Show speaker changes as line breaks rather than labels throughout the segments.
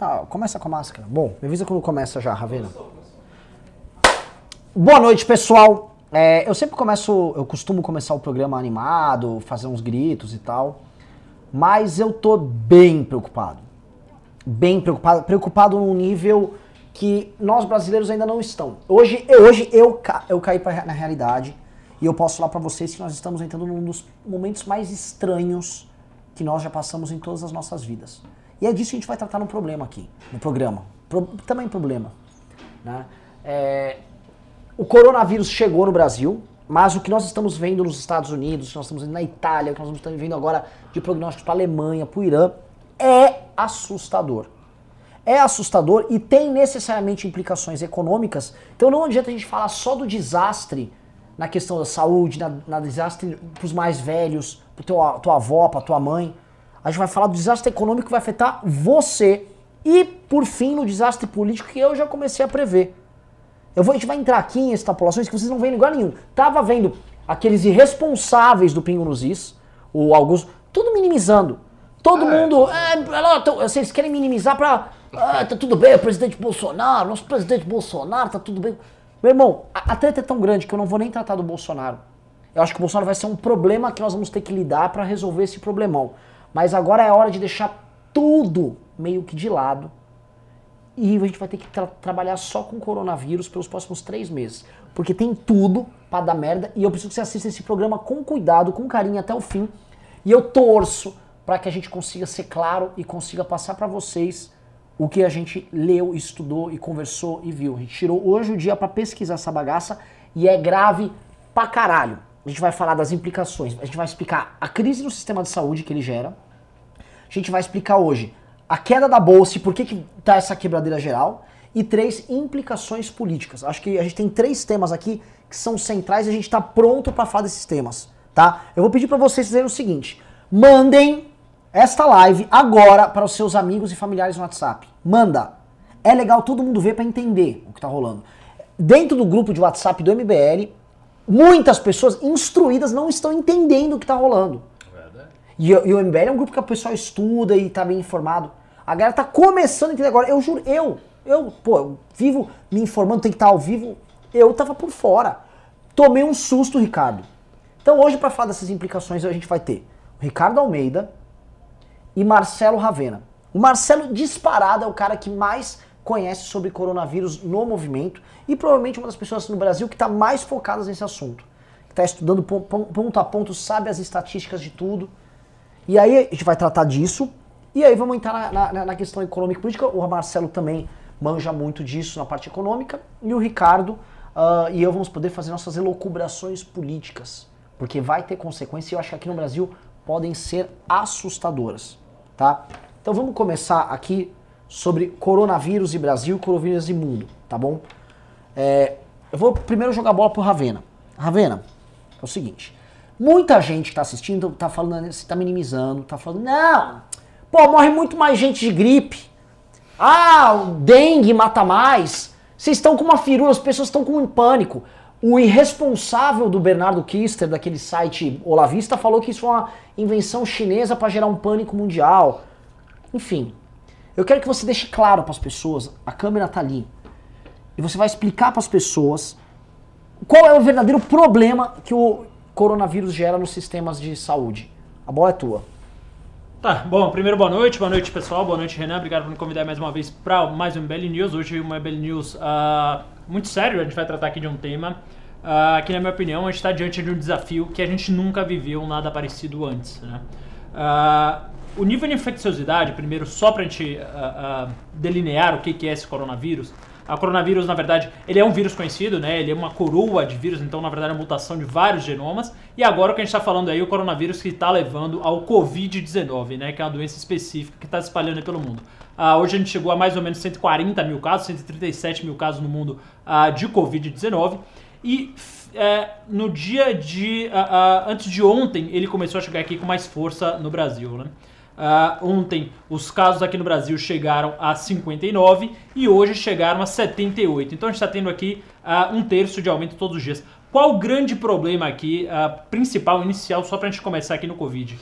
Ah, começa com a máscara. Bom, me avisa quando começa já, Ravena. Boa noite, pessoal. É, eu sempre começo, eu costumo começar o programa animado, fazer uns gritos e tal, mas eu tô bem preocupado. Bem preocupado, preocupado num nível que nós brasileiros ainda não estão. Hoje, hoje eu, ca, eu caí pra, na realidade e eu posso falar para vocês que nós estamos entrando num dos momentos mais estranhos que nós já passamos em todas as nossas vidas. E é disso que a gente vai tratar no problema aqui, no programa. Pro, também problema. Né? É, o coronavírus chegou no Brasil, mas o que nós estamos vendo nos Estados Unidos, o que nós estamos vendo na Itália, o que nós estamos vendo agora de prognósticos para a Alemanha, para o Irã, é assustador é assustador e tem necessariamente implicações econômicas. Então não adianta a gente falar só do desastre na questão da saúde, na, na desastre para os mais velhos, para tua, tua avó, para tua mãe. A gente vai falar do desastre econômico que vai afetar você. E, por fim, no desastre político que eu já comecei a prever. Eu vou, a gente vai entrar aqui em extrapolações que vocês não veem em lugar nenhum. Tava vendo aqueles irresponsáveis do Pingo nos Is, o Augusto, tudo minimizando. Todo ah, mundo. É, vocês querem minimizar para ah, tá tudo bem, o presidente Bolsonaro, nosso presidente Bolsonaro, tá tudo bem. Meu irmão, a, a treta é tão grande que eu não vou nem tratar do Bolsonaro. Eu acho que o Bolsonaro vai ser um problema que nós vamos ter que lidar para resolver esse problemão. Mas agora é hora de deixar tudo meio que de lado. E a gente vai ter que tra trabalhar só com coronavírus pelos próximos três meses. Porque tem tudo para dar merda. E eu preciso que você assista esse programa com cuidado, com carinho até o fim. E eu torço para que a gente consiga ser claro e consiga passar para vocês o que a gente leu, estudou e conversou e viu. A gente tirou hoje o dia para pesquisar essa bagaça e é grave pra caralho. A gente vai falar das implicações, a gente vai explicar a crise no sistema de saúde que ele gera. Gente vai explicar hoje a queda da bolsa e por que, que tá essa quebradeira geral. E três implicações políticas. Acho que a gente tem três temas aqui que são centrais e a gente está pronto para falar desses temas, tá? Eu vou pedir para vocês fazerem o seguinte: mandem esta live agora para os seus amigos e familiares no WhatsApp. Manda. É legal todo mundo ver para entender o que está rolando. Dentro do grupo de WhatsApp do MBL, muitas pessoas instruídas não estão entendendo o que está rolando. E, e, o MBL é um grupo que a pessoa estuda e está bem informado. A galera está começando a entender agora. Eu juro, eu, eu, pô, eu vivo me informando, tem que estar tá ao vivo. Eu tava por fora. Tomei um susto, Ricardo. Então hoje, para falar dessas implicações, a gente vai ter o Ricardo Almeida, e Marcelo Ravena. O Marcelo disparado é o cara que mais conhece sobre coronavírus no movimento e provavelmente uma das pessoas no Brasil que está mais focadas nesse assunto. Está estudando ponto a ponto, sabe as estatísticas de tudo. E aí a gente vai tratar disso. E aí vamos entrar na, na, na questão econômica e política. O Marcelo também manja muito disso na parte econômica. E o Ricardo uh, e eu vamos poder fazer nossas elucubrações políticas. Porque vai ter consequência e eu acho que aqui no Brasil podem ser assustadoras tá? Então vamos começar aqui sobre coronavírus e Brasil, coronavírus e mundo, tá bom? É, eu vou primeiro jogar bola pro Ravena. Ravena, é o seguinte, muita gente que tá assistindo tá falando, tá minimizando, tá falando, não, pô, morre muito mais gente de gripe. Ah, o dengue mata mais. Vocês estão com uma firula, as pessoas estão com um pânico. O irresponsável do Bernardo Kister, daquele site Olavista, falou que isso foi uma invenção chinesa para gerar um pânico mundial. Enfim, eu quero que você deixe claro para as pessoas, a câmera tá ali, e você vai explicar para as pessoas qual é o verdadeiro problema que o coronavírus gera nos sistemas de saúde. A bola é tua.
Tá, bom, primeiro boa noite, boa noite pessoal, boa noite Renan, obrigado por me convidar mais uma vez para mais um MBL News. Hoje uma MBL News uh, muito sério, a gente vai tratar aqui de um tema uh, que, na minha opinião, a gente está diante de um desafio que a gente nunca viveu nada parecido antes. Né? Uh, o nível de infecciosidade, primeiro, só para a gente delinear o que, que é esse coronavírus, a coronavírus, na verdade, ele é um vírus conhecido, né? Ele é uma coroa de vírus, então, na verdade, é uma mutação de vários genomas. E agora o que a gente está falando aí, o coronavírus que está levando ao Covid-19, né? Que é uma doença específica que está se espalhando pelo mundo. Uh, hoje a gente chegou a mais ou menos 140 mil casos, 137 mil casos no mundo uh, de Covid-19. E é, no dia de. Uh, antes de ontem, ele começou a chegar aqui com mais força no Brasil, né? Uh, ontem os casos aqui no Brasil chegaram a 59 e hoje chegaram a 78. Então a gente está tendo aqui uh, um terço de aumento todos os dias. Qual o grande problema aqui, uh, principal, inicial, só para a gente começar aqui no Covid?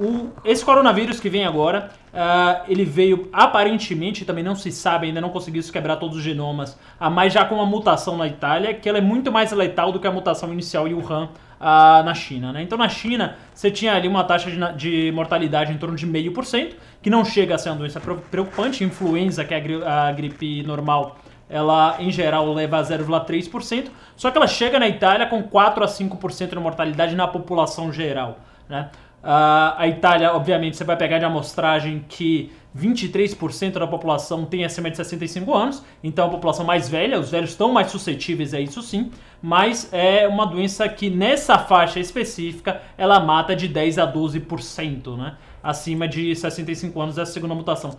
o, esse coronavírus que vem agora, uh, ele veio aparentemente, também não se sabe, ainda não conseguiu se quebrar todos os genomas, uh, mas já com uma mutação na Itália, que ela é muito mais letal do que a mutação inicial em Wuhan na China. Né? Então na China, você tinha ali uma taxa de, de mortalidade em torno de 0,5%, que não chega a ser uma doença preocupante, influenza, que é a, gri a gripe normal, ela em geral leva a 0,3%, só que ela chega na Itália com 4 a 5% de mortalidade na população geral. Né? Uh, a Itália, obviamente, você vai pegar de amostragem que 23% da população tem acima de 65 anos, então a população mais velha, os velhos estão mais suscetíveis a isso sim, mas é uma doença que nessa faixa específica ela mata de 10 a 12%, né? Acima de 65 anos é a segunda mutação.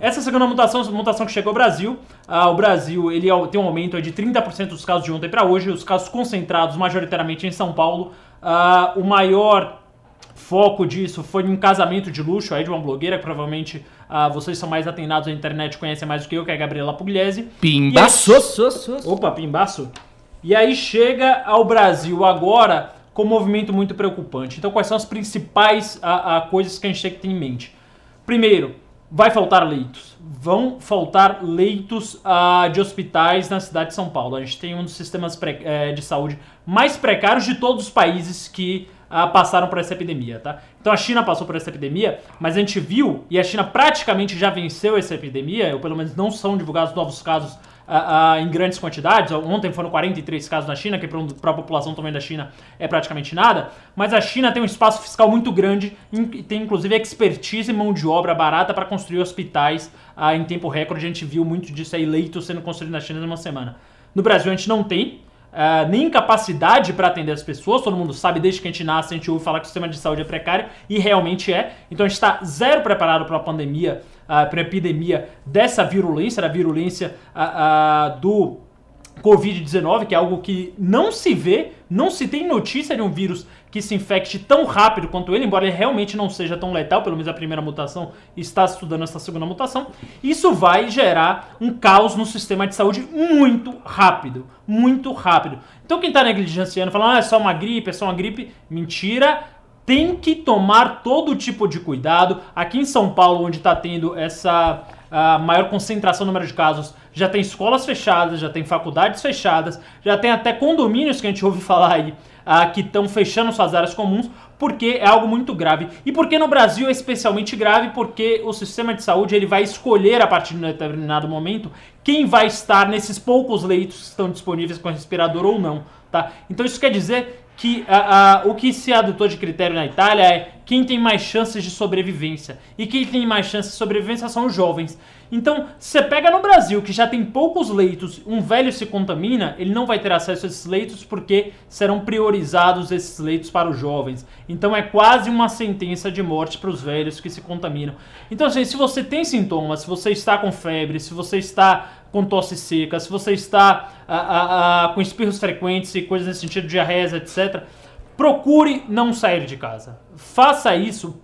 Essa segunda mutação, mutação que chegou ao Brasil, uh, o Brasil ele tem um aumento de 30% dos casos de ontem para hoje, os casos concentrados majoritariamente em São Paulo. Uh, o maior foco disso foi um casamento de luxo aí de uma blogueira, que provavelmente uh, vocês são mais atenados à internet, conhecem mais do que eu, que é a Gabriela Pugliese.
Pimbaço!
Aí... Opa, pimbaço. E aí chega ao Brasil agora com um movimento muito preocupante. Então quais são as principais uh, coisas que a gente tem que ter em mente? Primeiro, vai faltar leitos. Vão faltar leitos uh, de hospitais na cidade de São Paulo. A gente tem um dos sistemas eh, de saúde mais precários de todos os países que uh, passaram por essa epidemia, tá? Então a China passou por essa epidemia, mas a gente viu, e a China praticamente já venceu essa epidemia, ou pelo menos não são divulgados novos casos uh, uh, em grandes quantidades. Ontem foram 43 casos na China, que para a população também da China é praticamente nada. Mas a China tem um espaço fiscal muito grande, e tem inclusive expertise e mão de obra barata para construir hospitais uh, em tempo recorde. A gente viu muito disso aí, leitos sendo construídos na China em uma semana. No Brasil a gente não tem, Uh, nem capacidade para atender as pessoas. Todo mundo sabe, desde que a gente nasce, a gente ouve falar que o sistema de saúde é precário e realmente é. Então a gente está zero preparado para a pandemia, uh, para a epidemia dessa virulência, da virulência uh, do Covid-19, que é algo que não se vê, não se tem notícia de um vírus que se infecte tão rápido quanto ele, embora ele realmente não seja tão letal, pelo menos a primeira mutação está estudando essa segunda mutação. Isso vai gerar um caos no sistema de saúde muito rápido, muito rápido. Então quem está negligenciando, falando, ah, é só uma gripe, é só uma gripe, mentira. Tem que tomar todo tipo de cuidado. Aqui em São Paulo, onde está tendo essa a maior concentração no número de casos, já tem escolas fechadas, já tem faculdades fechadas, já tem até condomínios que a gente ouve falar aí uh, que estão fechando suas áreas comuns, porque é algo muito grave. E porque no Brasil é especialmente grave, porque o sistema de saúde ele vai escolher a partir de um determinado momento quem vai estar nesses poucos leitos que estão disponíveis com respirador ou não. Tá? Então isso quer dizer que uh, uh, o que se adotou de critério na Itália é quem tem mais chances de sobrevivência. E quem tem mais chances de sobrevivência são os jovens. Então, você pega no Brasil, que já tem poucos leitos, um velho se contamina, ele não vai ter acesso a esses leitos porque serão priorizados esses leitos para os jovens. Então, é quase uma sentença de morte para os velhos que se contaminam. Então, assim, se você tem sintomas, se você está com febre, se você está com tosse seca, se você está a, a, a, com espirros frequentes e coisas nesse sentido, diarreias, etc., procure não sair de casa. Faça isso,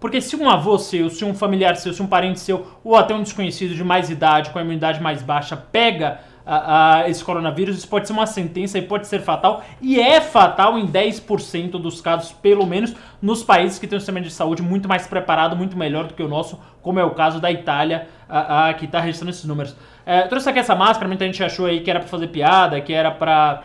porque se um avô seu, se um familiar seu, se um parente seu, ou até um desconhecido de mais idade, com a imunidade mais baixa, pega a, a, esse coronavírus, isso pode ser uma sentença e pode ser fatal, e é fatal em 10% dos casos, pelo menos, nos países que têm um sistema de saúde muito mais preparado, muito melhor do que o nosso, como é o caso da Itália, a, a que está registrando esses números. É, trouxe aqui essa máscara, muita gente achou aí que era para fazer piada, que era para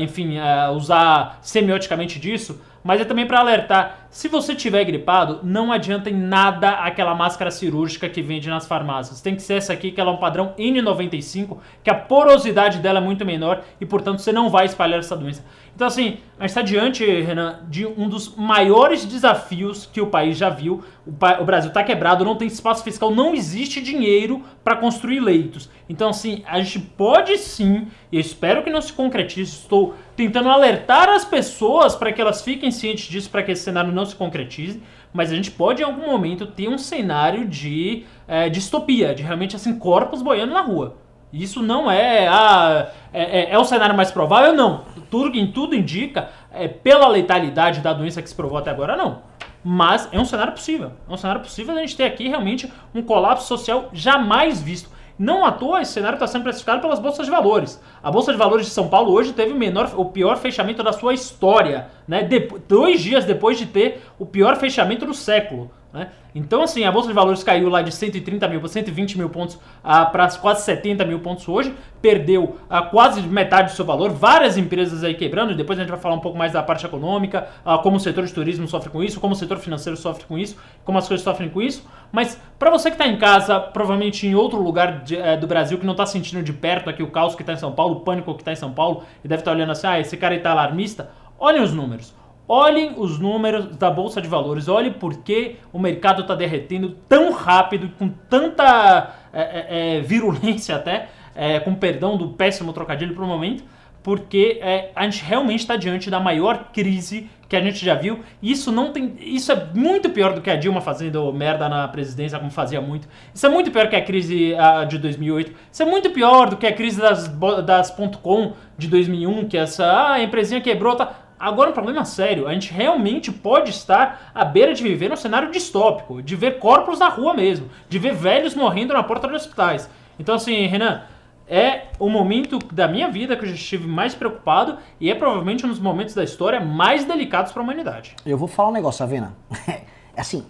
enfim, usar semioticamente disso, mas é também para alertar, se você tiver gripado, não adianta em nada aquela máscara cirúrgica que vende nas farmácias. Tem que ser essa aqui, que ela é um padrão N95, que a porosidade dela é muito menor e, portanto, você não vai espalhar essa doença. Então, assim, a gente está diante, Renan, de um dos maiores desafios que o país já viu. O, pa o Brasil está quebrado, não tem espaço fiscal, não existe dinheiro para construir leitos. Então, assim, a gente pode sim, e espero que não se concretize, estou tentando alertar as pessoas para que elas fiquem cientes disso, para que esse cenário não se concretize. Mas a gente pode, em algum momento, ter um cenário de é, distopia, de realmente, assim, corpos boiando na rua. Isso não é, ah, é, é, é, o cenário mais provável, não. Tudo, tudo indica, é, pela letalidade da doença que se provou até agora, não. Mas é um cenário possível. É um cenário possível a gente ter aqui realmente um colapso social jamais visto. Não à toa, esse cenário está sendo precificado pelas bolsas de valores. A bolsa de valores de São Paulo hoje teve o menor, o pior fechamento da sua história, né? De, dois dias depois de ter o pior fechamento do século. Né? Então, assim, a Bolsa de Valores caiu lá de 130 mil para 120 mil pontos ah, para quase 70 mil pontos hoje, perdeu ah, quase metade do seu valor, várias empresas aí quebrando, depois a gente vai falar um pouco mais da parte econômica, ah, como o setor de turismo sofre com isso, como o setor financeiro sofre com isso, como as coisas sofrem com isso. Mas para você que está em casa, provavelmente em outro lugar de, eh, do Brasil que não está sentindo de perto aqui o caos que está em São Paulo, o pânico que está em São Paulo, e deve estar tá olhando assim, ah, esse cara está alarmista, olhem os números. Olhem os números da Bolsa de Valores, olhem por que o mercado está derretendo tão rápido, com tanta é, é, é, virulência até, é, com perdão do péssimo trocadilho para o momento, porque é, a gente realmente está diante da maior crise que a gente já viu. Isso não tem, isso é muito pior do que a Dilma fazendo merda na presidência, como fazia muito. Isso é muito pior que a crise a, de 2008. Isso é muito pior do que a crise das, das .com de 2001, que essa ah, a empresinha quebrou, tá Agora, um problema sério, a gente realmente pode estar à beira de viver um cenário distópico, de ver corpos na rua mesmo, de ver velhos morrendo na porta dos hospitais. Então, assim, Renan, é o momento da minha vida que eu já estive mais preocupado e é provavelmente um dos momentos da história mais delicados para a humanidade.
Eu vou falar um negócio, Avena. É assim,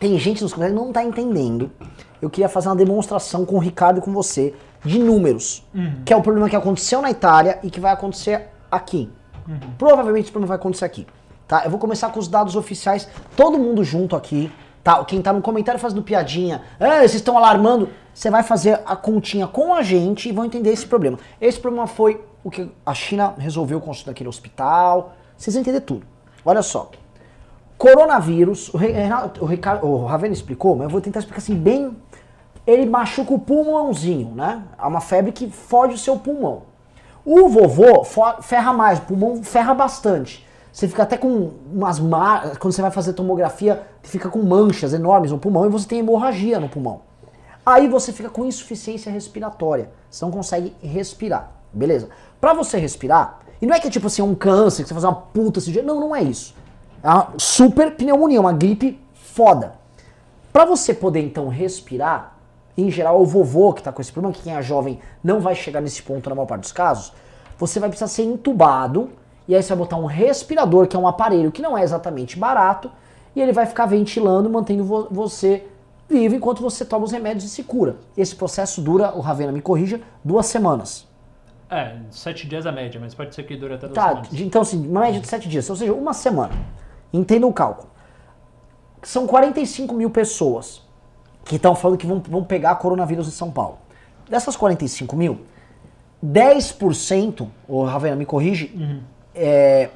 tem gente nos comentários que não está entendendo. Eu queria fazer uma demonstração com o Ricardo e com você de números, uhum. que é o problema que aconteceu na Itália e que vai acontecer aqui. Uhum. Provavelmente isso não vai acontecer aqui. Tá? Eu vou começar com os dados oficiais, todo mundo junto aqui. Tá? Quem tá no comentário fazendo piadinha, ah, vocês estão alarmando. Você vai fazer a continha com a gente e vão entender esse problema. Esse problema foi o que a China resolveu construir daquele hospital. Vocês vão entender tudo. Olha só. Coronavírus, o, Renato, o, Ricardo, o Ravena explicou, mas eu vou tentar explicar assim bem. Ele machuca o pulmãozinho, né? É uma febre que fode o seu pulmão. O vovô ferra mais, o pulmão ferra bastante. Você fica até com umas mar... quando você vai fazer tomografia, fica com manchas enormes no pulmão e você tem hemorragia no pulmão. Aí você fica com insuficiência respiratória, você não consegue respirar, beleza? Para você respirar, e não é que é tipo assim, um câncer, que você faz uma puta cirurgia, não, não é isso. É uma super pneumonia, uma gripe foda. Para você poder então respirar, em geral, o vovô que está com esse problema, que quem é jovem não vai chegar nesse ponto na maior parte dos casos, você vai precisar ser entubado, e aí você vai botar um respirador, que é um aparelho que não é exatamente barato, e ele vai ficar ventilando, mantendo vo você vivo enquanto você toma os remédios e se cura. Esse processo dura, o Ravena me corrija, duas semanas.
É, sete dias a média, mas pode ser que dure até duas
tá,
semanas.
Então, assim, uma média de sete dias, ou seja, uma semana. Entenda o cálculo. São 45 mil pessoas que estão falando que vão, vão pegar coronavírus em São Paulo. Dessas 45 mil, 10%, o Ravena me corrige, uhum. é,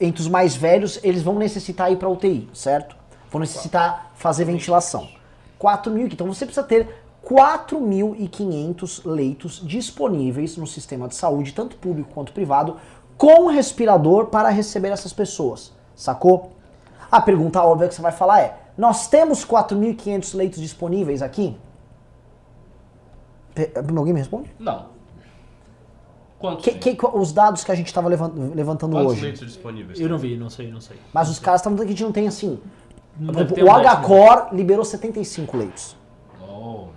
entre os mais velhos, eles vão necessitar ir para UTI, certo? Vão necessitar fazer ventilação. 4 mil, então você precisa ter 4.500 leitos disponíveis no sistema de saúde, tanto público quanto privado, com respirador para receber essas pessoas, sacou? A pergunta óbvia que você vai falar é: nós temos 4.500 leitos disponíveis aqui? Alguém me responde?
Não.
Quantos? Que, que, os dados que a gente estava levantando
Quantos
hoje.
leitos disponíveis?
Eu não vi, não sei, não sei.
Mas
não
os
sei.
caras estavam dizendo que a gente não tem assim. Não exemplo, o HCOR liberou 75 leitos.
Oh, meu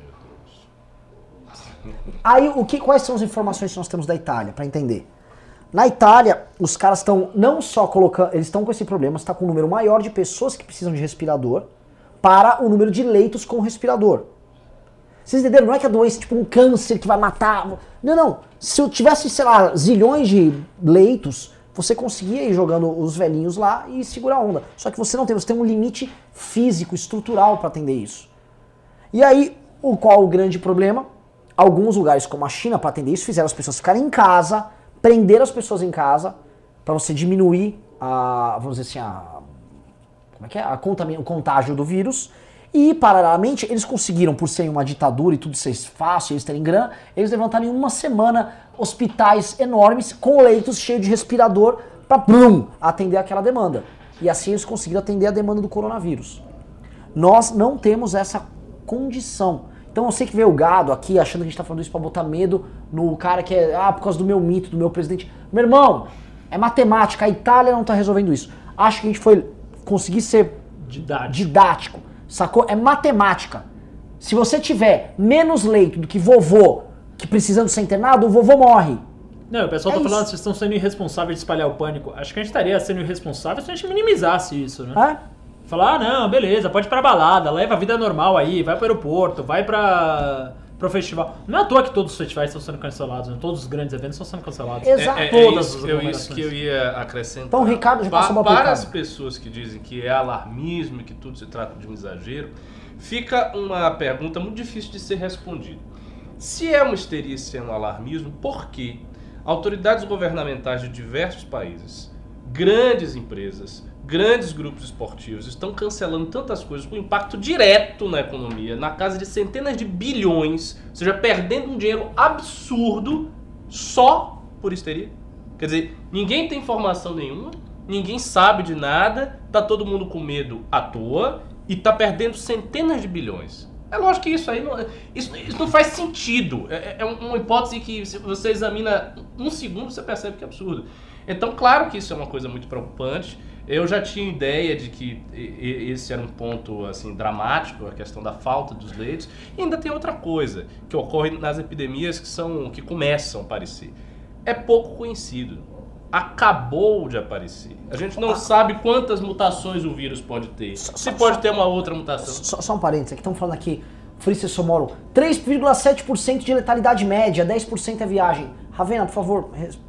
Deus.
Aí, o que, quais são as informações que nós temos da Itália, para entender? Na Itália, os caras estão não só colocando, eles estão com esse problema, está com um número maior de pessoas que precisam de respirador para o número de leitos com respirador. Vocês entenderam? Não é que a doença é tipo um câncer que vai matar. Não, não. Se eu tivesse, sei lá, zilhões de leitos, você conseguia ir jogando os velhinhos lá e segurar a onda. Só que você não tem, você tem um limite físico, estrutural para atender isso. E aí, o qual o grande problema? Alguns lugares, como a China, para atender isso, fizeram as pessoas ficarem em casa, prender as pessoas em casa para você diminuir a, vamos dizer assim, a, como é que é? A o contágio do vírus. E, paralelamente, eles conseguiram, por serem uma ditadura e tudo ser fácil, eles terem grana, eles levantaram em uma semana hospitais enormes com leitos cheios de respirador para atender aquela demanda. E assim eles conseguiram atender a demanda do coronavírus. Nós não temos essa condição. Então eu sei que veio o gado aqui achando que a gente tá falando isso pra botar medo no cara que é, ah, por causa do meu mito, do meu presidente. Meu irmão, é matemática, a Itália não tá resolvendo isso. Acho que a gente foi conseguir ser
didático.
didático, sacou? É matemática. Se você tiver menos leito do que vovô, que precisando ser internado, o vovô morre.
Não, o pessoal
É
tá falando
isso.
que vocês estão sendo irresponsáveis de espalhar o pânico. Acho que a gente estaria sendo irresponsável se a gente minimizasse isso, né?
Hã?
Falar, ah, não, beleza, pode ir pra balada, leva a vida normal aí, vai pro aeroporto, vai pra, pro festival. Não é à toa que todos os festivais estão sendo cancelados, né? Todos os grandes eventos estão sendo cancelados.
Exato.
É, é,
Todas
isso,
as
eu, isso que eu ia acrescentar.
Então, Ricardo, já
Pa-
passou a bola pro
Para as pessoas que dizem que é alarmismo e que tudo se trata de um exagero, fica uma pergunta muito difícil de ser respondida. Se é uma histeria e se é um alarmismo, por que autoridades governamentais de diversos países, grandes empresas, grandes grupos esportivos estão cancelando tantas coisas com impacto direto na economia, na casa de centenas de bilhões, ou seja, perdendo um dinheiro absurdo só por histeria? Quer dizer, ninguém tem informação nenhuma, ninguém sabe de nada, tá todo mundo com medo à toa e tá perdendo centenas de bilhões. É lógico que isso aí não, isso, isso não faz sentido. É, é uma hipótese que se você examina um segundo você percebe que é absurdo. Então, claro que isso é uma coisa muito preocupante. Eu já tinha ideia de que esse era um ponto assim dramático, a questão da falta dos leitos. E ainda tem outra coisa que ocorre nas epidemias que são que começam a aparecer. É pouco conhecido. Acabou de aparecer. A gente não sabe quantas mutações o vírus pode ter.
Só-
Se
só-
pode
só-
ter uma outra mutação.
Só, só um parênteses, aqui estão falando aqui, Frício Somoro, 3,7% de letalidade média, 10% é viagem. Ravena, por favor, res-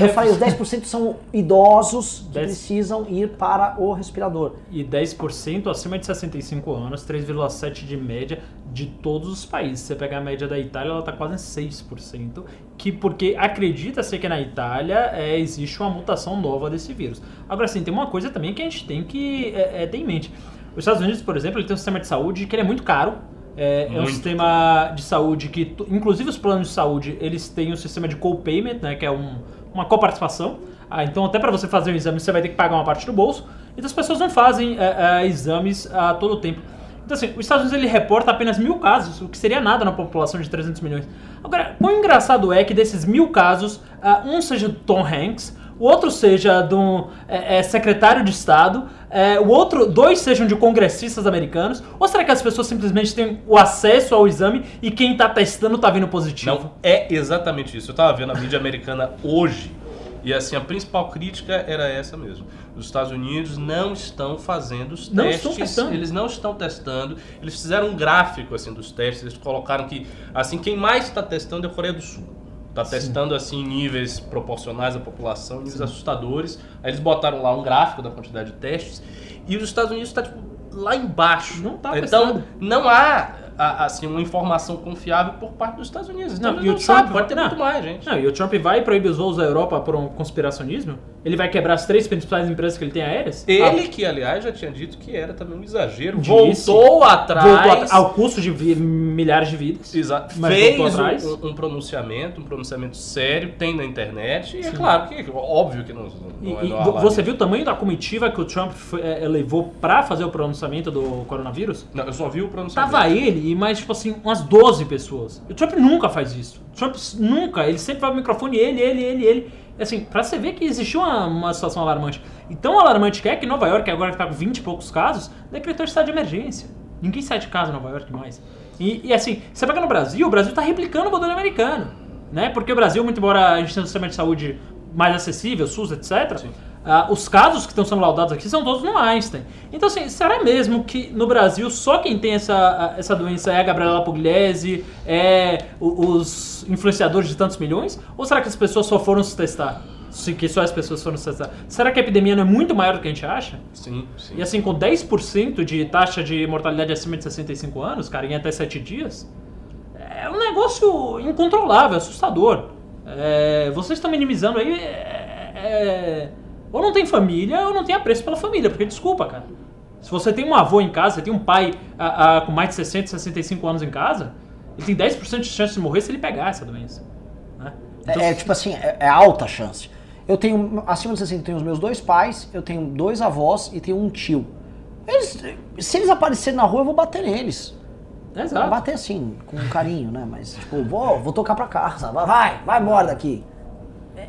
eu falei, os 10% são idosos que
Dez-
precisam ir para o respirador.
E 10% acima de 65 anos, 3,7% de média de todos os países. Se você pegar a média da Itália, ela está quase em 6%, que porque acredita-se que na Itália é, existe uma mutação nova desse vírus. Agora sim, tem uma coisa também que a gente tem que é, é, ter em mente. Os Estados Unidos, por exemplo, ele tem um sistema de saúde que ele é muito caro. É, é um sistema de saúde que, inclusive os planos de saúde, eles têm um sistema de co-payment, né, que é um, uma coparticipação. Ah, então até para você fazer um exame você vai ter que pagar uma parte do bolso. Então as pessoas não fazem é, é, exames a todo tempo. Então assim, os Estados Unidos ele reporta apenas mil casos, o que seria nada na população de 300 milhões. Agora, quão engraçado é que desses mil casos, ah, um seja do Tom Hanks, o outro seja do é, é, secretário de Estado, é, o outro, dois sejam de congressistas americanos, ou será que as pessoas simplesmente têm o acesso ao exame e quem tá testando tá vindo positivo?
Não, é exatamente isso. Eu tava vendo a mídia americana hoje e assim a principal crítica era essa mesmo. Os Estados Unidos não estão fazendo os
Não
testes,
estão testando.
eles não estão testando. Eles fizeram um gráfico assim dos testes, eles colocaram que assim quem mais está testando é a Coreia do Sul. Tá testando assim níveis proporcionais à população, níveis assustadores. Aí eles botaram lá um gráfico da quantidade de testes e os Estados Unidos está tipo lá embaixo.
Não tá
então não há a- assim uma informação confiável por parte dos Estados Unidos. Então
Não, e o
não
Trump-
pode ter
não.
muito mais, gente.
Não, e o Trump vai proibir os voos da Europa por um conspiracionismo? Ele vai quebrar as três principais empresas que ele tem aéreas?
Ele, que aliás já tinha dito que era também um exagero,
Disse.
voltou
Ah,
atrás.
voltou ao custo de milhares de vidas.
Exato. Fez
voltou atrás.
um, um pronunciamento, um pronunciamento sério, tem na internet, e é claro que, óbvio que não, não é
e
alarme.
você viu o tamanho da comitiva que o Trump foi- é, levou pra fazer o pronunciamento do coronavírus?
Não, eu só vi o pronunciamento.
Tava ele e mais, tipo assim, umas 12 pessoas. O Trump nunca faz isso. O Trump nunca, ele sempre vai pro microfone, ele, ele, ele, ele. Assim, pra você ver que existiu uma, uma situação alarmante. E tão alarmante que é que Nova York, agora que tá com 20 e poucos casos, decretou estado de emergência. Ninguém sai de casa em Nova York mais. E, e assim, você pega no Brasil, o Brasil tá replicando o modelo americano. Né? Porque o Brasil, muito embora a gente tenha um sistema de saúde mais acessível, SUS, etc., ah, os casos que estão sendo laudados aqui são todos no Einstein. Então, assim, será mesmo que no Brasil só quem tem essa, a- essa doença é a Gabriela Pugliese, é os influenciadores de tantos milhões? Ou será que as pessoas só foram se testar? Se- Que só as pessoas foram se testar? Será que a epidemia não é muito maior do que a gente acha?
Sim, sim.
E assim, com 10% de taxa de mortalidade acima de 65 anos, cara, em até 7 dias, é um negócio incontrolável, assustador. É, vocês estão minimizando aí. é, é, ou não tem família, ou não tem apreço pela família, porque desculpa, cara. Se você tem um avô em casa, você tem um pai ah, ah, com mais de 60, 65 anos em casa, ele tem 10% de chance de morrer se ele pegar essa doença. né? Então,
É, é, tipo assim, é, é alta a chance. Eu tenho, acima de 60, eu tenho os meus dois pais, eu tenho dois avós e tenho um tio. Eles- se eles aparecerem na rua, eu vou bater neles. Vou
Exato.
bater assim, com carinho, né? Mas, tipo, vou, vou tocar pra casa. Vai, vai, vai embora daqui. É,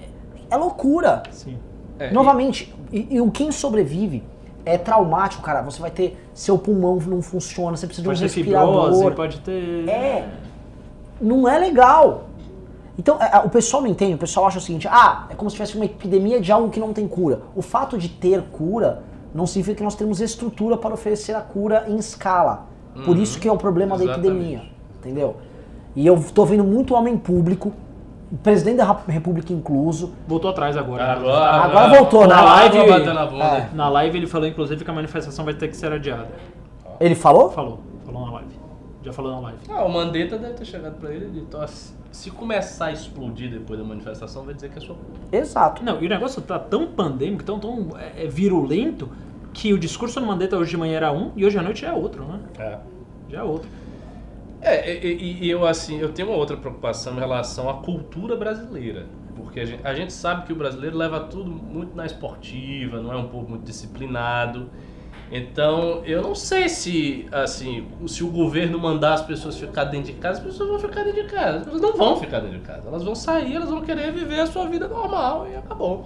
é loucura.
Sim.
É,
Novamente, e, e o quem sobrevive é traumático, cara. Você vai ter seu pulmão não funciona, você precisa
Pode
de um
ter fibrose,
respirador.
pode ter.
É. Não é legal. Então, é, o pessoal não entende, o pessoal acha o seguinte: ah, é como se tivesse uma epidemia de algo que não tem cura. O fato de ter cura não significa que nós temos estrutura para oferecer a cura em escala. Por isso que é o problema da
Exatamente.
epidemia. Entendeu? E eu tô vendo muito homem público, o presidente da República incluso.
Voltou atrás agora.
Agora voltou, né?
Na live.
É.
na live ele falou, inclusive, que a manifestação vai ter que ser adiada.
Ele falou?
Falou, falou na live. Já falou na live.
Ah, o Mandetta deve ter chegado pra ele e dito, se começar a explodir depois da manifestação, vai dizer que é sua culpa.
Exato.
Não, e o negócio tá tão pandêmico, tão, tão é, é, virulento, que o discurso do Mandetta hoje de manhã era um e hoje à noite é outro, né?
É.
Já é outro.
É, e, e- eu assim, eu tenho uma outra preocupação em relação à cultura brasileira. Porque a gente, a gente sabe que o brasileiro leva tudo muito na esportiva, não é um povo muito disciplinado. Então, eu não sei se, assim, se o governo mandar as pessoas ficar dentro de casa, as pessoas vão ficar dentro de casa. As pessoas não vão ficar dentro de casa. Elas vão sair, elas vão querer viver a sua vida normal e acabou.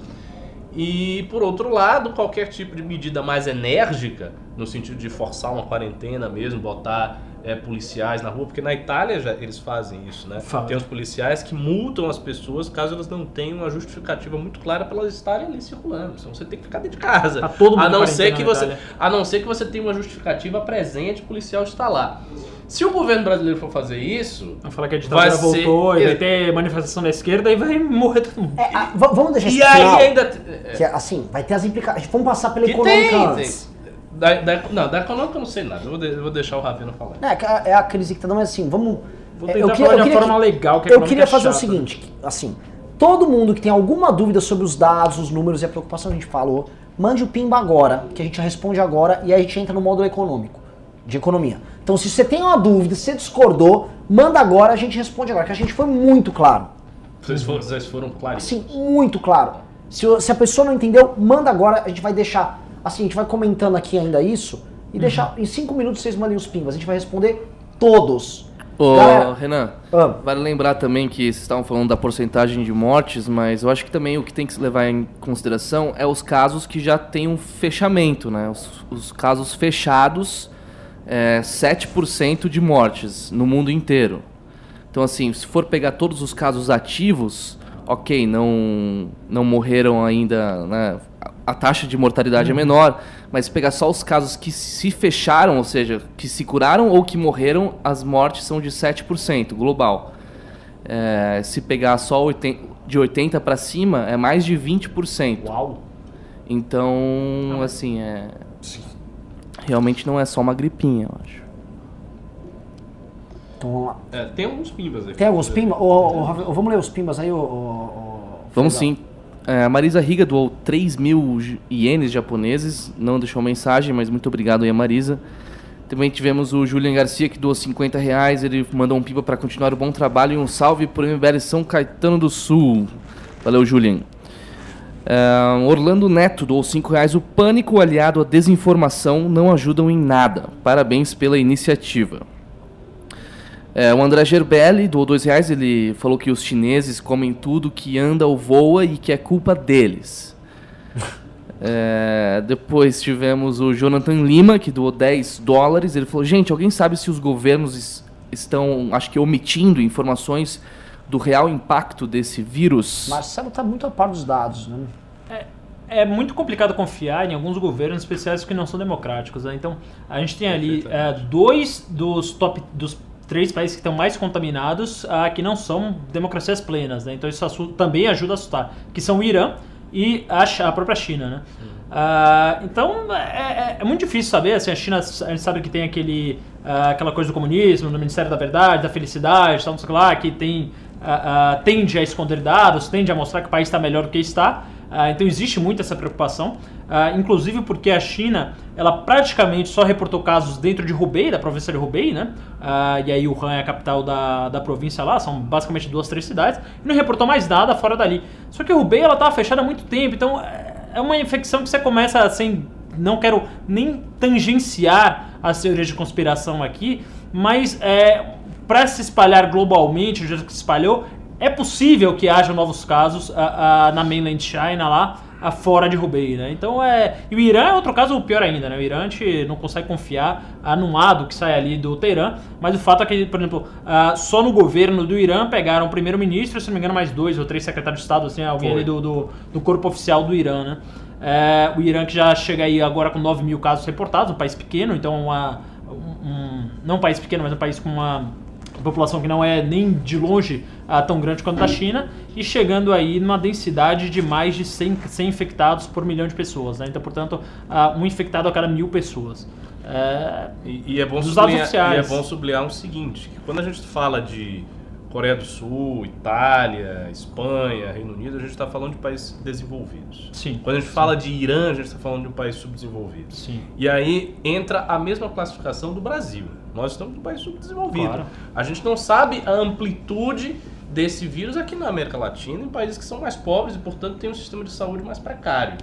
E por outro lado, qualquer tipo de medida mais enérgica, no sentido de forçar uma quarentena mesmo, botar é, policiais na rua, porque na Itália já eles fazem isso, né?
Fazem.
Tem os policiais que multam as pessoas caso elas não tenham uma justificativa muito clara para elas estarem ali circulando. Então você tem que ficar dentro de casa.
Tá todo mundo
a não ser que você,
Itália.
a não ser que você tenha uma justificativa presente, o policial está lá. Se o governo brasileiro for fazer isso,
Vai falar que a ditadura
Vai ser-
voltou e vai ter manifestação da esquerda e vai morrer todo mundo.
É, v- vamos deixar isso
e aí
final,
ainda
Que é, assim, vai ter as implicações. Vamos passar pela
que
econômica
tem,
antes.
tem. Da, da, não, da econômica eu não sei nada. Eu vou, de- eu vou deixar o Ravena falar.
É, é a crise que tá dando, mas assim, vamos.
Vou
é,
tentar falar de uma forma legal, que a
Eu queria
é
fazer o seguinte, que, assim, todo mundo que tem alguma dúvida sobre os dados, os números e a preocupação que a gente falou, mande o pimba agora, que a gente responde agora e aí a gente entra no módulo econômico, de economia. Então, se você tem uma dúvida, se você discordou, manda agora, a gente responde agora, que a gente foi muito claro.
Vocês foram, vocês foram claríssimos.
Assim, muito claro. Se, se a pessoa não entendeu, manda agora, a gente vai deixar, assim, a gente vai comentando aqui ainda isso, e deixar, em cinco minutos vocês mandem os pimbas, a gente vai responder todos.
Ô,
Galera-
Renan,
Ah.
vale lembrar também que vocês estavam falando da porcentagem de mortes, mas eu acho que também o que tem que se levar em consideração é os casos que já têm um fechamento, né? Os, os casos fechados, é, 7% de mortes no mundo inteiro. Então, assim, se for pegar todos os casos ativos, ok, não, não morreram ainda, né? A- taxa de mortalidade é menor, mas se pegar só os casos que se fecharam, ou seja, que se curaram ou que morreram, as mortes são de 7% global. É, se pegar só 80 de 80 para cima, é mais de 20%.
Uau!
Então, assim, é. Realmente não é só uma gripinha, eu acho.
Então vamos lá.
É, tem alguns pimbas aqui.
Tem alguns pimbas? Ô, ô, Rafael, vamos ler os pimbas aí, ô.
Vamos sim. É, a Marisa Riga doou 3 mil ienes japoneses, não deixou mensagem, mas muito obrigado aí a Marisa. Também tivemos o Julian Garcia que doou 50 reais, ele mandou um pipa para continuar o bom trabalho e um salve pro MBL São Caetano do Sul. Valeu, Julian. É, Orlando Neto doou 5 reais. O pânico aliado à desinformação não ajudam em nada. Parabéns pela iniciativa. É, o André Gerbelli doou dois reais. Ele falou que os chineses comem tudo que anda ou voa e que é culpa deles. É, depois tivemos o Jonathan Lima, que doou 10 dólares. Ele falou: Gente, alguém sabe se os governos es- estão, acho que, omitindo informações do real impacto desse vírus?
Marcelo tá muito a par dos dados, né?
É muito complicado confiar em alguns governos especiais que não são democráticos. Né? Então, a gente tem ali é, dois dos top dos três países que estão mais contaminados ah, que não são democracias plenas. Né? Então, isso também ajuda a assustar, que são o Irã e a, a própria China. Né? Ah, então, é, é- é muito difícil saber. Assim, a China, a gente sabe que tem aquele, ah, aquela coisa do comunismo, do Ministério da Verdade, da Felicidade, tal, não sei lá, que tem ah, tende a esconder dados, tende a mostrar que o país está melhor do que está. Então existe muito essa preocupação, ah, inclusive porque a China ela praticamente só reportou casos dentro de Hubei, da província de Hubei, né? Ah, e aí Wuhan é a capital da, da província lá, são basicamente duas, três cidades, e não reportou mais nada fora dali. Só que Hubei ela estava fechada há muito tempo, então é é uma infecção que você começa assim, não quero nem tangenciar as teorias de conspiração aqui, mas é, para se espalhar globalmente, do jeito que se espalhou, é possível que haja novos casos ah, na mainland China lá, fora de Hubei, né? Então é. E o Irã é outro caso pior ainda, né? O Irã a gente não consegue confiar num lado que sai ali do Teherã, mas o fato é que, por exemplo, ah, só no governo do Irã pegaram o primeiro-ministro, se não me engano, mais dois ou três secretários de Estado, assim, alguém
Foi.
ali do, do, do corpo oficial do Irã, né? É, o Irã que já chega aí agora com 9 mil casos reportados, um país pequeno, então uma, um, um- não um país pequeno, mas um país com uma população que não é nem de longe ah, tão grande quanto a China, e chegando aí numa densidade de mais de 100, 100 infectados por milhão de pessoas. Né? Então, portanto, ah, um infectado a cada mil pessoas. É,
E, e é bom sublinhar, e é bom sublinhar o seguinte, que quando a gente fala de Coreia do Sul, Itália, Espanha, Reino Unido, a gente está falando de países desenvolvidos.
sim.
Quando a gente fala de Irã, a gente está falando de um país subdesenvolvido.
Sim.
E aí entra a mesma classificação do Brasil. Nós estamos num país subdesenvolvido.
Claro.
A gente não sabe a amplitude desse vírus aqui na América Latina, em países que são mais pobres e, portanto, têm um sistema de saúde mais precário.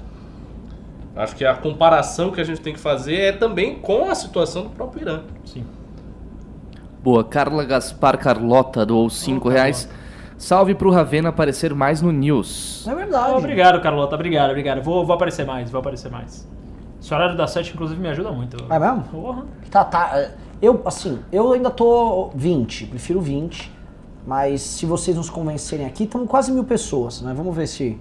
Acho que a comparação que a gente tem que fazer é também com a situação do próprio Irã.
Sim.
Boa, Carla Gaspar Carlota doou 5
Ô,
reais. Salve pro Ravena aparecer mais no News.
É verdade.
Obrigado, Carlota. Obrigado, obrigado. Vou, vou aparecer mais, vou aparecer mais. Esse horário da 7, inclusive, me ajuda muito.
É mesmo?
Porra.
Tá, tá. é, Eu, assim, eu ainda tô 20, prefiro 20. Mas se vocês nos convencerem aqui, estamos quase mil pessoas, né? Vamos ver se.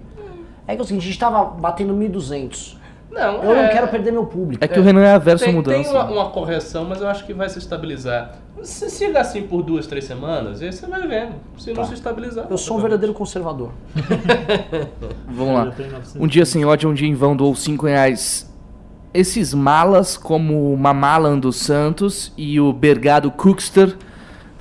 É que é o seguinte, a gente tava batendo 1.200.
Não,
Eu não
é-
quero perder meu público.
É que o Renan é averso à
Tem,
mudança.
tem uma, uma correção, mas eu acho que vai se estabilizar. Se siga assim por duas, três semanas, aí você vai vendo. Se não
Tá.
se estabilizar.
Eu sou um verdadeiro conservador.
Vamos lá.
Eu tenho 900.
Um dia sem ódio, um dia em vão, doou 5 reais. Esses malas, como o Mamalan dos Santos e o Bergado Cookster,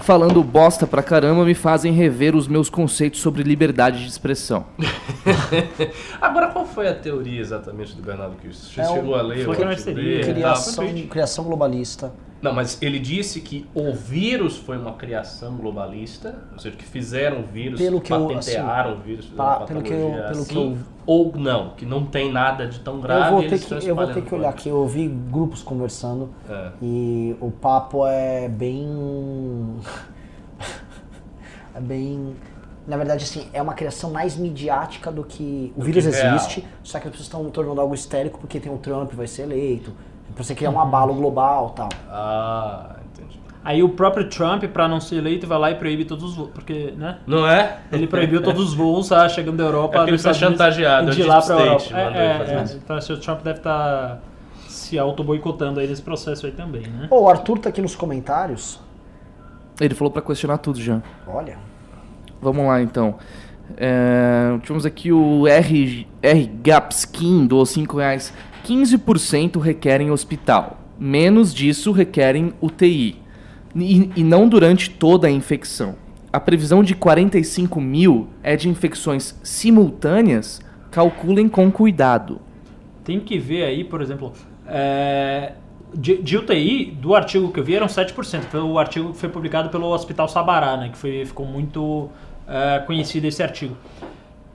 falando bosta pra caramba, me fazem rever os meus conceitos sobre liberdade de expressão.
Agora, qual foi a teoria exatamente do Bernardo Kirsten? Você
É o-
chegou a ler
foi que
e tal?
Criação,
tweet.
criação globalista.
Não, mas ele disse que o vírus foi uma criação globalista, ou seja, que fizeram o vírus,
Pelo que eu,
patentearam
assim,
o vírus, uma
pelo que eu-
patologia
pelo que
assim,
eu-
ou não, que não tem nada de tão grave.
eu vou, ter que, eu vou ter que olhar aqui. Eu ouvi grupos conversando.
É.
e o papo é bem. é bem. Na verdade, assim, é uma criação mais midiática do que. O
Do
vírus
que real.
existe, só que as pessoas estão tornando algo histérico porque tem o Trump, vai ser eleito. Você criar um abalo global e tal.
Ah.
Aí o próprio Trump, pra não ser eleito, vai lá e proíbe todos os voos. Porque, né?
Não é?
Ele proibiu todos os voos ah, chegando da Europa.
É porque ele tá
Unidos
chantageado,
de lá pra Europa. É, é, é. Então acho que o Trump deve estar se auto-boicotando aí nesse processo aí também, né?
Pô, o Arthur tá aqui nos comentários.
Ele falou pra questionar tudo já.
Olha.
Vamos lá então. É, tivemos aqui o R, R Gapskin doou 5 reais. 15% requerem hospital. Menos disso requerem UTI. E, e não durante toda a infecção. A previsão de 45 mil é de infecções simultâneas. Calculem com cuidado.
Tem que ver aí, por exemplo, é, de, de UTI, do artigo que eu vi, eram 7%. Foi o artigo que foi publicado pelo Hospital Sabará, né? Que foi, ficou muito é, conhecido esse artigo.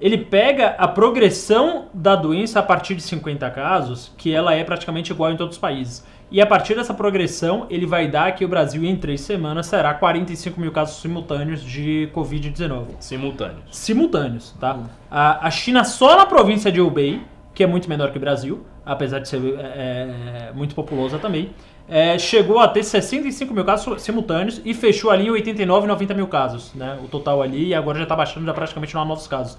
Ele pega a progressão da doença a partir de 50 casos, que ela é praticamente igual em todos os países. E a partir dessa progressão, ele vai dar que o Brasil, em três semanas, será 45 mil casos simultâneos de Covid-19
Simultâneos.
simultâneos, tá? A, a China só na província de Hubei, que é muito menor que o Brasil, apesar de ser é, é, muito populosa também, é, chegou a ter 65 mil casos simultâneos e fechou ali em 89, 90 mil casos, né? O total ali, e agora já está baixando, já praticamente não há novos casos.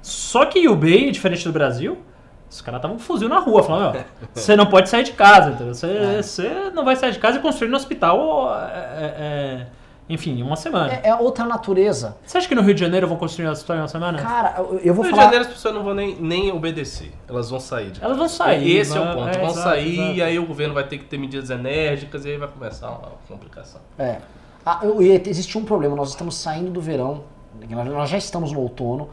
Só que Hubei, diferente do Brasil, os caras estavam com um fuzil na rua, falando, ó, você não pode sair de casa, entendeu? Você, você não vai sair de casa e construir no hospital, é, é, enfim, em uma semana.
É, é outra natureza.
Você acha que no Rio de Janeiro vão construir um hospital em uma semana?
Cara, eu, eu vou
No Rio de
falar.
Janeiro as pessoas não vão nem, nem obedecer. Elas vão sair. de
Elas
casa.
vão sair,
Esse é o
vai-
ponto.
é,
vão
exato,
sair
exato.
e aí o governo vai ter que ter medidas enérgicas e aí vai começar uma complicação.
É. Ah, eu- existe um problema, nós estamos saindo do verão, nós já estamos no outono,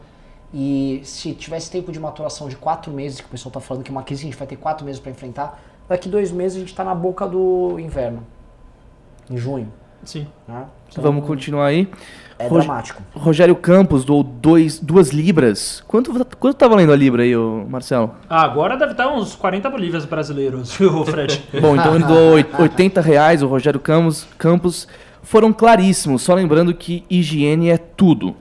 e se tivesse tempo de maturação de quatro meses, que o pessoal está falando que é uma crise que a gente vai ter quatro meses para enfrentar, daqui dois meses a gente está na boca do inverno, em junho.
Sim.
Né? Então,
Vamos continuar aí.
É
Rog-
dramático.
Rogério Campos doou dois, duas libras. Quanto, quanto tá valendo a libra aí, Marcelo?
Ah, agora deve estar uns 40 bolívias brasileiros, viu, Fred?
Bom, então ele doou oit- 80 reais, o Rogério Campos, Campos. Foram claríssimos, só lembrando que higiene é tudo.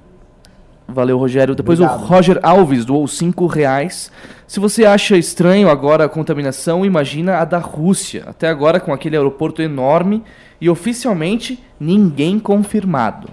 Valeu, Rogério. Depois
Obrigado.
o Roger Alves doou 5 reais. Se você acha estranho agora a contaminação, imagina a da Rússia. Até agora com aquele aeroporto enorme e oficialmente ninguém confirmado.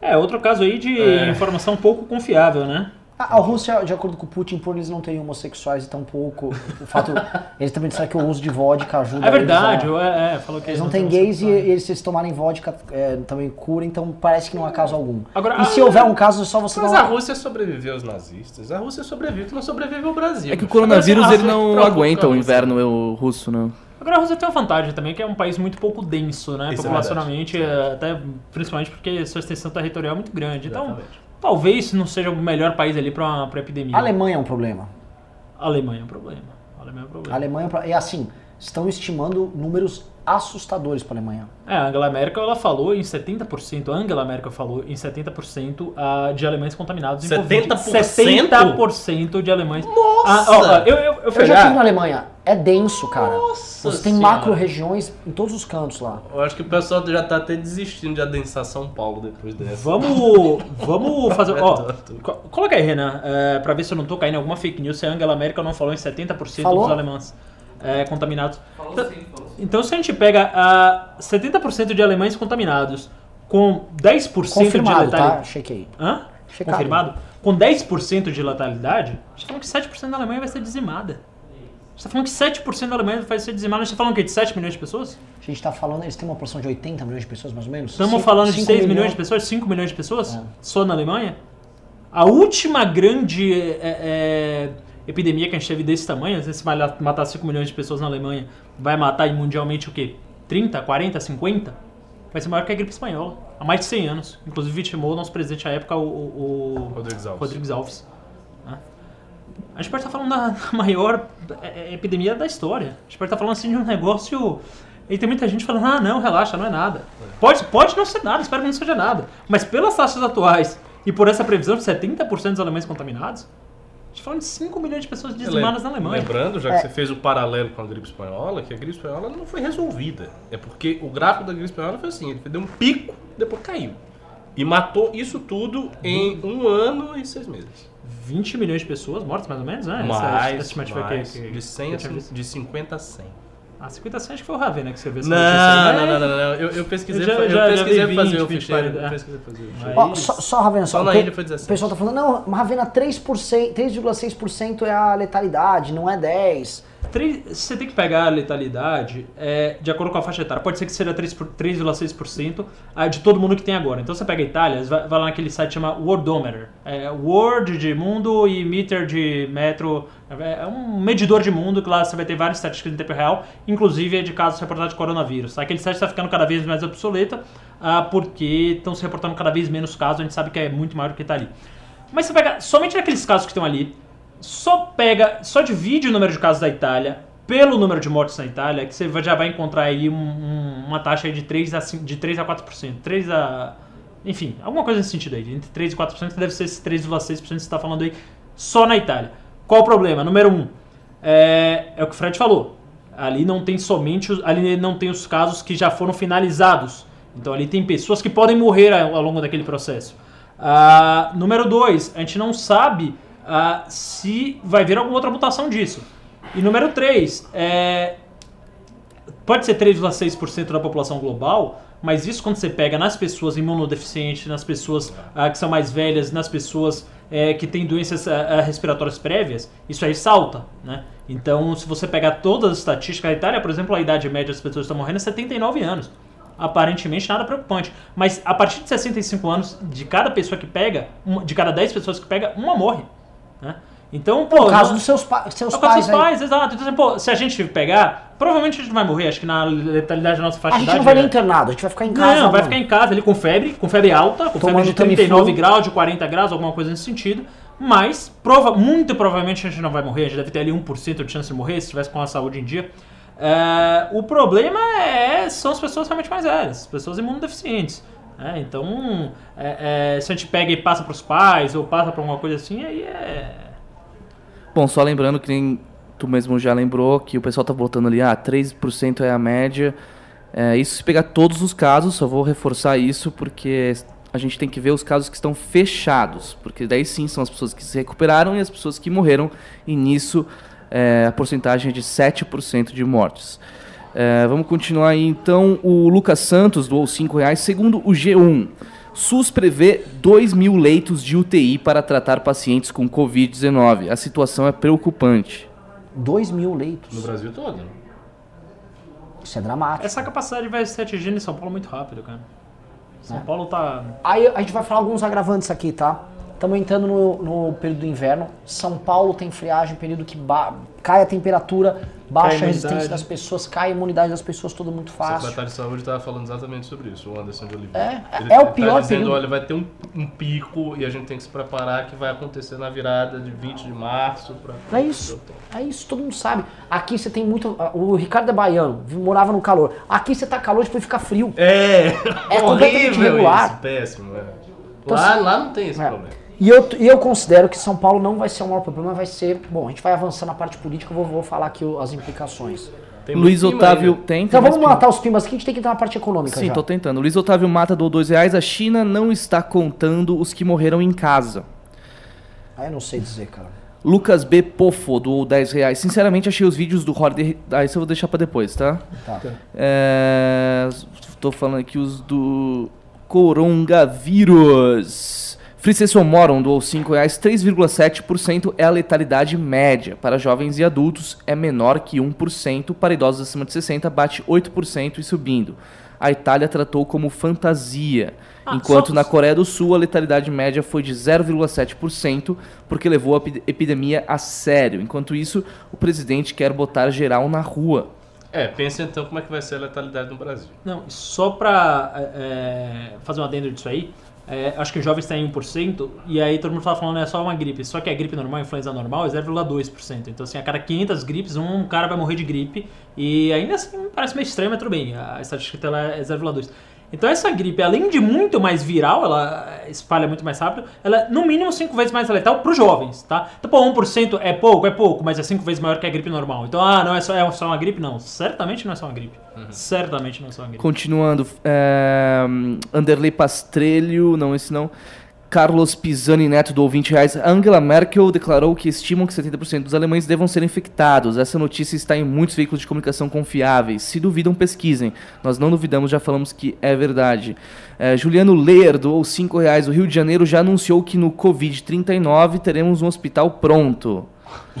É, outro caso aí de
É.
informação pouco confiável, né?
A, a Rússia, de acordo com o Putin, por eles não terem homossexuais e tampouco. O fato. eles também disseram que o uso de vodka ajuda.
É verdade,
Eles, a-
é, é, falou que
eles não têm gays e, e eles, se eles tomarem vodka é, também cura, então parece que não há caso algum.
Agora,
e se houver um caso, é só você
Mas
dar
a. Rússia sobreviveu aos nazistas. A Rússia sobrevive, não sobrevive ao Brasil.
É que o coronavírus ele não aguenta o inverno eu- russo, não.
Agora a Rússia tem uma vantagem também, que é um país muito pouco denso, né?
Isso é
populacionalmente, é, até principalmente porque sua extensão territorial é muito grande. Então,
Exatamente.
Talvez não seja o melhor país ali para epidemia.
A Alemanha é um problema.
A Alemanha é um problema. A Alemanha é um
A
problema.
Alemanha é um é assim, estão estimando números assustadores para a Alemanha.
É, a Angela Merkel ela falou em 70%, a Angela Merkel falou em 70% ah, de alemães contaminados em Covid.
70%?
70% de alemães.
Nossa!
Ah, ó, eu, eu, eu
Eu já estive na Alemanha. É denso, cara.
Nossa
Você tem
Senhora.
macro-regiões em todos os cantos lá.
Eu acho que o pessoal já tá até desistindo de adensar São Paulo depois dessa.
Vamos, vamos fazer. Ó, coloca aí, Renan, é, pra ver se eu não tô caindo em alguma fake news se a Angela Merkel não falou em 70%
Falou?
dos alemães é, contaminados. Então, então, se a gente pega ah, 70% de alemães contaminados com 10% de
Confirmado,
letalidade.
tá? Chequei.
Hã?
Checado.
Confirmado? Com 10% de letalidade, a gente tá falando que 7% da Alemanha vai ser dizimada. A gente tá falando que 7% da Alemanha vai ser dizimada. A gente tá falando o quê? De 7 milhões de pessoas?
A gente tá falando, eles têm uma porção de 80 milhões de pessoas, mais ou menos?
Estamos
Cinco-
falando de
cinco
6 milhões de pessoas, 5 milhões de pessoas
É.
só na Alemanha. A última grande é, é, epidemia que a gente teve desse tamanho, se vai matar 5 milhões de pessoas na Alemanha, vai matar mundialmente o quê? 30, 40, 50? Vai ser maior que a gripe espanhola. Há mais de 100 anos. Inclusive vitimou o nosso presidente à época, o, o,
Rodrigues Alves.
Rodrigues Alves. né? A gente pode estar falando da maior é, é, epidemia da história. A gente pode estar falando assim de um negócio. E tem muita gente falando, ah, não, relaxa, não é nada. Pode, pode não ser nada, espero que não seja nada. Mas pelas taxas atuais e por essa previsão de 70% dos alemães contaminados, gente falando de 5 milhões de pessoas dizimadas na Alemanha.
Lembrando, já
É.
que você fez o paralelo com a gripe espanhola, que a gripe espanhola não foi resolvida. É porque o gráfico da gripe espanhola foi assim, ele deu um pico, depois caiu. E matou isso tudo em um ano e seis meses.
20 milhões de pessoas mortas, mais ou menos, né? Essa-
mais,
essa estimativa que-
mais,
que-
de, 100
que
a, de 50 a 100.
Ah, 50 100 acho que foi o Ravena que você viu essa
Não,
notícia
não,
né?
não, não, não, Eu, eu pesquisei,
Eu já-
eu
já- já
pesquisei fazer
20,
o
20,
ficheiro.
40,
Eu
é.
pesquisei fazer o ficheiro.
Ó, só, só, Ravena, só,
Só na ilha foi 17.
O pessoal tá falando, não, Ravena, 3%, 3,6% é a letalidade, não é 10%.
Você tem que pegar a letalidade é, de acordo com a faixa etária. Pode ser que seja 3 por- 3,6% ah, de todo mundo que tem agora. Então você pega a Itália, vai, vai lá naquele site chama Worldometer. É Word de mundo e meter de metro. É um medidor de mundo que lá você vai ter várias estatísticas em tempo real, inclusive de casos reportados de coronavírus. tá? Aquele site está ficando cada vez mais obsoleto ah, porque estão se reportando cada vez menos casos. A gente sabe que é muito maior do que está ali. Mas você pega somente naqueles casos que estão ali, só pega, só divide o número de casos da Itália pelo número de mortes na Itália, que você já vai encontrar aí um- um- uma taxa de 3 a, 5, de 3 a 4%. 3 a. Enfim, alguma coisa nesse sentido aí. Entre 3 e 4% deve ser esse 3,6% que você está falando aí só na Itália. Qual o problema? Número 1. Um, é, é o que o Fred falou. Ali não tem somente. os- Ali não tem os casos que já foram finalizados. Então ali tem pessoas que podem morrer ao, ao longo daquele processo. Ah, número 2, a gente não sabe se vai haver alguma outra mutação disso. E número 3, é, pode ser 3,6% da população global, mas isso quando você pega nas pessoas imunodeficientes, nas pessoas ah, que são mais velhas, nas pessoas eh, que têm doenças ah, ah, respiratórias prévias, isso aí salta, né? Então, se você pegar todas as estatísticas, a Itália, por exemplo, a idade média das pessoas que estão morrendo é 79 anos. Aparentemente nada preocupante. Mas a partir de 65 anos, de cada pessoa que pega, de cada 10 pessoas que pega, uma morre. Né? Então, pô.
No caso dos seus, pa seus
é
pais
dos
aí.
pais, exato. Então, assim, pô, se a gente pegar, provavelmente a gente vai morrer. Acho que na letalidade da nossa faixa
A gente não vai
né?
nem internado, a gente vai ficar em casa.
Não, vai
mano.
ficar em casa ali com febre, com febre alta, com
Tomando
febre de 39
Tamiflu.
graus, de 40 graus, alguma coisa nesse sentido. Mas, prova, muito provavelmente a gente não vai morrer. A gente deve ter ali 1% de chance de morrer se estivesse com a saúde em dia. É, o problema é, são as pessoas realmente mais velhas, as pessoas imunodeficientes. Né? então, é, é, se a gente pega e passa para os pais ou passa para alguma coisa assim, aí é.
Bom, só lembrando que nem tu mesmo já lembrou que o pessoal tá voltando ali, ah, 3% é a média. É, isso se pegar todos os casos, só vou reforçar isso porque a gente tem que ver os casos que estão fechados, porque daí sim são as pessoas que se recuperaram e as pessoas que morreram, e nisso é, a porcentagem é de 7% de mortes. É, vamos continuar aí então. O Lucas Santos doou 5 reais. Segundo o G1, SUS prevê 2 mil leitos de UTI para tratar pacientes com Covid-19. A situação é preocupante.
2 mil leitos.
No Brasil todo.
Isso é dramático.
Essa capacidade vai ser atingida em São Paulo muito rápido, cara. São
É.
Paulo tá.
Aí a gente vai falar alguns agravantes aqui, tá? Estamos entrando no, no período do inverno. São Paulo tem friagem, período que ba- cai a temperatura, baixa a
a
resistência das pessoas, cai a imunidade das pessoas, tudo muito
O
fácil.
secretário de saúde estava falando exatamente sobre isso, o Anderson de Oliveira.
É,
ele,
é o
ele
pior
tá dizendo,
período.
olha, vai ter um, um pico e a gente tem que se preparar que vai acontecer na virada de 20 de março para
É isso. É isso, todo mundo sabe. Aqui você tem muito. O Ricardo é baiano, morava no calor. Aqui você tá calor, depois fica frio.
É,
É completamente
horrível
irregular.
isso, péssimo. É.
Então,
Lá,
assim,
lá não tem esse
É.
problema.
E eu, e eu considero que São Paulo não vai ser o maior problema, vai ser. Bom, a gente vai avançando na parte política, eu vou, vou falar aqui as implicações.
Tem
Luiz Otávio
ainda.
tem.
Então vamos matar os pimbas aqui, a gente tem que entrar na parte econômica
Sim,
já.
tô tentando. Luiz Otávio Mata doou dois reais. A China não está contando os que morreram em casa.
Ah, eu não sei dizer, cara.
Lucas B. Pofo doou 10 reais. Sinceramente, achei os vídeos do Horde. Ah, isso eu vou deixar pra depois, tá?
Tá.
É... Tô falando aqui os do coronavírus. Fricesson Moron doou 5 reais. 3,7% é a letalidade média. Para jovens e adultos é menor que 1%. Para idosos acima de 60 bate 8% e subindo. A Itália tratou como fantasia.
Ah,
enquanto
só-
na Coreia do Sul a letalidade média foi de 0,7%, porque levou a epi- epidemia a sério. Enquanto isso, o presidente quer botar geral na rua.
É, pensa então como é que vai ser a letalidade no Brasil.
Não, só pra é, fazer um adendo disso aí, é, acho que os jovens têm 1%, e aí todo mundo tava falando é só uma gripe. Só que a gripe normal, a influenza normal, é 0,2%. Então, assim, a cada 500 gripes, um cara vai morrer de gripe. E ainda assim, parece meio estranho, mas tudo bem. A estatística dela é 0,2%. Então, essa gripe, além de muito mais viral, ela espalha muito mais rápido, ela é no mínimo 5 vezes mais letal para os jovens, tá? Então, pô, 1% é pouco, é pouco, mas é 5 vezes maior que a gripe normal. Então, ah, não é só, é só uma gripe? Não, certamente não é só uma gripe. Certamente não é só uma gripe.
Continuando, é, Anderley Pastrelho, não, esse não. Carlos Pisani Neto doou 20 reais. Angela Merkel declarou que estimam que 70% dos alemães devam ser infectados. Essa notícia está em muitos veículos de comunicação confiáveis. Se duvidam, pesquisem. Nós não duvidamos, já falamos que é verdade. É, Juliano Leer doou 5 reais. O Rio de Janeiro já anunciou que no Covid-39 teremos um hospital pronto.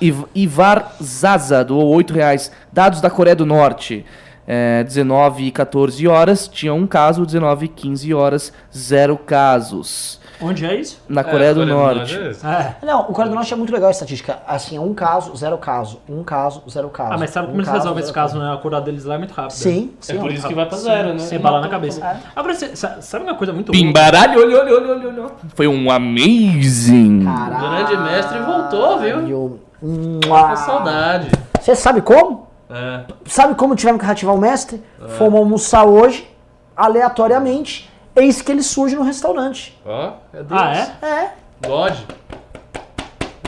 Iv- Ivar Zaza doou 8 reais. Dados da Coreia do Norte. É, 19 e 14 horas, tinha um caso, 19 e 15 horas, zero casos.
Onde é isso?
Na
É,
Coreia do Norte.
é.
É.
Não, o Coreia do Norte é muito legal a estatística. Assim, é um caso, zero caso. Um caso, zero caso.
Ah, mas sabe como
Um
eles resolvem
zero
esse caso, né? A cura deles lá é muito rápida.
Sim, sim.
É por isso
caso.
que vai pra zero, né?
Sem bala na cabeça.
É.
Agora, você- sa- sabe uma coisa muito louca?
Pimbaralho, olha, olha, olha, olha. Foi um amazing.
Caralho.
O grande mestre voltou, viu?
Mua.
Com saudade.
Você sabe como?
É.
Sabe como tivemos que reativar o mestre? Fomos almoçar hoje, aleatoriamente. Eis que ele surge no restaurante.
Ó, é Deus.
Ah, é?
É.
God.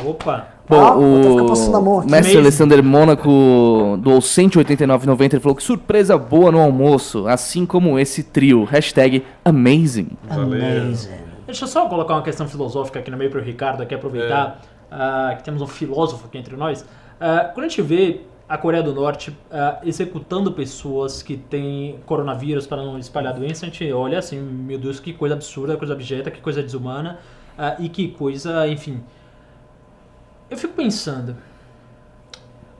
Opa.
Bom,
Ah,
o mestre
Amazing.
Alexander Mônaco doou 189,90. Ele falou que surpresa boa no almoço, assim como esse trio. Hashtag amazing.
Amazing.
Deixa eu só colocar uma questão filosófica aqui no meio pro Ricardo, aqui aproveitar ah, que temos um filósofo aqui entre nós. Ah, quando a gente vê a Coreia do Norte ah, executando pessoas que têm coronavírus para não espalhar doença, a gente olha assim, meu Deus, que coisa absurda, coisa abjeta, que coisa desumana ah, e que coisa, enfim. Eu fico pensando,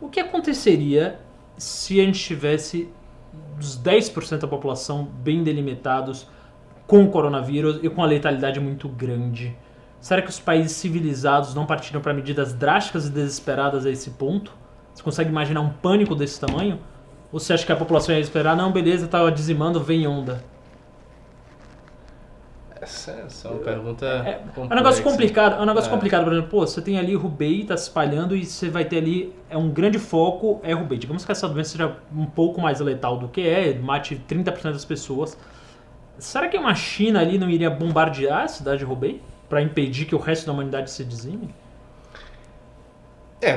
o que aconteceria se a gente tivesse os 10% da população bem delimitados com o coronavírus e com a letalidade muito grande? Será que os países civilizados não partiram para medidas drásticas e desesperadas a esse ponto? Você consegue imaginar um pânico desse tamanho? Ou você acha que a população ia esperar, não, beleza, tá dizimando, vem onda?
Essa, é uma pergunta
É, é um negócio complicado, é um negócio
É.
complicado, por exemplo, pô, você tem ali Rubei, tá se espalhando e você vai ter ali, é um grande foco, é Rubei. Digamos que essa doença seja um pouco mais letal do que é, mate 30% das pessoas. Será que uma China ali não iria bombardear a cidade de Rubei para impedir que o resto da humanidade se dizime?
É,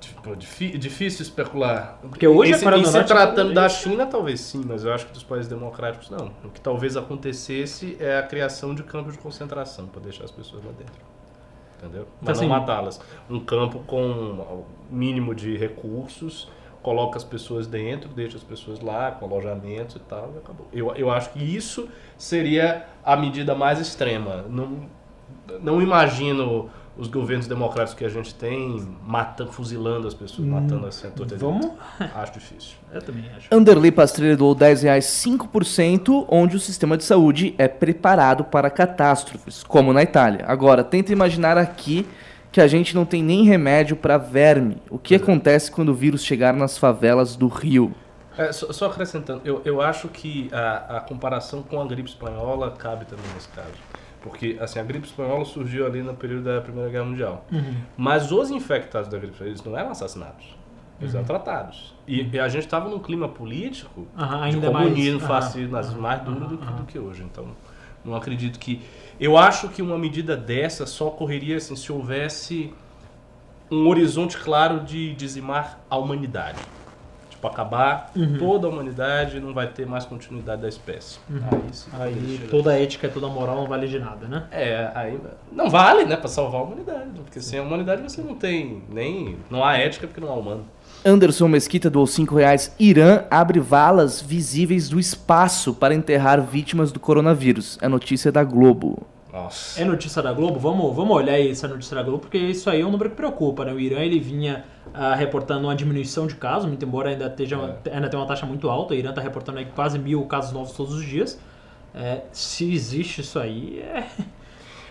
tipo, difí- difícil especular.
Porque hoje
em,
a
se- em
Norte-
tratando da China, talvez sim, mas eu acho que dos países democráticos não. O que talvez acontecesse é a criação de campos de concentração para deixar as pessoas lá dentro. Entendeu? Mas
Assim-
não matá-las. Um campo com o mínimo de recursos, coloca as pessoas dentro, deixa as pessoas lá, com alojamentos e tal, e acabou. Eu, eu acho que isso seria a medida mais extrema. Não, não imagino os governos democráticos que a gente tem matando, fuzilando as pessoas, matando assim a torta e a
Vamos?
Acho difícil.
Eu também acho.
Anderli Pastrelli doou 10 reais 5%, onde o sistema de saúde é preparado para catástrofes, como na Itália. Agora, tenta imaginar aqui que a gente não tem nem remédio para verme. O que acontece quando o vírus chegar nas favelas do Rio?
É, só, só acrescentando, eu, eu acho que a, a comparação com a gripe espanhola cabe também nesse caso. Porque assim, a gripe espanhola surgiu ali no período da Primeira Guerra Mundial.
Uhum.
Mas os infectados da gripe espanhola, eles não eram assassinados. Eles eram tratados. E, e a gente estava num clima político de
ainda mais.
comunismo,
aham,
fascismo, nazismo, mais duro do, do que hoje. Então, não acredito que... Eu acho que uma medida dessa só ocorreria assim, se houvesse um horizonte claro de dizimar a humanidade. Tipo, acabar
Uhum.
toda a humanidade não vai ter mais continuidade da espécie. Aí, sim,
Uhum. Aí
chega-
toda a ética e toda a moral não vale de nada, né?
É, aí não vale, né, pra salvar a humanidade. Porque sem a humanidade você não tem nem... Não há ética porque não há humano.
Anderson Mesquita doou 5 reais. Irã abre valas visíveis do espaço para enterrar vítimas do coronavírus. É notícia da Globo.
Nossa.
É notícia da Globo? Vamos, vamos olhar aí essa notícia da Globo, porque isso aí é um número que preocupa, né? O Irã, ele vinha ah, reportando uma diminuição de casos, muito embora ainda, esteja, ainda tenha uma taxa muito alta. O Irã está reportando aí quase mil casos novos todos os dias. É, se existe isso aí, é...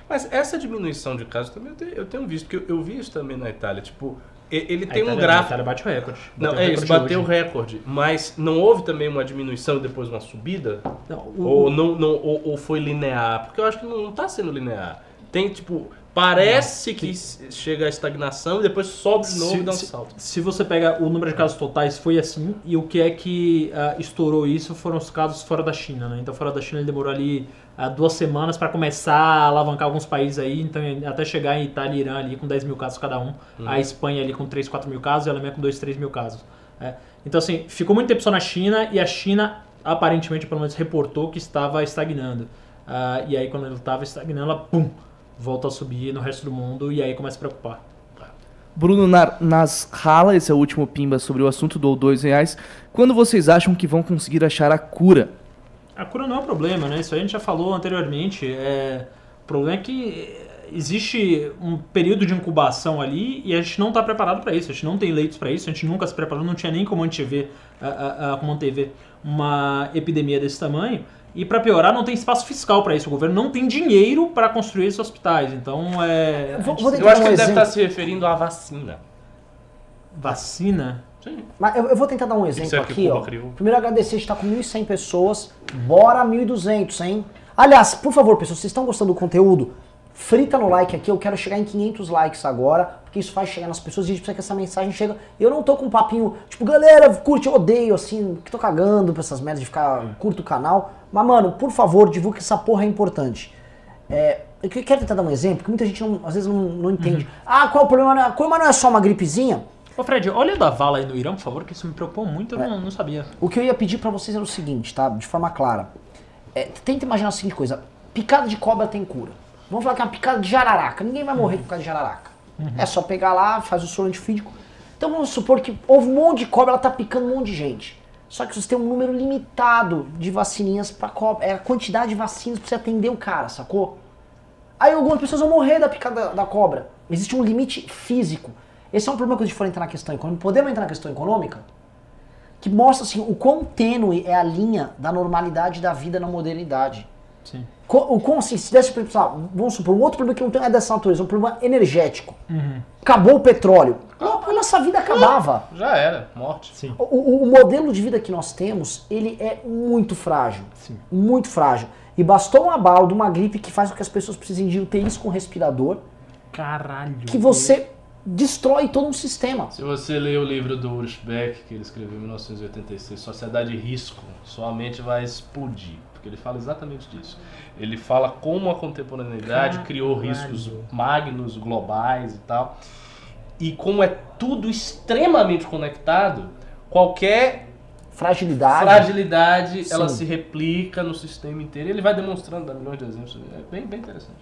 Mas essa diminuição de casos também eu tenho, eu tenho visto, porque eu, eu vi isso também na Itália. Tipo, ele
A
tem um
Itália- A
gráfico.
Itália bate o recorde.
Não,
Bateu
é
o
isso,
recorde
bateu o recorde. Mas não houve também uma diminuição e depois uma subida?
Não, o-
Ou, não, não, ou, ou foi linear? Porque eu acho que não, não tá sendo linear. Tem, tipo, parece que chega a estagnação e depois sobe de novo e dá um
se,
salto.
se você pega o número de casos totais, foi assim. E o que é que ah, estourou isso foram os casos fora da China, né? Então, fora da China, ele demorou ali ah, duas semanas para começar a alavancar alguns países aí. Então, até chegar em Itália e Irã ali com 10 mil casos cada um. A Espanha ali com 3, 4 mil casos e a Alemanha com 2, 3 mil casos. É. Então, assim, ficou muito tempo só na China e a China, aparentemente, pelo menos, reportou que estava estagnando. Ah, e aí, quando ele estava estagnando, ela, pum, volta a subir no resto do mundo e aí começa a preocupar.
Bruno Nar Nasralla, esse é o último pimba sobre o assunto, doou 2 reais. Quando vocês acham que vão conseguir achar a cura?
A cura não é o problema, né? Isso a gente já falou anteriormente. É... O problema é que existe um período de incubação ali e a gente não está preparado para isso. A gente não tem leitos para isso, a gente nunca se preparou, não tinha nem como antever, a- a- a- como antever uma epidemia desse tamanho. E para piorar, não tem espaço fiscal para isso. O governo não tem dinheiro para construir esses hospitais. Então, é.
Eu vou- vou
Eu acho
dar
que
um
ele deve
exemplo.
estar se referindo à vacina.
Vacina.
Sim.
Mas eu, eu vou tentar dar um exemplo
é que
aqui, ó.
criou.
Primeiro agradecer, a gente tá com 1.100 pessoas, bora 1.200, hein? Aliás, por favor, pessoas, vocês estão gostando do conteúdo? Frita no like aqui, eu quero chegar em 500 likes agora, porque isso faz chegar nas pessoas e a gente precisa que essa mensagem chegue. Eu não tô com um papinho, tipo, galera, curte, eu odeio, assim, que tô cagando pra essas merdas de ficar curto o canal. Mas, mano, por favor, divulgue que essa porra é importante. É, eu que- quero tentar dar um exemplo, que muita gente não- às vezes não, não entende. Ah, qual é o problema? A coma não é só uma gripezinha?
Ô Fred, olha da vala aí no Irã, por favor, que isso me preocupou muito, eu não, não sabia.
O que eu ia pedir pra vocês era o seguinte, tá? De forma clara. É, tenta imaginar a seguinte coisa: picada de cobra tem cura. Vamos falar que é uma picada de jararaca. Ninguém vai morrer com picada de jararaca. É só pegar lá, faz o soro antifídico. Então vamos supor que houve um monte de cobra, ela tá picando um monte de gente. Só que você tem um número limitado de vacininhas pra cobra. É a quantidade de vacinas pra você atender o cara, sacou? Aí algumas pessoas vão morrer da picada da cobra. Existe um limite físico. Esse é um problema quando a gente for entrar na questão econômica. Podemos entrar na questão econômica? Que mostra assim, o quão tênue é a linha da normalidade da vida na modernidade.
Sim.
Co- O se desse pensar, vamos supor, um outro problema que não tem é dessa natureza, um problema energético. Acabou o petróleo. A nossa vida acabava.
Já era, morte.
Sim.
O, o- o modelo de vida que nós temos, ele é muito frágil.
Sim.
Muito frágil. E bastou um abalo de uma gripe que faz com que as pessoas precisem de UTIs com respirador,
Caralho.
que você destrói todo um sistema.
Se você ler o livro do Ulrich Beck, que ele escreveu em 1986, Sociedade e Risco, sua mente vai explodir. Porque ele fala exatamente disso. Ele fala como a contemporaneidade criou riscos magnos, globais e tal. E como é tudo extremamente conectado, qualquer
Fragilidade.
fragilidade ela se replica no sistema inteiro. Ele vai demonstrando dá milhões de exemplos. É bem, bem interessante.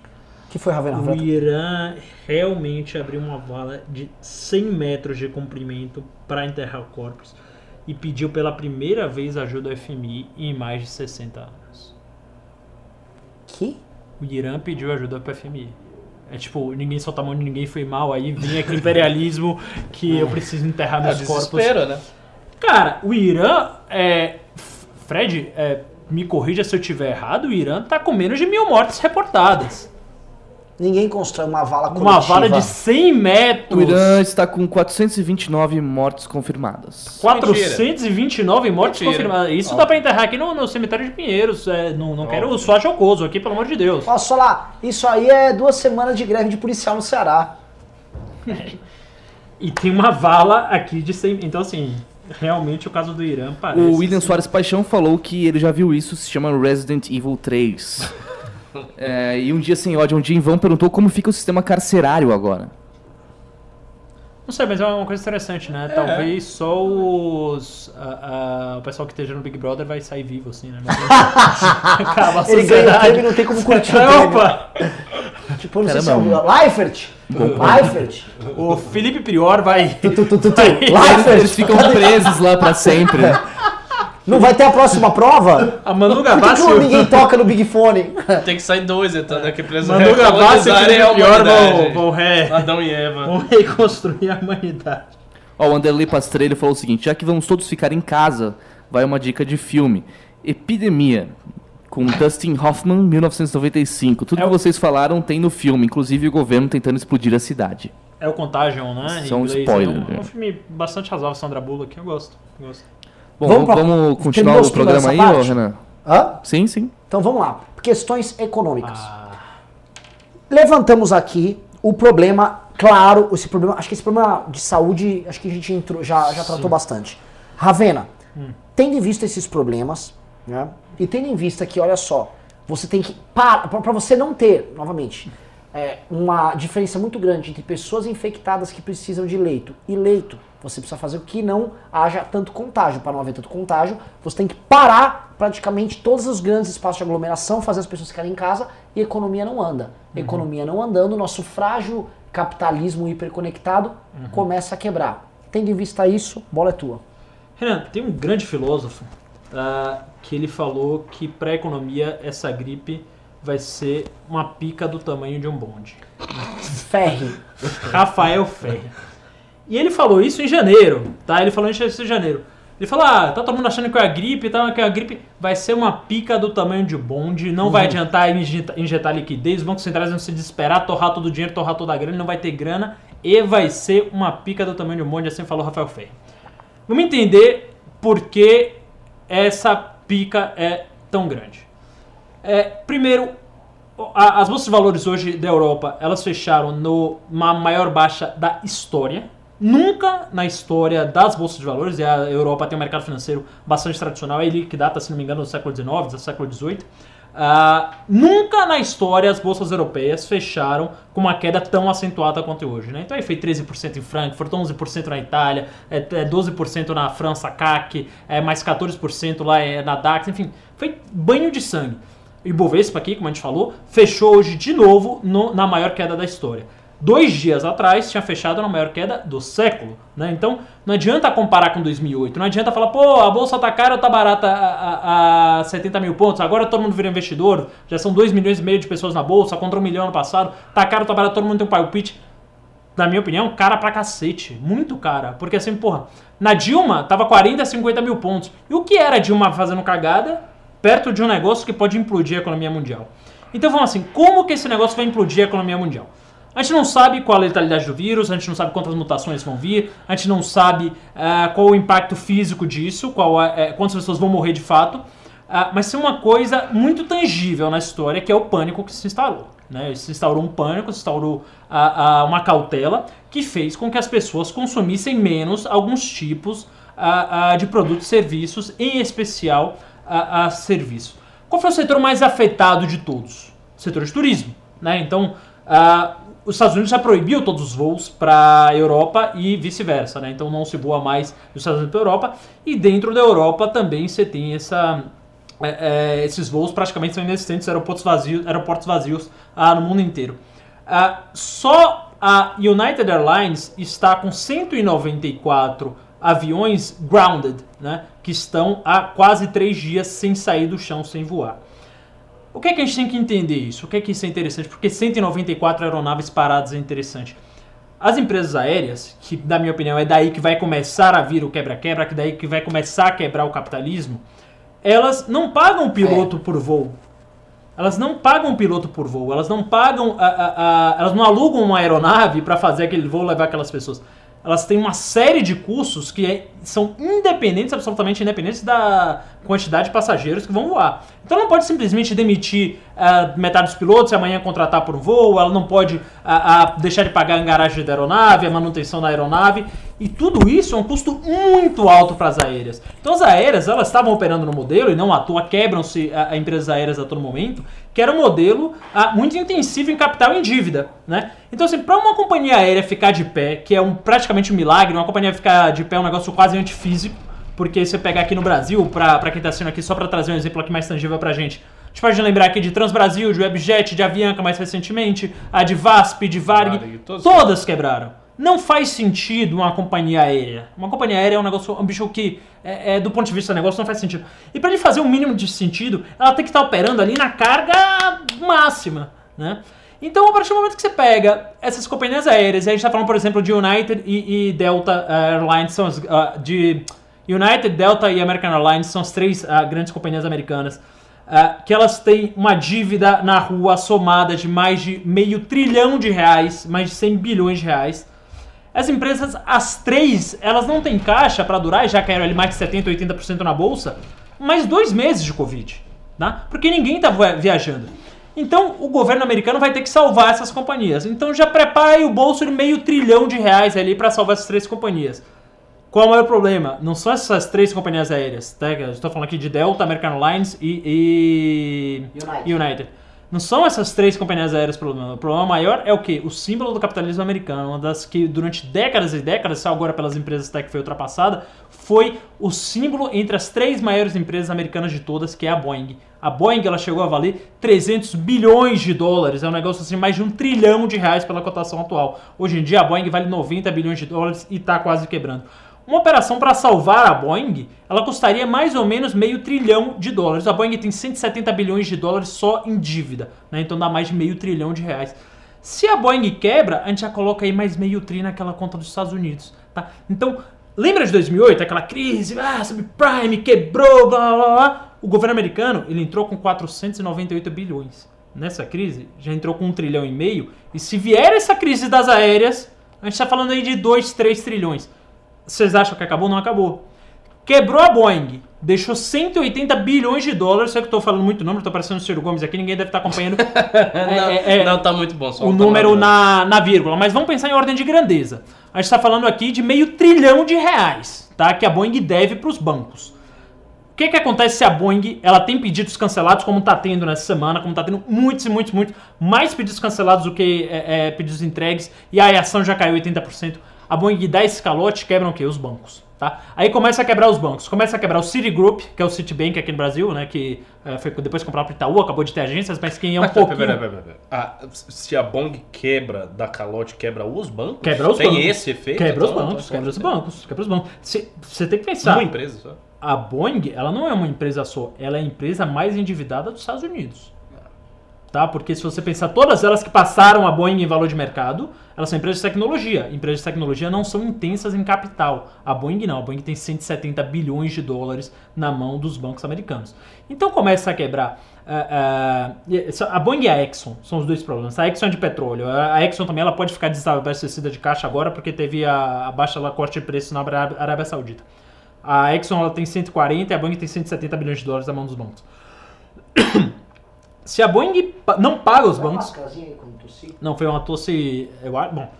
que foi, Ravena?
O Irã realmente abriu uma vala de 100 metros de comprimento para enterrar o corpus e pediu pela primeira vez ajuda ao FMI em mais de 60 anos.
Que?
O Irã pediu ajuda para o FMI. É tipo, ninguém solta a mão de ninguém, foi mal, aí vem aquele imperialismo que eu preciso enterrar
É
meus corpos.
desespero, né?
Cara, o Irã é. Fred, é, me corrija se eu estiver errado, o Irã tá com menos de mil mortes reportadas.
Ninguém constrói uma vala coletiva.
Uma vala de 100 metros.
O Irã está com 429 mortes confirmadas.
429 mortes
Mentira.
confirmadas. Isso
Ó.
dá pra enterrar aqui no, no cemitério de Pinheiros. É, não não quero soar jocoso aqui, pelo amor de Deus.
Posso falar? Isso aí é duas semanas de greve de policial no Ceará.
E tem uma vala aqui de 100. Então, assim, realmente o caso do Irã parece.
O William Soares Paixão falou que ele já viu isso, se chama Resident Evil 3. É, e um dia sem ódio, um dia em vão perguntou como fica o sistema carcerário agora.
Não sei, mas é uma coisa interessante, né? Talvez só os. a- a- o pessoal que esteja no Big Brother vai sair vivo, assim, né? Acaba a
Ele ganha o
sociedade.
prêmio e não tem como curtir.
Opa!
Tipo, não sei se
Caramba,
é o Leifert. Leifert.
O Felipe Prior vai.
Tu, tu, tu, tu.
Eles
Leifert.
ficam presos lá pra sempre.
Não vai ter a próxima prova?
A Manu
Por que,
Gavassi.
que ninguém toca no Big Fone?
Tem que sair dois entrando aqui pra eles
Manu Gavassi e Prior vão, vão, re-
Adão e Eva.
vão reconstruir a humanidade.
Ó, o Anderley Pastrello falou o seguinte: já que vamos todos ficar em casa, vai uma dica de filme. Epidemia. Com Dustin Hoffman, 1995. Tudo
É
que
o-
vocês falaram tem no filme, inclusive o governo tentando explodir a cidade.
É o Contagion, né? Em inglês.
spoiler,
É um,
né?
é um filme bastante razoável, Sandra Bullock, eu gosto. gosto.
Bom,
Vamos pra-
vamos continuar o programa aí, ô? Renan?
Hã?
Sim, sim.
Então vamos lá. Questões econômicas.
Ah,
Levantamos aqui o problema, claro, esse problema, acho que esse problema de saúde, acho que a gente entrou, já, já tratou bastante. Ravena, tendo em vista esses problemas, né? E tendo em vista que, olha só, você tem que para para você não ter, novamente, é, uma diferença muito grande entre pessoas infectadas que precisam de leito e leito. Você precisa fazer que não haja tanto contágio. Para não haver tanto contágio, você tem que parar praticamente todos os grandes espaços de aglomeração, fazer as pessoas ficarem em casa e a economia não anda. Economia não andando, nosso frágil capitalismo hiperconectado começa a quebrar. Tendo em vista isso, bola é tua.
Renan, tem um grande filósofo ah, que ele falou que para a economia essa gripe vai ser uma pica do tamanho de um bonde.
Ferre.
Rafael Ferri. E ele falou isso em janeiro, tá? Ele falou isso em janeiro. Ele falou, ah, tá todo mundo achando que é a gripe, tá? que a gripe vai ser uma pica do tamanho de um bonde, não vai adiantar injetar, injetar liquidez, os bancos centrais vão se desesperar, torrar todo o dinheiro, torrar toda a grana, não vai ter grana, e vai ser uma pica do tamanho de um bonde, assim falou Rafael Ferri. Vamos entender por que essa pica é tão grande. É, primeiro, a- as bolsas de valores hoje da Europa, elas fecharam no- numa maior baixa da história. Nunca na história das bolsas de valores, e a Europa tem um mercado financeiro bastante tradicional, ele que data, se não me engano, do século XIX, do século XVIII. Ah, nunca na história as bolsas europeias fecharam com uma queda tão acentuada quanto hoje. Né? Então aí foi 13% em Frankfurt, 11% na Itália, é, é 12% na França, CAC, é mais 14% lá é, na DAX, enfim, foi banho de sangue. O Ibovespa aqui, como a gente falou, fechou hoje de novo no- na maior queda da história. Dois dias atrás tinha fechado na maior queda do século, né? Então não adianta comparar com 2008, não adianta falar, pô, a bolsa tá cara ou tá barata a, a, a 70 mil pontos, agora todo mundo vira investidor, já são 2 milhões e meio de pessoas na bolsa, contra um milhão ano passado, tá caro ou tá barato, todo mundo tem um palpite. Na minha opinião, cara pra cacete, muito cara, porque assim, porra, na Dilma tava 40, 50 mil pontos, e o que era Dilma fazendo cagada perto de um negócio que pode implodir a economia mundial? Então vamos assim, como que esse negócio vai implodir a economia mundial? A gente não sabe qual a letalidade do vírus, a gente não sabe quantas mutações vão vir, a gente não sabe ah, qual o impacto físico disso, qual a- eh, quantas pessoas vão morrer de fato, ah, mas tem uma coisa muito tangível na história que é o pânico que se instalou. Né? Se instaurou um pânico, se instaurou ah, uma cautela que fez com que as pessoas consumissem menos alguns tipos de produtos e serviços, em especial a, serviço. Qual foi o setor mais afetado de todos? O setor de turismo. Né? Então, ah, os Estados Unidos já proibiu todos os voos para a Europa e vice-versa, né? Então não se voa mais dos Estados Unidos para a Europa. E dentro da Europa também você tem essa, é, é, esses voos praticamente são inexistentes, aeroportos vazios, aeroportos vazios ah, no mundo inteiro. Ah, só a United Airlines está com 194 aviões grounded, né? Que estão há quase três dias sem sair do chão, sem voar. O que é que a gente tem que entender isso? O que é que isso é interessante? Porque 194 aeronaves paradas é interessante. As empresas aéreas, que na minha opinião é daí que vai começar a vir o quebra-quebra, que daí que vai começar a quebrar o capitalismo, elas não pagam o piloto é. por voo. Elas não pagam o piloto por voo, elas não pagam, a, a, a, elas não alugam uma aeronave para fazer aquele voo levar aquelas pessoas elas têm uma série de custos que é, são independentes, absolutamente independentes da quantidade de passageiros que vão voar. Então ela não pode simplesmente demitir uh, metade dos pilotos e amanhã contratar por um voo, ela não pode uh, uh, deixar de pagar a garagem da aeronave, a manutenção da aeronave, e tudo isso é um custo muito alto para as aéreas. Então as aéreas, elas estavam operando no modelo, e não à toa quebram-se a, empresas aéreas a todo momento, que era um modelo muito intensivo em capital e em dívida. Né? Então assim, para uma companhia aérea ficar de pé, que é um, praticamente um milagre, uma companhia ficar de pé é um negócio quase antifísico, porque se você pegar aqui no Brasil, pra quem tá assistindo aqui, só pra trazer um exemplo aqui mais tangível pra gente. A gente pode lembrar aqui de Transbrasil, de Webjet, de Avianca mais recentemente, a de VASP, de Varg, todas quebraram. Não faz sentido uma companhia aérea. Uma companhia aérea é um negócio, um bicho que, é, é, do ponto de vista do negócio, não faz sentido. E para ele fazer um mínimo de sentido, ela tem que estar tá operando ali na carga máxima, né? Então, a partir do momento que você pega essas companhias aéreas, e a gente está falando, por exemplo, de United e, e Delta Airlines, são as, uh, de United, Delta e American Airlines são as três uh, grandes companhias americanas uh, que elas têm uma dívida na rua somada de mais de meio trilhão de reais, mais de 100 bilhões de reais. As empresas, as três, elas não têm caixa para durar, já caíram ali mais de 70, 80% na bolsa, mais dois meses de Covid, tá? Porque ninguém está viajando. Então o governo americano vai ter que salvar essas companhias. Então já prepare o bolso de meio trilhão de reais ali para salvar essas três companhias. Qual é o maior problema? Não são essas três companhias aéreas, tá? Estou falando aqui de Delta, American Airlines e, e United. United. Não são essas três companhias aéreas o problema. O problema maior é o que? O símbolo do capitalismo americano, uma das que durante décadas e décadas, só agora pelas empresas que foi ultrapassada, foi o símbolo entre as três maiores empresas americanas de todas, que é a Boeing. A Boeing ela chegou a valer 300 bilhões de dólares, é um negócio assim, mais de um trilhão de reais pela cotação atual. Hoje em dia a Boeing vale 90 bilhões de dólares e está quase quebrando. Uma operação para salvar a Boeing, ela custaria mais ou menos meio trilhão de dólares. A Boeing tem 170 bilhões de dólares só em dívida, né? então dá mais de meio trilhão de reais. Se a Boeing quebra, a gente já coloca aí mais meio tri naquela conta dos Estados Unidos. Tá? Então, lembra de 2008, aquela crise, ah, subprime, quebrou, blá blá blá. O governo americano ele entrou com 498 bilhões. Nessa crise, já entrou com um trilhão e meio. E se vier essa crise das aéreas, a gente está falando aí de 2, 3 trilhões. Vocês acham que acabou? Não acabou. Quebrou a Boeing, deixou 180 bilhões de dólares. Sei que eu tô falando muito número, tô parecendo o Ciro Gomes aqui, ninguém deve estar tá acompanhando.
não, é, é, não, tá muito bom.
o número na, na vírgula, mas vamos pensar em ordem de grandeza. A gente está falando aqui de meio trilhão de reais, tá? Que a Boeing deve para os bancos. O que, que acontece se a Boeing ela tem pedidos cancelados, como está tendo nessa semana, como está tendo muitos e muitos, muitos, mais pedidos cancelados do que é, é, pedidos entregues, e a ação já caiu 80% a Boeing dá esse calote, quebram o quê? Os bancos. Tá? Aí começa a quebrar os bancos. Começa a quebrar o Citigroup, que é o Citibank aqui no Brasil, né? Que é, foi depois comprado para Itaú, acabou de ter agências, mas quem é um mas, pouquinho... Pera, pera, pera,
ah, se a Boeing quebra, dá calote, quebra os bancos?
Quebra os
tem
bancos.
Tem esse efeito?
Quebra os então, bancos, quebra os bancos, quebra os bancos. Você tem que pensar...
Uma empresa só?
A Boeing, ela não é uma empresa só, ela é a empresa mais endividada dos Estados Unidos tá? Porque se você pensar todas elas que passaram a Boeing em valor de mercado, elas são empresas de tecnologia. Empresas de tecnologia não são intensas em capital. A Boeing não. A Boeing tem 170 bilhões de dólares na mão dos bancos americanos. Então começa a quebrar. Uh, uh, a Boeing e a Exxon são os dois problemas. A Exxon é de petróleo. A Exxon também ela pode ficar desabastecida de caixa agora porque teve a, baixa lá, corte de preço na Arábia Saudita. A Exxon ela tem 140 e a Boeing tem 170 bilhões de dólares na mão dos bancos. Se a Boeing não paga os bancos. Não, foi uma tosse. Eu, bom.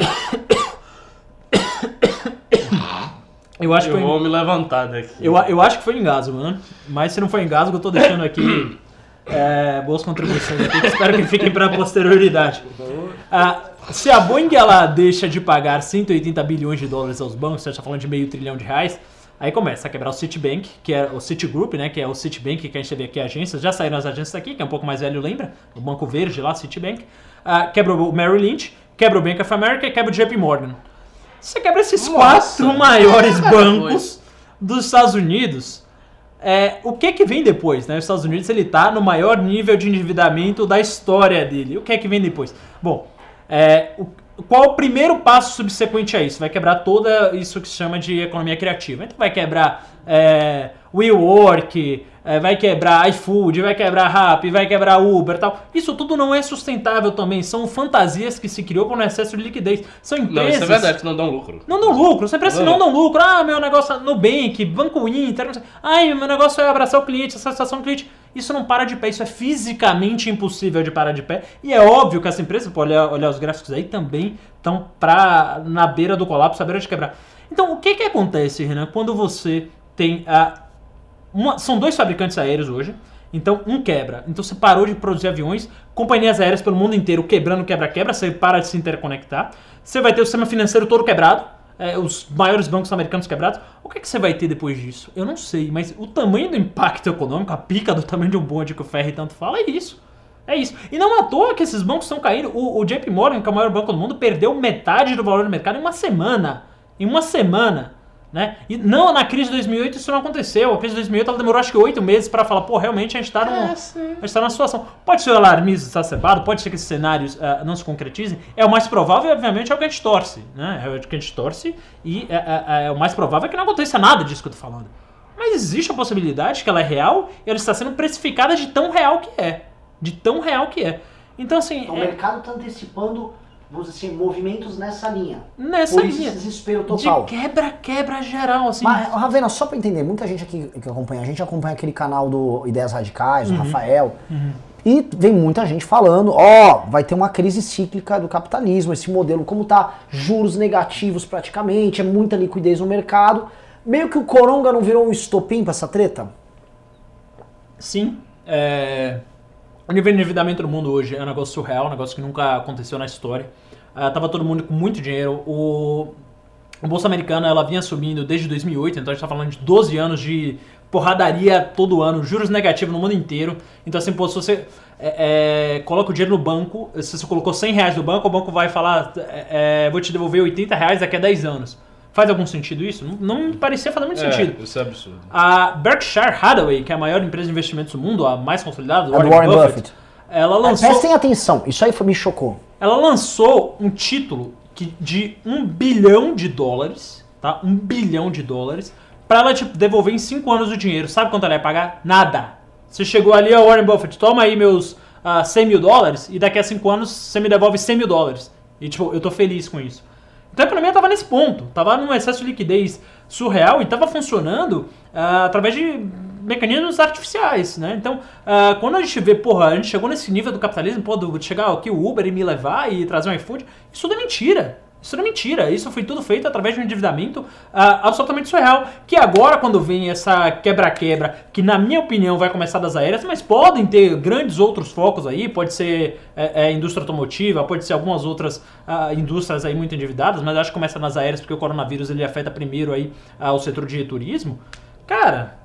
Eu acho eu que vou me levantar daqui.
Eu, eu acho que foi engasgo, né? Mas se não foi engasgo, eu tô deixando aqui É, boas contribuições aqui, que espero que fiquem para a posterioridade. Ah, se a Boeing ela deixa de pagar 180 bilhões de dólares aos bancos, você está falando de meio trilhão de reais, aí começa a quebrar o Citibank, que é o Citigroup, né, que é o Citibank que a gente teve aqui, agências, já saíram as agências aqui, que é um pouco mais velho, lembra? O Banco Verde lá, Citibank. Ah, quebra o Merrill Lynch, quebra o Bank of America e quebra o JP Morgan. Você quebra esses
Nossa.
quatro maiores bancos dos Estados Unidos. É, o que que vem depois? Né? Os Estados Unidos ele tá no maior nível de endividamento da história dele. O que é que vem depois? Bom, é, o- qual o primeiro passo subsequente a isso? Vai quebrar toda isso que se chama de economia criativa. Então vai quebrar é, WeWork, é, vai quebrar iFood, vai quebrar Rappi, vai quebrar Uber e tal. Isso tudo não é sustentável também. São fantasias que se criou por um excesso de liquidez. São
Não,
empresas...
isso é verdade, que não dão lucro.
Não dão lucro, sempre assim,
Não.
não dão lucro. Ah, meu negócio é Nubank, Banco Inter, não. Ai, meu negócio é abraçar o cliente, essa situação do cliente. Isso não para de pé, isso é fisicamente impossível de parar de pé. E é óbvio que essa empresa, pode olhar, olhar os gráficos aí, também estão pra, na beira do colapso, na beira de quebrar. Então, o que que acontece, Renan, quando você tem a. uma- são dois fabricantes aéreos hoje. Então, um quebra. Então, você parou de produzir aviões. Companhias aéreas pelo mundo inteiro quebrando, quebra-quebra. Você para de se interconectar. Você vai ter o sistema financeiro todo quebrado. É, os maiores bancos americanos quebrados. O que, que você vai ter depois disso? Eu não sei. Mas o tamanho do impacto econômico, a pica do tamanho de um bonde que o Ferri tanto fala, é isso. É isso. E não à toa que esses bancos estão caindo. O, o JP Morgan, que é o maior banco do mundo, perdeu metade do valor do mercado em uma semana. Em uma semana. Né? E não, na crise de 2008 isso não aconteceu. A crise de 2008 ela demorou acho que oito meses para falar, pô, realmente a gente está num, a gente tá numa situação. Pode ser o alarmismo exacerbado, pode ser que esses cenários ah, não se concretizem. É o mais provável, obviamente, é o que a gente torce. Né? É o que a gente torce e é, é- é o mais provável é que não aconteça nada disso que eu tô falando. Mas existe a possibilidade que ela é real e ela está sendo precificada de tão real que é. De tão real que é. Então, assim,
Então, o
é
mercado está antecipando, vamos dizer assim, movimentos nessa linha.
nessa
Por
linha.
esse desespero total.
De quebra-quebra geral, assim.
Mas, Ravena, só pra entender, muita gente aqui que acompanha, a gente acompanha aquele canal do Ideias Radicais,
Uhum.
o Rafael, e vem muita gente falando, ó, vai ter uma crise cíclica do capitalismo, esse modelo, como tá, juros negativos praticamente, é muita liquidez no mercado. Meio que o Coronga não virou um estopim pra essa treta?
Sim. É... O nível de endividamento no mundo hoje é um negócio surreal, um negócio que nunca aconteceu na história. Ah, tava todo mundo com muito dinheiro. O... Bolsa Americana ela vinha subindo desde 2008, então a gente tá falando de 12 anos de porradaria todo ano, juros negativos no mundo inteiro. Então assim, pô, se você é, é, coloca o dinheiro no banco, se você colocou 100 reais no banco, o banco vai falar, é, é, vou te devolver 80 reais daqui a 10 anos. Faz algum sentido isso? Não, me parecia fazer muito sentido.
É, isso é absurdo.
A Berkshire Hathaway, que é a maior empresa de investimentos do mundo, a mais consolidada,
É do Warren Buffett.
ela
É,
lançou,
prestem atenção, isso aí foi- me chocou.
ela lançou um título que, de um bilhão de dólares, tá? Um bilhão de dólares, pra ela tipo, devolver em cinco anos o dinheiro. Sabe quanto ela ia pagar? Nada. Você chegou ali, ó, Warren Buffett, toma aí meus ah, 100 mil dólares e daqui a cinco anos você me devolve 100 mil dólares. E tipo, eu tô feliz com isso. Então a economia tava nesse ponto, tava num excesso de liquidez surreal e tava funcionando ah, através de mecanismos artificiais, né? Então, ah, quando a gente vê, porra, a gente chegou nesse nível do capitalismo, pô, de chegar aqui o Uber e me levar e trazer um iFood, isso tudo é mentira. Isso não é mentira, isso foi tudo feito através de um endividamento ah, absolutamente surreal. Que agora, quando vem essa quebra-quebra, que na minha opinião vai começar das aéreas, mas podem ter grandes outros focos aí, pode ser é, é, indústria automotiva, pode ser algumas outras ah, indústrias aí muito endividadas, mas acho que começa nas aéreas porque o coronavírus ele afeta primeiro aí ah, o setor de turismo. Cara,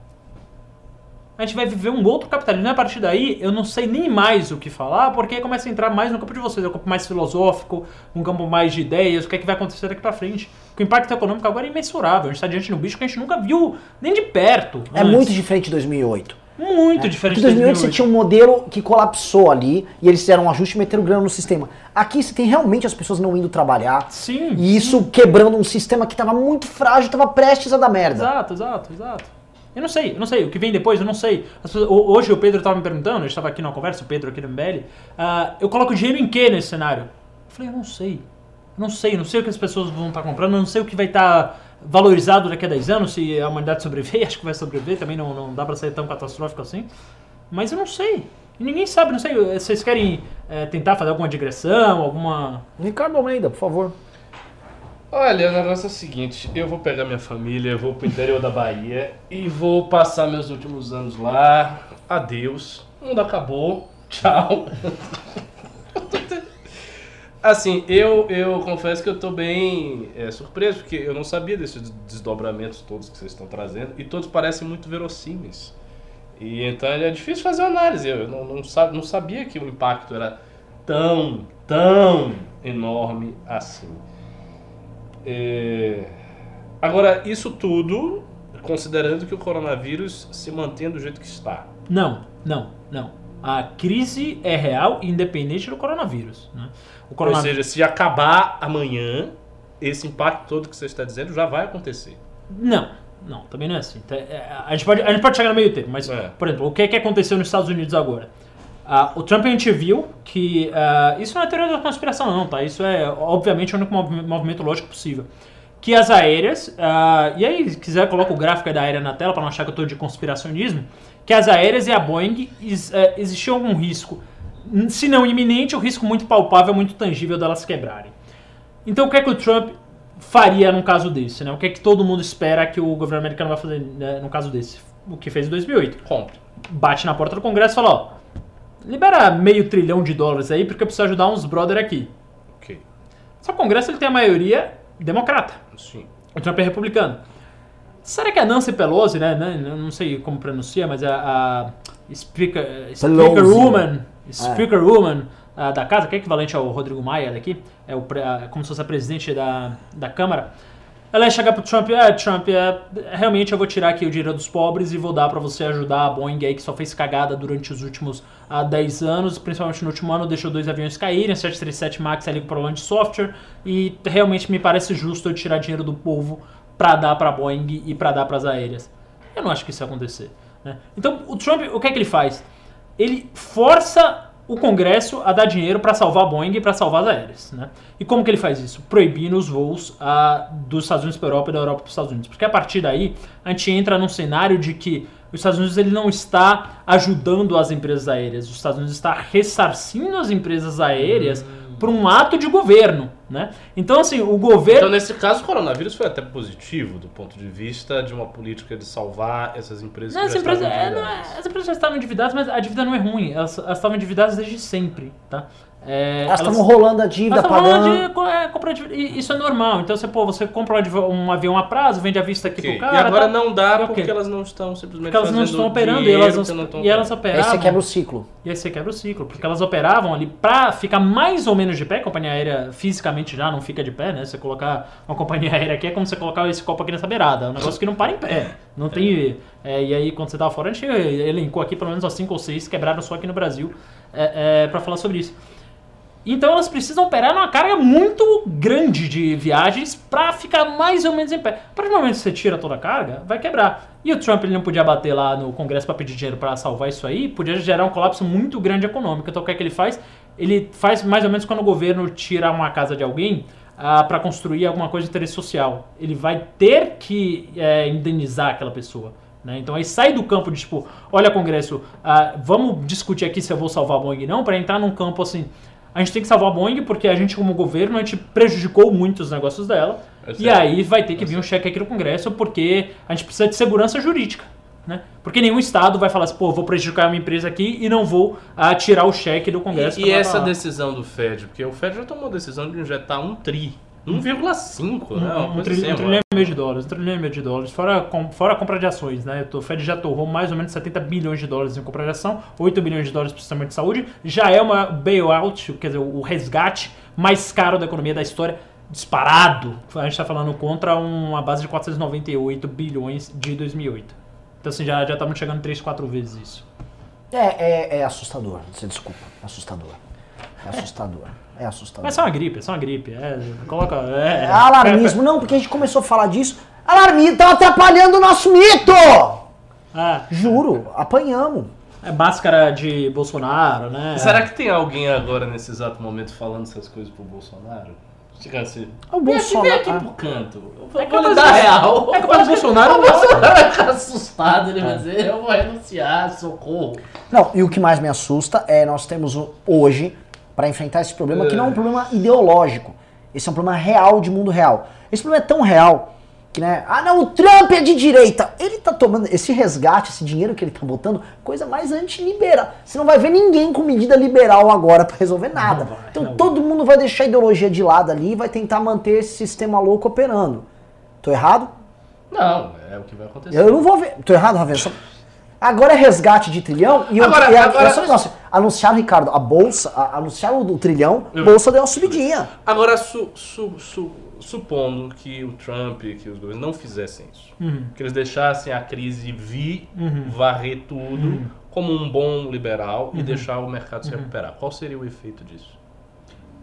a gente vai viver um outro capitalismo. E a partir daí, eu não sei nem mais o que falar, porque aí começa a entrar mais no campo de vocês, é um campo mais filosófico, um campo mais de ideias, o que é que vai acontecer daqui pra frente. Porque o impacto econômico agora é imensurável. A gente tá diante de um bicho que a gente nunca viu nem de perto.
É
antes.
muito diferente de 2008.
Muito diferente
Porque em
de
2008 você
2008.
tinha um modelo que colapsou ali e eles fizeram um ajuste e meteram grana no sistema. Aqui você tem realmente as pessoas não indo trabalhar
Sim.
e isso quebrando um sistema que estava muito frágil, estava prestes a dar merda.
Exato, exato, exato. Eu não sei, eu não sei. O que vem depois, eu não sei. Hoje o Pedro estava me perguntando, eu estava aqui numa conversa, o Pedro aqui do MBL, ah, eu coloco dinheiro em que nesse cenário? Eu falei, eu não sei. Eu não sei, eu não sei o que as pessoas vão estar comprando, eu não sei o que vai estar valorizado daqui a 10 anos, se a humanidade sobreviver, acho que vai sobreviver, também não, não dá pra ser tão catastrófico assim. Mas eu não sei. Ninguém sabe, não sei. Vocês querem eh, tentar fazer alguma digressão, alguma.
Ricardo Almeida, por favor.
Olha, o negócio é o seguinte, eu vou pegar minha família, eu vou pro interior da Bahia e vou passar meus últimos anos lá. Adeus. O mundo acabou. Tchau. Assim, eu, eu confesso que eu tô bem é, surpreso, porque eu não sabia desses desdobramentos todos que vocês estão trazendo, e todos parecem muito verossímeis. E então é difícil fazer análise. Eu não, não, não sabia que o impacto era tão, tão enorme assim. É, Agora, isso tudo considerando que o coronavírus se mantém do jeito que está.
Não, não, não. A crise é real independente do coronavírus. Né? O
Ou seja, se acabar amanhã, esse impacto todo que você está dizendo já vai acontecer.
Não, não, também não é assim. Tá, é, A gente pode, a gente pode chegar no meio termo, mas,
É.
por exemplo, o que, é que aconteceu nos Estados Unidos agora? Ah, o Trump a gente viu que. ah, isso não é teoria da conspiração, não, tá? Isso é, obviamente, o único movi- movimento lógico possível. Que as aéreas. ah, e aí, se quiser, coloca o gráfico da aérea na tela para não achar que eu tô de conspiracionismo. Que as aéreas e a Boeing is- existia algum risco, se não iminente, o risco muito palpável, muito tangível delas quebrarem. Então o que é que o Trump faria num caso desse? Né? O que é que todo mundo espera que o governo americano vai fazer né, num caso desse? O que fez em 2008.
Compre.
Bate na porta do Congresso e fala, ó, libera meio trilhão de dólares aí porque eu preciso ajudar uns brother aqui.
Ok.
Só que o Congresso ele tem a maioria democrata.
Sim.
O Trump é republicano. Será que a Nancy Pelosi, né? né, Não sei como pronuncia, mas a, a Speaker, Speaker
Pelosi.
Woman, Speaker Woman ah, da casa, que é equivalente ao Rodrigo Maia daqui, é o, pre- a- como se fosse a presidente da, da Câmara. Ela ia chegar pro Trump, é, Trump, é, realmente eu vou tirar aqui o dinheiro dos pobres e vou dar pra você ajudar a Boeing aí que só fez cagada durante os últimos ah, 10 anos, principalmente no último ano, deixou dois aviões caírem, 737 MAX ali com problema de software, e realmente me parece justo eu tirar dinheiro do povo pra dar pra Boeing e pra dar pras aéreas. Eu não acho que isso ia acontecer. né? Então, o Trump, o que é que ele faz? Ele força o Congresso a dar dinheiro para salvar a Boeing e para salvar as aéreas. Né? E como que ele faz isso? Proibindo os voos ah, dos Estados Unidos para a Europa e da Europa para os Estados Unidos. Porque a partir daí, a gente entra num cenário de que os Estados Unidos ele não está ajudando as empresas aéreas, os Estados Unidos está ressarcindo as empresas aéreas por um ato de governo. Né? Então, assim, o governo...
Então, nesse caso, o coronavírus foi até positivo do ponto de vista de uma política de salvar essas empresas
Não,
que
as,
já
empresas,
estavam
é, não é- as empresas já estavam endividadas, mas a dívida não é ruim. Elas, elas estavam endividadas desde sempre, tá? É,
Elas estavam rolando a dívida, pagando.
é, comprar dívida. E isso é normal. Então você, pô, você compra um avi- avião a prazo, vende à vista aqui
Ok.
pro cara.
e agora
tá?
não dá
ok.
porque elas não estão simplesmente
Porque elas não estão operando e elas, não,
não
e elas
operando.
Aí
operavam.
você quebra o ciclo.
E aí você quebra o ciclo, porque elas operavam ali pra ficar mais ou menos de pé, a companhia aérea fisicamente já não fica de pé, né? Você colocar uma companhia aérea aqui é como você colocar esse copo aqui nessa beirada, é um negócio que não para em pé. Não tem. é, e aí, quando você tava fora, a gente elencou aqui pelo menos umas 5 ou 6 quebraram só aqui no Brasil é, é, para falar sobre isso. Então elas precisam operar numa carga muito grande de viagens pra ficar mais ou menos em pé. A partir do momento que você tira toda a carga, vai quebrar. E o Trump ele não podia bater lá no Congresso pra pedir dinheiro pra salvar isso aí, podia gerar um colapso muito grande econômico. Então o que é que ele faz? Ele faz mais ou menos quando o governo tira uma casa de alguém ah, para construir alguma coisa de interesse social. Ele vai ter que é, indenizar aquela pessoa. né? Então aí sai do campo de tipo, olha Congresso, ah, vamos discutir aqui se eu vou salvar a Boeing não, para entrar num campo assim, a gente tem que salvar a Boeing porque a gente como governo a gente prejudicou muito os negócios dela
Eu
e
sei.
aí vai ter que
Eu
vir um cheque aqui no Congresso porque a gente precisa de segurança jurídica. Né? Porque nenhum estado vai falar assim, pô, vou prejudicar uma empresa aqui e não vou ah, tirar o cheque do Congresso.
E, e essa decisão do Fed? Porque o Fed já tomou a decisão de injetar um tri. 1,5, né?
Um, um, trilhão,
assim,
um trilhão e meio de dólares, um trilhão e meio de dólares, fora, com, fora a compra de ações, né? O Fed já torrou mais ou menos 70 bilhões de dólares em compra de ação, 8 bilhões de dólares para o sistema de saúde, já é uma bailout, quer dizer, o resgate mais caro da economia da história, disparado. A gente está falando contra uma base de 498 bilhões de 2008. Então, assim, já já estamos chegando 3, 4 vezes isso.
É, é, é assustador. Você desculpa. Assustador. É assustador. É assustador.
Mas é só uma gripe, é só uma gripe. É, coloca. É,
É alarmismo. Não, porque a gente começou a falar disso. Alarmismo tá atrapalhando o nosso mito!
Ah,
Juro, apanhamos.
é máscara de Bolsonaro, né?
Será que tem alguém agora nesse exato momento falando essas coisas pro Bolsonaro? Chega assim.
O
Vem aqui, vem
Bolsonaro.
aqui
ah.
pro canto. Eu
É capaz
lhe dar real.
é capaz do Bolsonaro-
O Bolsonaro vai ficar assustado, ele vai dizer, eu vou renunciar, socorro.
Não, e o que mais me assusta é nós temos o- hoje, para enfrentar esse problema, que não é um problema ideológico. Esse é um problema real de mundo real. Esse problema é tão real que né, ah não, o Trump é de direita. Ele tá tomando esse resgate, esse dinheiro que ele tá botando, coisa mais antiliberal. Você não vai ver ninguém com medida liberal agora para resolver nada. Então todo mundo vai deixar a ideologia de lado ali e vai tentar manter esse sistema louco operando. Tô errado?
Não, é o que vai acontecer.
Eu não vou ver. Tô errado, Ravena? Só- Agora é resgate de trilhão e, eu-
Agora-
e a-
agora-
é só negócio. Anunciaram, Ricardo, a bolsa, a- anunciaram o trilhão,
Eu-
bolsa deu uma subidinha.
Agora, su- su- su- supondo que o Trump e que os governos não fizessem isso,
Uhum.
que eles deixassem a crise vir,
Uhum.
varrer tudo como um bom liberal
Uhum.
e deixar o mercado se recuperar. Qual seria o efeito disso?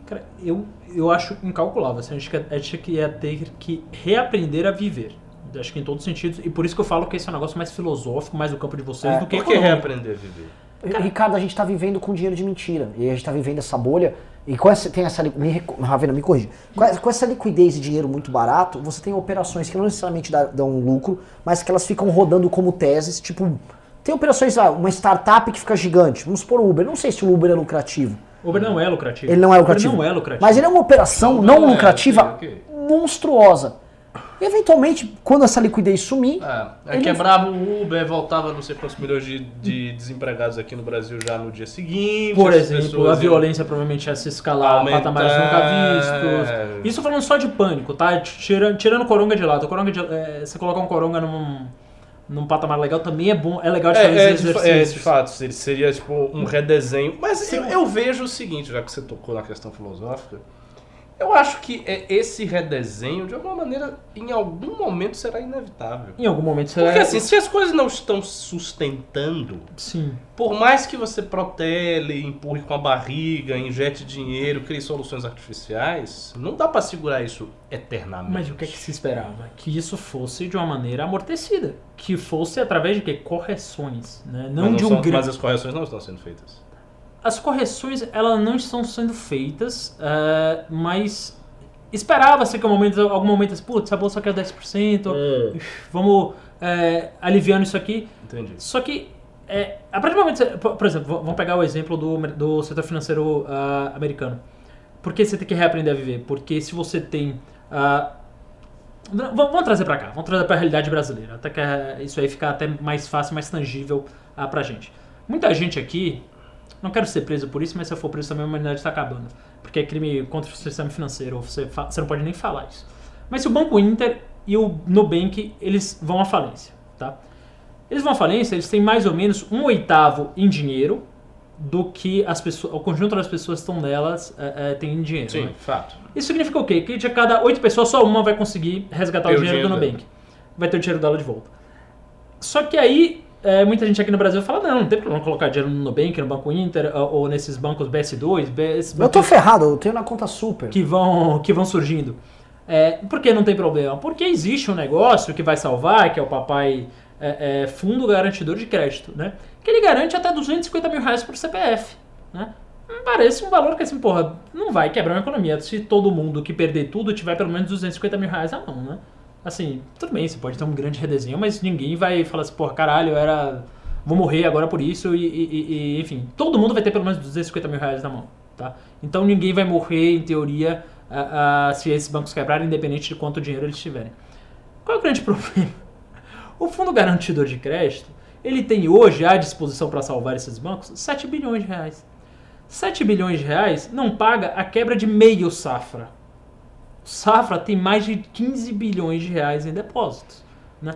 Cara, eu, eu acho incalculável. assim, a, gente, que- a gente que ia ter que reaprender a viver. Acho que em todos os sentidos. E por isso que eu falo que esse é um negócio mais filosófico, mais do campo de vocês
É,
do que
Por que reaprender a viver?
Ricardo, a gente tá vivendo com dinheiro de mentira. E a gente tá vivendo essa bolha. E com essa, tem essa. Me, Ravena, me corrija. Com, essa- com essa liquidez de dinheiro muito barato, você tem operações que não necessariamente dá- dão lucro, mas que elas ficam rodando como teses. Tipo, tem operações, ah, uma startup que fica gigante. Vamos supor o Uber. Não sei se o Uber é lucrativo.
O Uber não é lucrativo.
Ele não é
O Uber
lucrativo.
não é lucrativo.
Mas ele é uma operação
Não,
não,
não é,
lucrativa
ok, ok.
monstruosa. Eventualmente, quando essa liquidez sumir,
aí
Ele-
quebrava o Uber, voltava não sei quantos milhões de, de desempregados aqui no Brasil já no dia seguinte.
Por exemplo, a
iam-
violência provavelmente ia se escalar a
Aumentar,
patamares nunca vistos.
é.
Isso falando só de pânico, tá? Tirando, tirando coronga de lado. Coronga de, é, você colocar um coronga num, num patamar legal também é bom, é legal de fazer
É, é,
esses
de, é, de fato, seria- seria tipo um redesenho. Mas eu, eu vejo o seguinte, já que você tocou na questão filosófica, eu acho que é, esse redesenho, de alguma maneira, em algum momento será inevitável.
Em algum momento você
Porque assim, se as coisas não estão sustentando,
Sim.
por mais que você protele, empurre com a barriga, injete dinheiro, crie soluções artificiais, não dá pra segurar isso eternamente.
Mas o que é que se esperava? Que isso fosse de uma maneira amortecida. Que fosse através de quê? Correções. Né? Não,
Mas
de um
são-
grande.
Mas as correções não estão sendo feitas.
As correções, elas não estão sendo feitas, eh, mas esperava-se que um momento, algum momento, assim, putz, a bolsa quer 10%, vamos eh, aliviando isso aqui.
Entendi.
Só que, é, a partir do momento, por, exemplo, vamos pegar o exemplo do, do setor financeiro ah, americano. Por que você tem que reaprender a viver? Porque se você tem... v- vamos trazer pra cá, vamos trazer pra realidade brasileira, até que isso aí fica até mais fácil, mais tangível ah, pra gente. Muita gente aqui, não quero ser preso por isso, mas se eu for preso também a humanidade está acabando. Porque é crime contra o sistema financeiro, você, você não pode nem falar isso. Mas se o Banco Inter e o Nubank, eles vão à falência, tá? Eles vão à falência, eles têm mais ou menos um oitavo em dinheiro do que as pessoas, o conjunto das pessoas que estão nelas é, é, tem em dinheiro.
Sim,
né?
fato.
Isso significa o quê? Que de cada oito pessoas, só uma vai conseguir resgatar o
o
dinheiro do
dinheiro
Nubank. Vai ter o dinheiro dela de volta. Só que aí, é, muita gente aqui no Brasil fala, não, não tem problema colocar dinheiro no Nubank, no Banco Inter, ou, nesses bancos BS2, BS,
eu tô ferrado, eu tenho na conta super.
que vão, que vão surgindo. É, por que não tem problema? Porque existe um negócio que vai salvar, que é o papai é, é, Fundo Garantidor de Crédito, né? Que ele garante até 250 mil reais por CPF, né? Me Parece um valor que assim, porra, não vai quebrar uma economia se todo mundo que perder tudo tiver pelo menos 250 mil reais na mão, né? Assim, tudo bem, você pode ter um grande redesenho, mas ninguém vai falar assim, porra, caralho, eu era. Vou morrer agora por isso, e, e- e- enfim, todo mundo vai ter pelo menos 250 mil reais na mão, tá? Então ninguém vai morrer, em teoria, se esses bancos quebrarem, independente de quanto dinheiro eles tiverem. Qual é o grande problema? O Fundo Garantidor de Crédito, ele tem hoje à disposição para salvar esses bancos 7 bilhões de reais. 7 bilhões de reais não paga a quebra de meio safra. Safra tem mais de 15 bilhões de reais em depósitos. Né?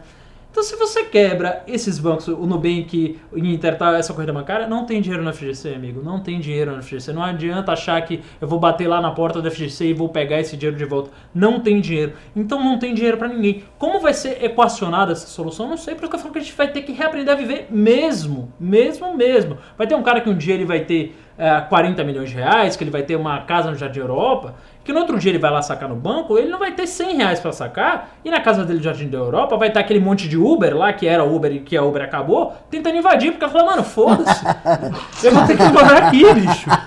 Então, se você quebra esses bancos, o Nubank, o Inter, tá, essa corrida bancária, não tem dinheiro no FGC, amigo. Não tem dinheiro no FGC. Não adianta achar que eu vou bater lá na porta do FGC e vou pegar esse dinheiro de volta. Não tem dinheiro. Então, não tem dinheiro para ninguém. Como vai ser equacionada essa solução? Não sei, por isso que eu falo que a gente vai ter que reaprender a viver mesmo. Mesmo, mesmo. Vai ter um cara que um dia ele vai ter eh, 40 milhões de reais, que ele vai ter uma casa no Jardim Europa, que no outro dia ele vai lá sacar no banco, ele não vai ter 100 reais para sacar, e na casa dele no Jardim da Europa vai estar aquele monte de Uber lá, que era Uber e que a Uber acabou, tentando invadir, porque ela fala, mano, foda-se, eu vou ter que morar aqui, bicho.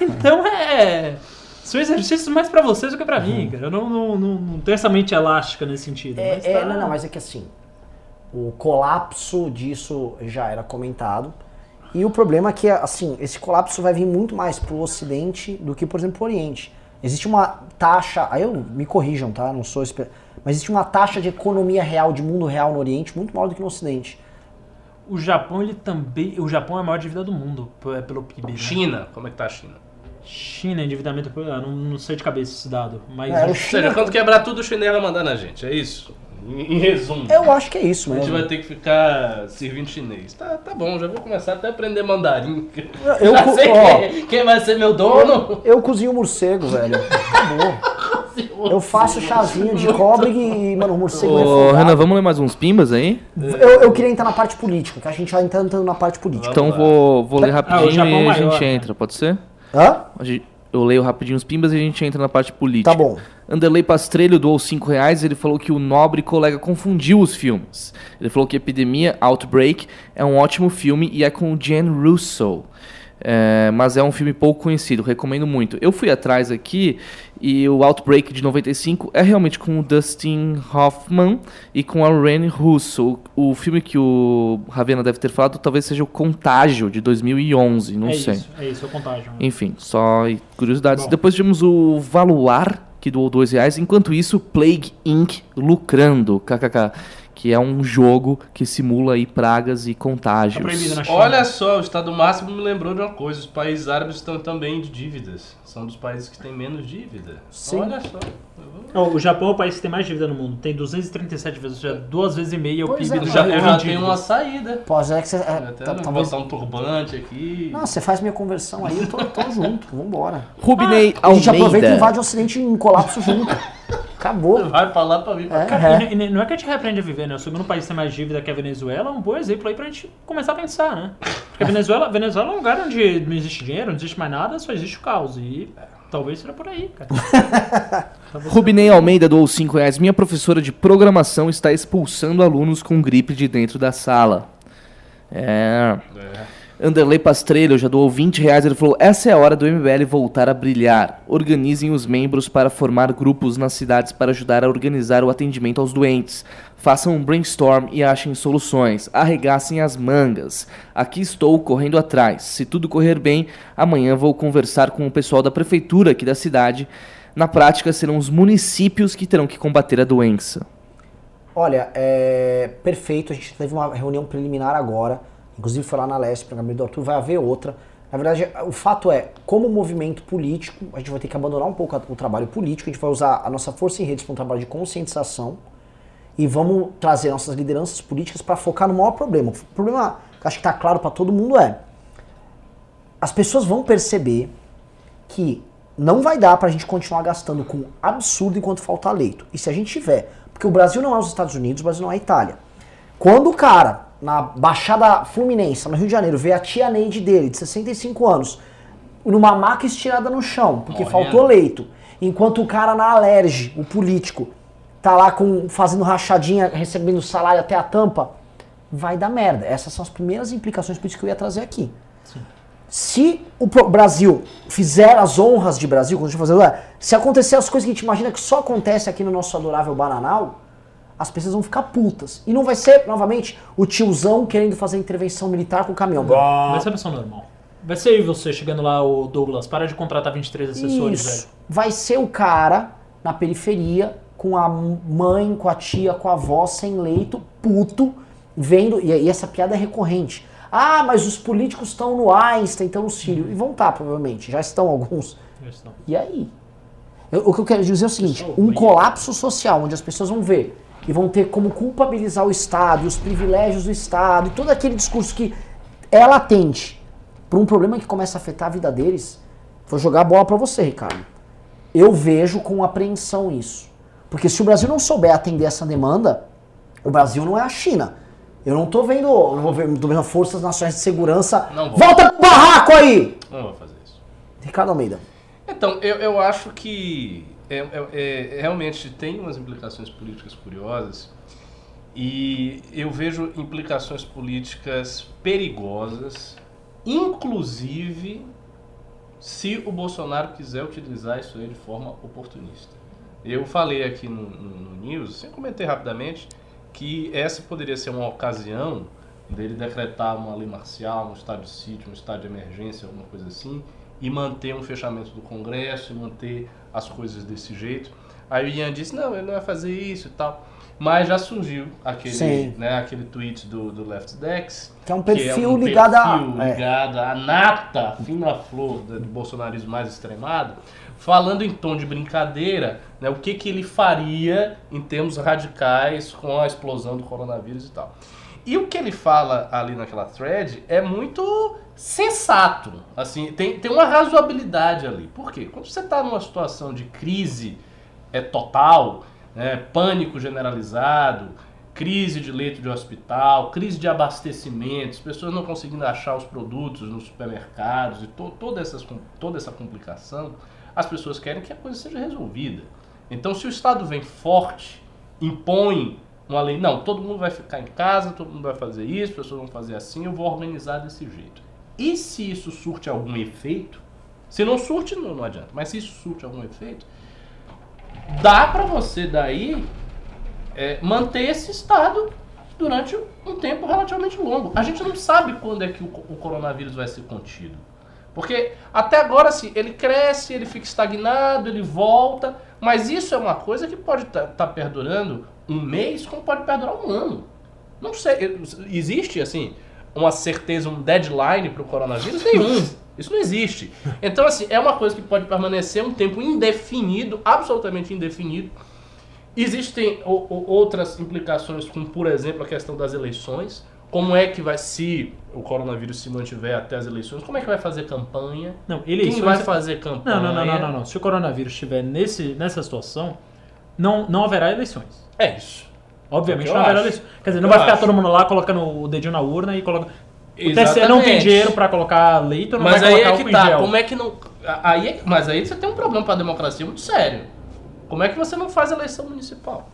Então é... São exercícios mais pra vocês do que pra mim, cara. Eu não, não, não, não tenho essa mente elástica nesse sentido.
É, é,
tá-
não, não, mas é que assim, o colapso disso já era comentado. E o problema é que, assim, esse colapso vai vir muito mais pro Ocidente do que, por exemplo, pro Oriente. Existe uma taxa, aí eu me corrijam, tá? Não sou espe- mas existe uma taxa de economia real, de mundo real no Oriente, muito maior do que no Ocidente.
O Japão, ele também. O Japão é a maior dívida do mundo p- pelo PIB. Né?
China, como é que tá a China?
China, endividamento. Não, não sei de cabeça esse dado. Mas.
É, o
Ou seja, quando quebrar tudo, o chinês vai mandar na gente, é isso? Em, em resumo.
Eu acho que é isso
A gente
mesmo.
vai ter que ficar servindo chinês. Tá, tá bom, já vou começar até a aprender mandarim.
Eu,
Já
co-
sei
ó,
quem, quem vai ser meu dono.
eu cozinho morcego, velho. Acabou. Eu faço chazinho de cobre e, mano, o morcego
Ô,
refogado.
Renan, vamos ler mais uns pimbas aí?
Eu, eu queria entrar na parte política, que a gente já entra entrando na parte política.
Então vou, vou ler
Ah,
rapidinho
Japão
e a gente
né?
entra, pode ser?
Hã?
A gente- Eu leio rapidinho os pimbas e a gente entra na parte política.
Tá bom.
Anderley Pastrello doou 5 reais ele falou que o nobre colega confundiu os filmes. Ele falou que Epidemia, Outbreak, é um ótimo filme e é com o Jen Russo. É, mas é um filme pouco conhecido, recomendo muito. Eu fui atrás aqui e o Outbreak de 95 é realmente com o Dustin Hoffman e com a Ren Russo. O, o filme que o Ravena deve ter falado talvez seja o Contágio de 2011, não
é
sei.
isso, é isso, é o contágio.
Enfim, só curiosidades.
Bom.
Depois tivemos o Valuar, que doou dois reais. Enquanto isso, Plague Inc. lucrando, kkk. Que é um jogo que simula aí pragas e
Tá
contágios.
China.
Olha só, o Estado Máximo me lembrou de uma coisa: os países árabes estão também de dívidas. São dos países que têm menos dívida.
Sim.
Olha só.
Ó, o Japão é o país que tem mais dívida no mundo. Tem 237 vezes, ou seja, duas vezes e meia o
Pois
PIB
é,
do
já,
Japão.
já tenho uma saída.
Pode é que você. é, tá-
vou
talvez.
botar um turbante aqui.
Não, você faz minha conversão aí, eu tô, tô junto, vambora.
Rubinei
A gente aproveita e
Almeida.
invade o Ocidente em colapso junto. Acabou.
Vai pra lá pra vir pra
É.
cá.
Ne- não é que a gente repreende a viver, né? O segundo país que tem mais dívida que a Venezuela é um bom exemplo aí pra gente começar a pensar, né? Porque a Venezuela, Venezuela é um lugar onde não existe dinheiro, não existe mais nada, só existe o caos. E talvez seja por aí, cara.
Rubinei Almeida doou 5 reais. Minha professora de programação está expulsando alunos com gripe de dentro da sala. É.
É.
Anderley Pastrello já doou 20 reais. Ele falou: Essa é a hora do MBL voltar a brilhar. Organizem os membros para formar grupos nas cidades para ajudar a organizar o atendimento aos doentes. Façam um brainstorm e achem soluções. Arregassem as mangas. Aqui estou correndo atrás. Se tudo correr bem, amanhã vou conversar com o pessoal da prefeitura aqui da cidade. Na prática, serão os municípios que terão que combater a doença.
Olha, é perfeito. A gente teve uma reunião preliminar agora. Inclusive foi lá na Leste, para Gabriel do Arthur, vai haver outra. Na verdade, o fato é, como movimento político, a gente vai ter que abandonar um pouco o trabalho político, a gente vai usar a nossa força em redes para um trabalho de conscientização e vamos trazer nossas lideranças políticas para focar no maior problema. O problema que acho que está claro para todo mundo é as pessoas vão perceber que não vai dar pra gente continuar gastando com absurdo enquanto falta leito. E se a gente tiver, porque o Brasil não é os Estados Unidos, o Brasil não é a Itália. Quando o cara na Baixada Fluminense, no Rio de Janeiro, vê a tia Neide dele, de 65 anos, numa maca estirada no chão, porque
Morrendo.
faltou leito, enquanto o cara na Alerj, o político, tá lá com, fazendo rachadinha, recebendo salário até a tampa, vai dar merda. Essas são as primeiras implicações políticas que eu ia trazer aqui. Se o Brasil fizer as honras de Brasil, quando a gente fazer, se acontecer as coisas que a gente imagina que só acontece aqui no nosso adorável Bananal, as pessoas vão ficar putas. E não vai ser, novamente, o tiozão querendo fazer intervenção militar com o caminhão.
Vai ser a pessoa normal. Vai ser você chegando lá, o Douglas. Para de contratar 23 assessores,
Isso.
velho.
Vai ser o cara na periferia, com a mãe, com a tia, com a avó, sem leito, puto, vendo. E, e essa piada é recorrente. Ah, mas os políticos estão no Einstein, estão no Sírio. E vão estar, provavelmente. Já estão alguns.
Questão.
E aí? Eu- o que eu quero dizer é o seguinte: um colapso social, onde as pessoas vão ver e vão ter como culpabilizar o Estado e os privilégios do Estado e todo aquele discurso que é latente para um problema que começa a afetar a vida deles. Vou jogar a bola para você, Ricardo. Eu vejo com apreensão isso. Porque se o Brasil não souber atender essa demanda, o Brasil não é a China. Eu não tô vendo, não vou ver, tô vendo forças nacionais de segurança.
Não vou.
Volta pro barraco aí!
Não vou fazer isso.
Ricardo Almeida.
Então, eu, eu acho que é, é- é- realmente tem umas implicações políticas curiosas e eu vejo implicações políticas perigosas, inclusive se o Bolsonaro quiser utilizar isso aí de forma oportunista. Eu falei aqui no, no, no News, eu comentei rapidamente, que essa poderia ser uma ocasião dele decretar uma lei marcial, um estado de sítio, um estado de emergência, alguma coisa assim, e manter um fechamento do Congresso, e manter as coisas desse jeito. Aí o Ian disse, não, ele não vai fazer isso e tal. Mas já surgiu aquele,
Sim.
né, aquele tweet do, do Left Dex.
Que é um perfil ligado a-
perfil
é.
ligado à nata, fina flor do, do bolsonarismo mais extremado, falando em tom de brincadeira, né, o que, que ele faria em termos radicais com a explosão do coronavírus e tal. E o que ele fala ali naquela thread é muito sensato. Assim, tem, tem uma razoabilidade ali. Por quê? Quando você está numa situação de crise é, total, né, pânico generalizado, crise de leito de hospital, crise de abastecimento, as pessoas não conseguindo achar os produtos nos supermercados e to, toda, essas, toda essa complicação, as pessoas querem que a coisa seja resolvida. Então, se o Estado vem forte, impõe uma lei, não, todo mundo vai ficar em casa, todo mundo vai fazer isso, as pessoas vão fazer assim, eu vou organizar desse jeito. E se isso surte algum efeito? Se não surte, não, não adianta, mas se isso surte algum efeito, dá pra você daí é, manter esse estado durante um tempo relativamente longo. A gente não sabe quando é que o, o coronavírus vai ser contido. Porque até agora, assim, ele cresce, ele fica estagnado, ele volta, mas isso é uma coisa que pode estar perdurando um mês, como pode perdurar um ano. Não sei, existe, assim, uma certeza, um deadline para o coronavírus? Nenhum. Isso não existe. Então, assim, é uma coisa que pode permanecer um tempo indefinido, absolutamente indefinido. Existem outras implicações, como por exemplo a questão das eleições. Como é que vai, se o coronavírus se mantiver até as eleições, como é que vai fazer campanha?
Não, eleições...
Quem vai fazer campanha?
Não, não, não, não, não, não. Se o coronavírus estiver nesse, nessa situação, não, não haverá eleições.
É isso.
Obviamente
É que
não haverá eleições. Quer dizer, não
Eu
vai ficar todo mundo lá colocando o dedinho na urna e coloca. O TSE não tem dinheiro pra colocar leito, não
Mas
vai
aí
colocar
é
álcool
que
em
tá. Como é que não. Aí, é- mas aí você tem um problema para a democracia muito sério. Como é que você não faz eleição municipal?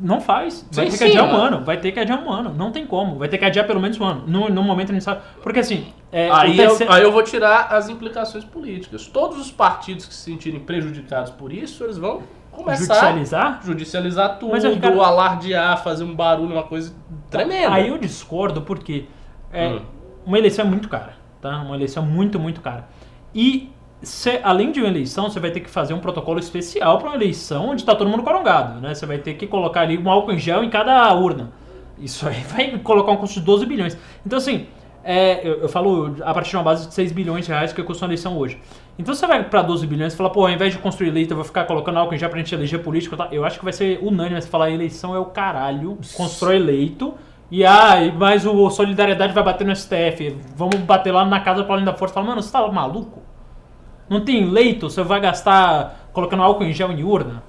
Não faz. Vai
Sim,
ter que
sim,
adiar um ano. Vai ter que adiar um ano. Não tem como. Vai ter que adiar pelo menos um ano. No, no momento necessário. Porque assim. É,
aí, eu,
TSE
aí eu vou tirar as implicações políticas. Todos os partidos que se sentirem prejudicados por isso, eles vão começar
judicializar.
judicializar tudo,
Mas, Ricardo-
alardear, fazer um barulho, uma coisa tremenda.
Aí eu discordo porque é,
Hum.
uma eleição é muito cara, tá? Uma eleição muito, muito cara. E cê- além de uma eleição, você vai ter que fazer um protocolo especial para uma eleição onde está todo mundo corongado, né? Você vai ter que colocar ali um álcool em gel em cada urna. Isso aí vai colocar um custo de 12 bilhões. Então, assim, é, eu, eu falo a partir de uma base de 6 bilhões de reais que custa uma eleição hoje. Então você vai para 12 bilhões e fala, pô, ao invés de construir eleito, eu vou ficar colocando álcool em gel pra gente eleger político. e tal. Eu acho que vai ser unânime você falar, eleição é o caralho, constrói eleito. E ah, e- mas o Solidariedade vai bater no STF. Vamos bater lá na casa do Paulinho da Força. Fala, mano, você tá maluco? Não tem leito, você vai gastar colocando álcool em gel em urna?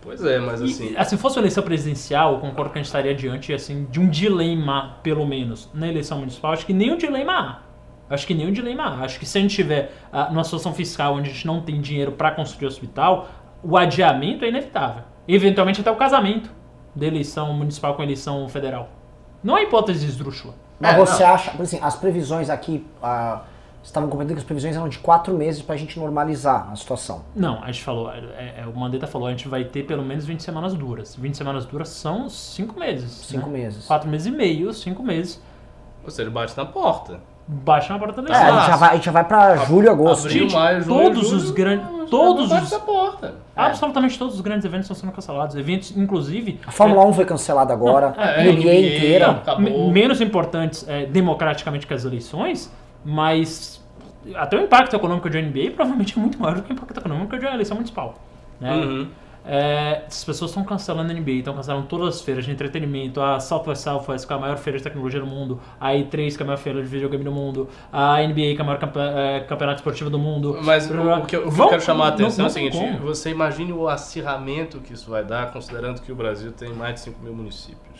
Pois é, mas
E,
assim.
assim, fosse uma eleição presidencial, eu concordo que a gente estaria diante assim, de um dilema, pelo menos, na eleição municipal. Acho que nem um dilema há. Acho que nem um dilema há. Acho que se a gente tiver ah, numa situação fiscal onde a gente não tem dinheiro para construir hospital, o adiamento é inevitável. Eventualmente até o casamento da eleição municipal com a eleição federal. Não é hipótese esdrúxula.
Mas
É,
você
não.
acha, por assim, as previsões aqui, vocês estavam comentando que as previsões eram de quatro meses pra gente normalizar a situação.
Não, a gente falou, é- é- o Mandetta falou, a gente vai ter pelo menos 20 semanas duras. 20 semanas duras são 5 meses.
Cinco
né?
meses.
4 meses e meio, 5 meses.
Ou seja, ele bate na porta.
Baixa na porta da
É, a
eleição.
gente já vai, a gente já vai pra julho, agosto.
Abril,
Gente,
maio, junho,
todos
julho,
os grandes-
não,
todos
bate
os-
na porta.
Absolutamente todos os grandes eventos estão sendo cancelados. Eventos, inclusive.
A Fórmula 1 foi cancelada agora,
É,
a
é,
NBA
NBA,
inteira.
não. Acabou.
me- menos importantes é, democraticamente que as eleições, mas até o impacto econômico de NBA provavelmente é muito maior do que o impacto econômico de uma eleição municipal. Né?
Uhum.
É, as pessoas estão cancelando a NBA, estão cancelando todas as feiras de entretenimento, a Southwest Southwest, que é a maior feira de tecnologia do mundo, a E3, que é a maior feira de videogame do mundo, a NBA, que é a maior campe- é, campeonato esportivo do mundo.
Mas o, o que eu,
Vão-
quero chamar a
não-
atenção
não
é o seguinte:
como.
você imagine o acirramento que isso vai dar, considerando que o Brasil tem mais de 5 mil municípios.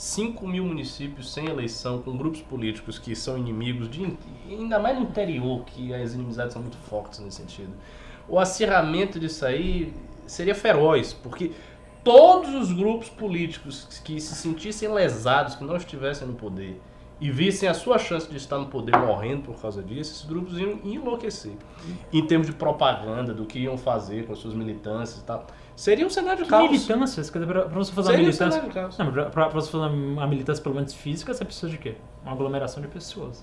5 mil municípios sem eleição, com grupos políticos que são inimigos, de, ainda mais no interior, que as inimizades são muito fortes nesse sentido. O acirramento disso aí seria feroz, porque todos os grupos políticos que se sentissem lesados, que não estivessem no poder, e vissem a sua chance de estar no poder morrendo por causa disso, esses grupos iam enlouquecer. Em termos de propaganda, do que iam fazer com as suas militâncias e tal. Seria um cenário de
Que
caos.
militâncias? Quer dizer, pra, pra você fazer
Seria
uma
um
militância.
cenário de caos.
Não, pra, pra, você fazer uma militância, pelo menos física, você precisa de quê? Uma aglomeração de pessoas.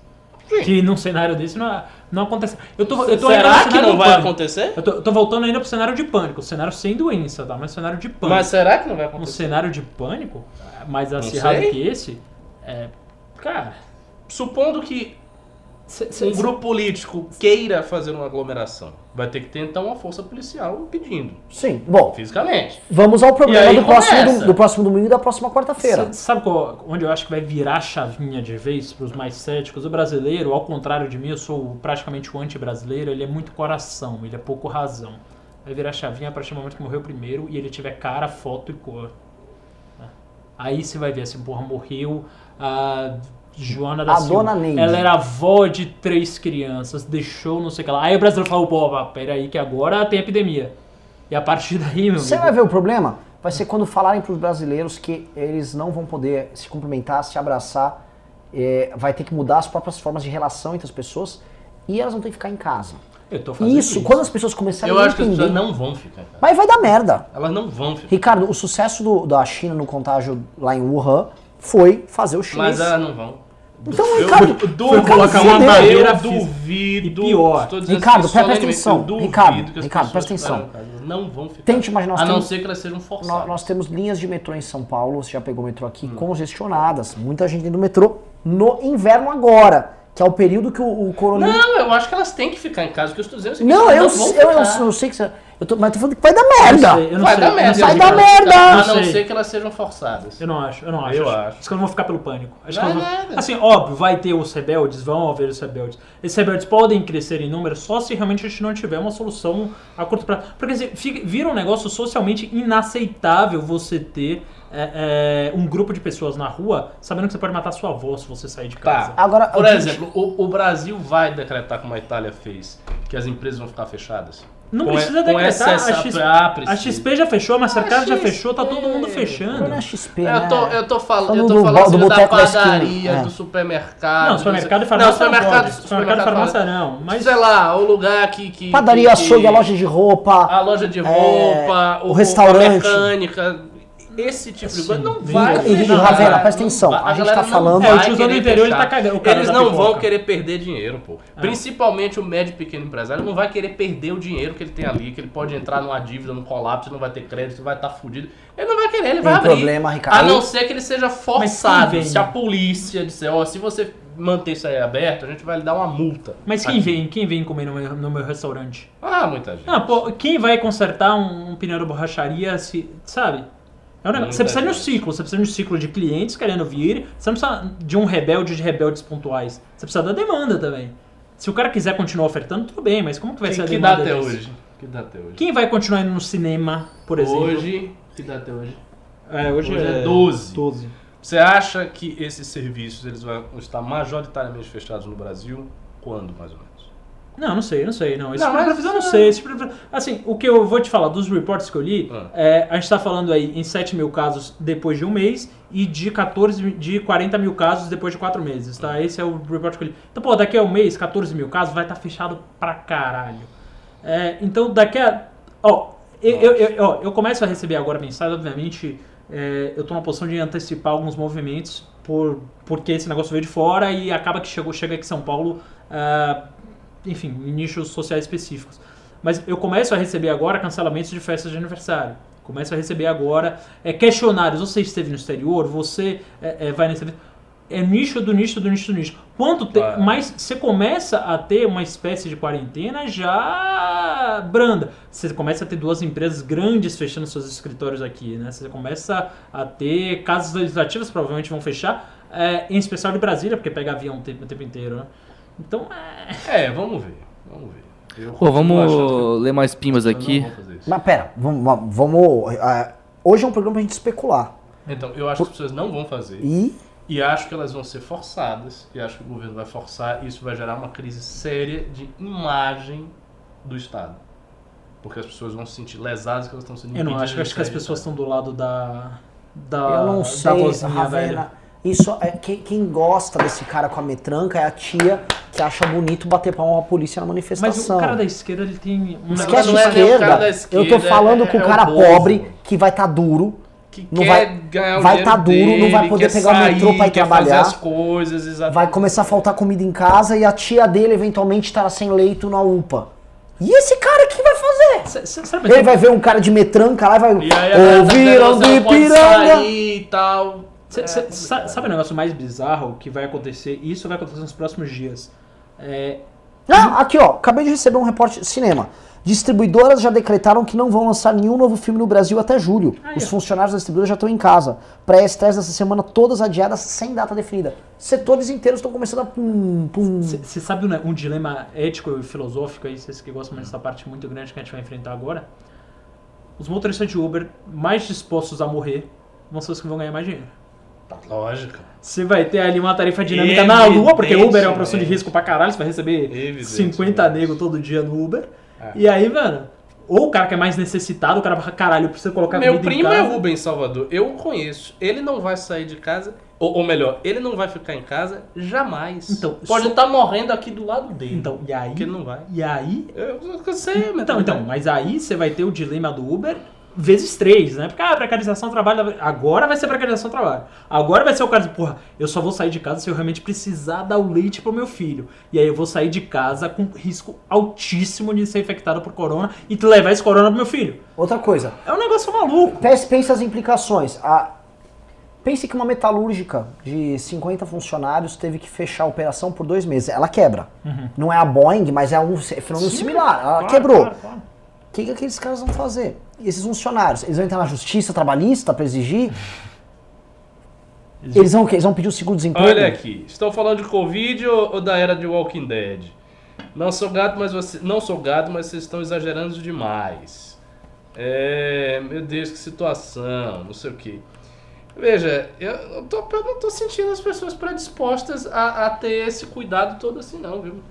Que num cenário desse não, não acontece. Eu tô, eu tô
Será que não vai
pânico.
acontecer?
Eu tô, tô voltando ainda pro cenário de pânico. Cenário sem doença, tá? Mas cenário de pânico.
Mas será que não vai
Um
acontecer?
cenário de pânico, mais acirrado que esse, é. Cara.
Supondo que
cê- cê-
um grupo político queira fazer uma aglomeração, vai ter que ter então uma força policial impedindo,
Sim. Bom,
fisicamente.
vamos ao problema
aí
do próximo,
começa.
do, do próximo domingo e da próxima quarta-feira.
Sabe qual- onde eu acho que vai virar a chavinha de vez para os mais céticos? O brasileiro, ao contrário de mim, eu sou praticamente o anti-brasileiro, ele é muito coração, ele é pouco razão. Vai virar a chavinha a partir do momento que morreu primeiro e ele tiver cara, foto e cor. né? Aí você vai ver assim, porra, morreu a Joana da
A
Silva.
dona Neide.
Ela era avó de três crianças, deixou não sei o que lá. Aí o brasileiro falou, pô, peraí que agora tem epidemia. E a partir daí, meu
Você
amigo,
vai ver o problema? Vai ser quando falarem para os brasileiros que eles não vão poder se cumprimentar, se abraçar, é, vai ter que mudar as próprias formas de relação entre as pessoas e elas vão ter que ficar em casa.
eu tô fazendo
Isso, quando as pessoas começarem
Eu
a
acho que as
entender.
pessoas não vão ficar. Cara.
Mas vai dar merda.
Elas não vão ficar.
Ricardo, o sucesso do- da China no contágio lá em Wuhan foi fazer o chinês.
Mas elas não vão.
Então,
eu
Ricardo,
duvido,
foi colocar
uma
eu
barreira
duvido.
E pior.
Ricardo, presta atenção.
eu
Ricardo,
que
Ricardo, presta atenção.
Não vão ficar.
Tente imaginar, nós
A não
temos-
ser que elas sejam forçadas.
Nós, temos linhas de metrô em São Paulo, você já pegou o metrô
Hum.
aqui, congestionadas. Muita gente indo no metrô no inverno agora, que é o período que o, o coronavírus.
Não, eu acho que elas têm que ficar em casa. O que eu estou dizendo é seguinte,
Não, eu, eu, eu, eu sei que você. Eu tô, mas tô falando que vai dar
Eu não
merda.
sei, eu não
Vai
sei,
dar
eu não
merda.
sei
Vai dar merda.
A
Não
não
sei.
ser que elas sejam forçadas.
Eu não acho, eu não acho.
Eu
acho,
acho.
Acho que elas vão ficar pelo pânico. Acho que vão-
nada.
Assim, óbvio, vai ter os rebeldes, vão haver os rebeldes. Esses rebeldes podem crescer em número só se realmente a gente não tiver uma solução a curto prazo. Porque assim, fica- vira um negócio socialmente inaceitável você ter é, é, um grupo de pessoas na rua sabendo que você pode matar sua avó se você sair de casa.
Tá.
Agora,
Por
que-
exemplo, o, o Brasil vai decretar, como a Itália fez, que as empresas vão ficar fechadas?
Não
Com
precisa decretar. A XP,
Ah,
a. XP já fechou, a Mastercard já
XP.
fechou, tá todo mundo
não
fechando.
é XP, né?
Eu tô, eu tô eu tô
do
falando assim,
do
da
boteco da esquina,
padaria,
é.
do supermercado.
Não, supermercado e
não,
farmácia não,
supermercado,
pode. Supermercado e farmácia não. Mas
Sei lá, o lugar que... que
Padaria,
que,
açougue, a loja de roupa.
A loja de roupa,
o restaurante.
A mecânica, esse tipo de coisa não vai...
e- e,
fechar,
Ravena,
não
presta atenção,
vai-
a gente tá falando-
É, o tiozão do interior, ele tá cagando,
Eles
da
não
pipoca.
vão querer perder dinheiro, pô. Principalmente o médio e pequeno empresário não vai querer perder o dinheiro que ele tem ali, que ele pode entrar numa dívida, num colapso, não vai ter crédito, vai estar fudido. Ele não vai querer, ele vai abrir.
problema, Ricardo.
A não ser que ele seja forçado. Se a polícia disser, ó, se você manter isso aí aberto, a gente vai lhe dar uma multa.
Mas quem
Aqui.
vem, quem vem comer no meu, no meu restaurante?
Ah, muita gente.
Ah, pô, quem vai consertar um, um pneu de borracharia, se, sabe? É um negócio- Você precisa de um ciclo, você precisa de um ciclo de clientes querendo vir, você não precisa de um rebelde de rebeldes pontuais. Você precisa da demanda também. Se o cara quiser continuar ofertando, tudo bem, mas como que vai
que,
ser a
que dá
demanda
até hoje? Que dá até hoje?
Quem vai continuar indo no cinema, por exemplo?
Hoje, que dá até hoje?
É, hoje,
hoje é 12.
12.
Você acha que esses serviços eles vão estar majoritariamente fechados no Brasil? Quando, mais ou menos?
Não, não sei, não sei, não. Esse
Não,
tipo
mas-
eu não sei. Esse tipo Assim, o que eu vou te falar dos reports que eu li,
Ah.
é, a gente tá falando aí em 7 mil casos depois de um mês e de 14, mi- de 40 mil casos depois de 4 meses, tá? Esse é o report que eu li. Então, pô, daqui a um mês, 14 mil casos, vai estar fechado pra caralho. É, então, daqui a... Ó, eu, eu, eu, ó, eu começo a receber agora mensagem, obviamente, é, eu tô numa posição de antecipar alguns movimentos por, porque esse negócio veio de fora e acaba que chegou, chega aqui em São Paulo... ah, enfim, em nichos sociais específicos. Mas eu começo a receber agora cancelamentos de festas de aniversário. Começo a receber agora é, questionários. Você esteve no exterior? Você é, é, vai nesse evento? É nicho do nicho do nicho do nicho. Quanto te...
Claro.
Mas você começa a ter uma espécie de quarentena já branda. Você começa a ter duas empresas grandes fechando seus escritórios aqui, né? Você começa a ter casas legislativas provavelmente vão fechar, é, em especial de Brasília, porque pega avião o tempo, o tempo inteiro, né? Então, é...
É, vamos ver. Vamos ver. Eu
Pô, vamos ler mais pimbas aqui.
Mas pera, vamos. vamos ah, hoje é um programa pra gente especular.
Então, eu acho que as pessoas não vão fazer.
E
E acho que elas vão ser forçadas. E acho que o governo vai forçar. E isso vai gerar uma crise séria de imagem do Estado. Porque as pessoas vão se sentir lesadas que elas estão sendo
Eu não acho, acho que as pessoas estão do lado da. da
eu não
da
sei,
vozinha velha.
Isso é quem, quem gosta desse cara com a metranca é a tia que acha bonito bater palma pra polícia na
Mas
manifestação.
o cara da esquerda ele tem um
Esquece
não é o
esquerda.
cara da
eu tô
esquerda,
falando
é-
com o
é o
cara
povo.
pobre que vai estar duro,
que
Não
quer
vai-
ganhar o
vai tá duro, não
dele,
vai poder pegar o
sair,
metrô pra ir trabalhar.
fazer as coisas, exatamente.
Vai começar a faltar comida em casa e a tia dele eventualmente estará sem leito na UPA. E esse cara o que vai fazer?
Sabe,
Ele vai ver um cara de metranca lá e vai.
E aí a galera tá dizendo,
Ouviram
"Você
do
não pode
Ipiranga?
sair e tal.
Cê-
É,
cê- sa- sabe o negócio mais bizarro que vai acontecer? Isso vai acontecer nos próximos dias. É,
Ah, aqui ó, acabei de receber um reporte de cinema. Distribuidoras já decretaram que não vão lançar nenhum novo filme no Brasil até julho.
Aí,
Os funcionários da distribuidora já estão em casa. Pré-estreias dessa semana todas adiadas sem data definida. Setores inteiros estão começando a pum, pum.
Você sabe um, um dilema ético e filosófico aí, vocês que gostam mais dessa parte muito grande que a gente vai enfrentar agora? Os motoristas de Uber mais dispostos a morrer vão ser os que vão ganhar mais dinheiro.
Tá, Lógico.
Você vai ter ali uma tarifa dinâmica na lua, porque Uber é uma profissão de risco pra caralho, você vai receber
Evidentemente.
50 negros todo dia no Uber.
É.
E aí, mano, ou o cara que é mais necessitado, o cara fala, caralho, precisa colocar
Meu
comida em
primo é. Uber em Salvador. Eu o conheço. Ele não vai sair de casa. Ou, ou melhor, ele não vai ficar em casa jamais.
Então,
Pode
só-
estar morrendo aqui do lado dele.
Então, e aí?
Porque ele não vai.
E aí?
Eu, eu sei, mas
Então, então, mas aí você vai ter o dilema do Uber vezes três, né? Porque, ah, precarização do trabalho. Agora vai ser precarização do trabalho. Agora vai ser o caso porra, eu só vou sair de casa se eu realmente precisar dar o leite pro meu filho. E aí eu vou sair de casa com risco altíssimo de ser infectado por corona e levar esse corona pro meu filho.
Outra coisa,
É um negócio maluco.
pense, as implicações. A- Pense que uma metalúrgica de 50 funcionários teve que fechar a operação por dois meses. Ela quebra. Não é a Boeing, mas é um é fenômeno similar. Ela
Claro,
quebrou.
claro, claro.
O que, que aqueles caras vão fazer? E esses funcionários? Eles vão entrar na justiça trabalhista pra exigir? Eles vão? Eles vão pedir o seguro-desemprego?
Olha aqui, estão falando de Covid ou, ou da era de Walking Dead? Não sou gato, mas você, não sou gado, mas vocês estão exagerando demais. É, meu Deus, que situação, não sei o que. Veja, eu não tô, eu não tô sentindo as pessoas predispostas a, a ter esse cuidado todo assim, não, viu?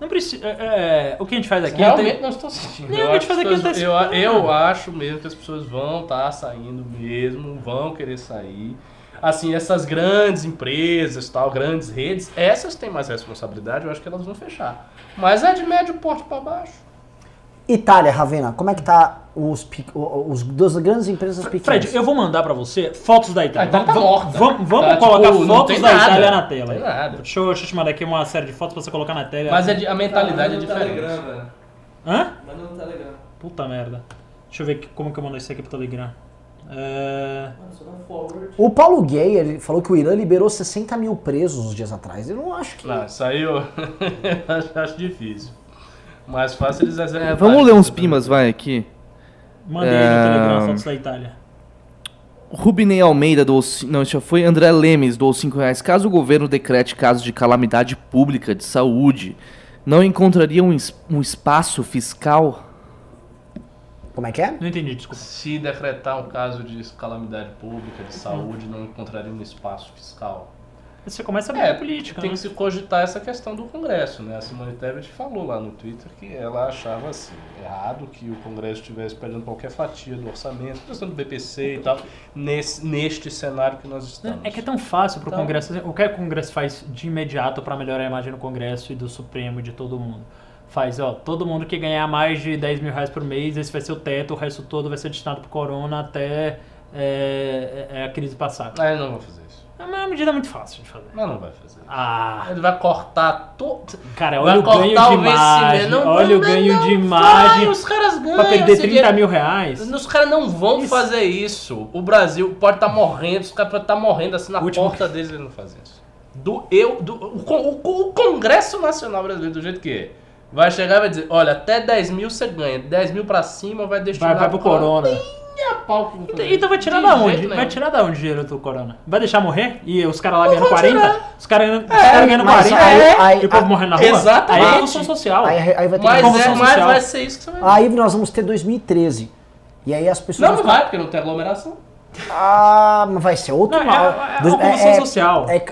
Não precisa. é, é, o que a gente faz aqui.
Realmente
tem-
não estou.
Não,
eu,
a gente
acho
faz aqui
as pessoas- eu, eu acho mesmo que as pessoas vão estar saindo mesmo, vão querer sair. Assim, essas grandes empresas, tal, grandes redes, essas têm mais responsabilidade, eu acho que elas vão fechar. Mas é de médio porte para baixo.
Itália, Ravena, como é que tá os, os das grandes empresas pequenas?
Fred, eu vou mandar pra você fotos da Itália.
A Itália tá
Vamos-
morta.
Vamos, vamos
Tá,
colocar
tipo,
fotos da
nada.
Itália na tela.
Não tem nada.
Deixa eu, deixa eu te mandar aqui uma série de fotos pra você colocar na tela.
Mas é a mentalidade é
Manda no
diferente.
Telegram, velho.
Hã?
Manda no Telegram.
Puta merda. Deixa eu ver como que eu mando isso aqui pro Telegram. É...
Mano, só dá forward.
O Paulo Gay, ele falou que o Irã liberou 60 mil presos uns dias atrás. Eu não acho que...
Não, isso aí eu acho, acho difícil. Mais fácil eles
É, vamos ler uns pimas, vai, aqui.
Mandei
É,
no Telegram fotos da Itália.
Rubinei Almeida ci- Não, isso já foi. André Lemes doou 5 reais. Caso o governo decrete casos de calamidade pública de saúde, não encontraria um, um espaço fiscal?
Como é que é?
Não entendi, desculpa.
Se decretar um caso de calamidade pública, de saúde, não encontraria um espaço fiscal.
Você começa a
É,
ver política,
tem
né?
que se cogitar essa questão do Congresso, né? A Simone Tebet falou lá no Twitter que ela achava assim, errado que o Congresso estivesse perdendo qualquer fatia do orçamento, questão do BPC e tal, nesse, neste cenário que nós estamos.
É que é tão fácil pro
Então-
Congresso. O que o Congresso faz de imediato pra melhorar a imagem do Congresso e do Supremo e de todo mundo? Faz, ó, todo mundo que ganhar mais de 10 mil reais por mês, esse vai ser o teto, o resto todo vai ser destinado pro Corona até é, é, a crise passar.
Ah, ele não vai fazer.
É uma medida muito fácil de fazer.
Mas não vai fazer.
Ah,
Ele vai cortar todo.
cara,
Vai
olha o ganho de imagem.
Não,
olha
não,
o ganho
não,
de
vai,
imagem
os caras ganham.
pra perder
esse
30
dinheiro.
mil reais.
Os caras não vão
Isso.
fazer isso. O Brasil pode estar morrendo, os caras podem estar morrendo assim na
Último-
porta deles eles não fazem isso. Do, eu, do, o, o, o Congresso Nacional Brasileiro, do jeito que é, vai chegar e vai dizer: olha, até 10 mil você ganha, 10 mil pra cima vai destinar
Vai, vai pro Corona.
Nem a pau que eu vou
Então,
fazer.
então vai tirar
De
da
jeito
onde?
nenhum.
Vai tirar da onde o dinheiro do Corona? Vai deixar morrer? E os caras lá ganhando
vão
40?
tirar.
Os caras ganhando, os caras ganhando
mas
40
aí- aí-
e o povo
aí-
morrendo na rua?
Exatamente.
Aí é função social.
Aí, aí vai ter
Mas.
Convulsão
é, mas
social.
vai ser isso que você vai ver.
Aí nós vamos ter 2013. E aí as pessoas...
Não, não
vão
vai, porque não tem aglomeração.
Ah, mas vai ser outro
Não,
mal.
é- é
Dois-
convulsão social.
é-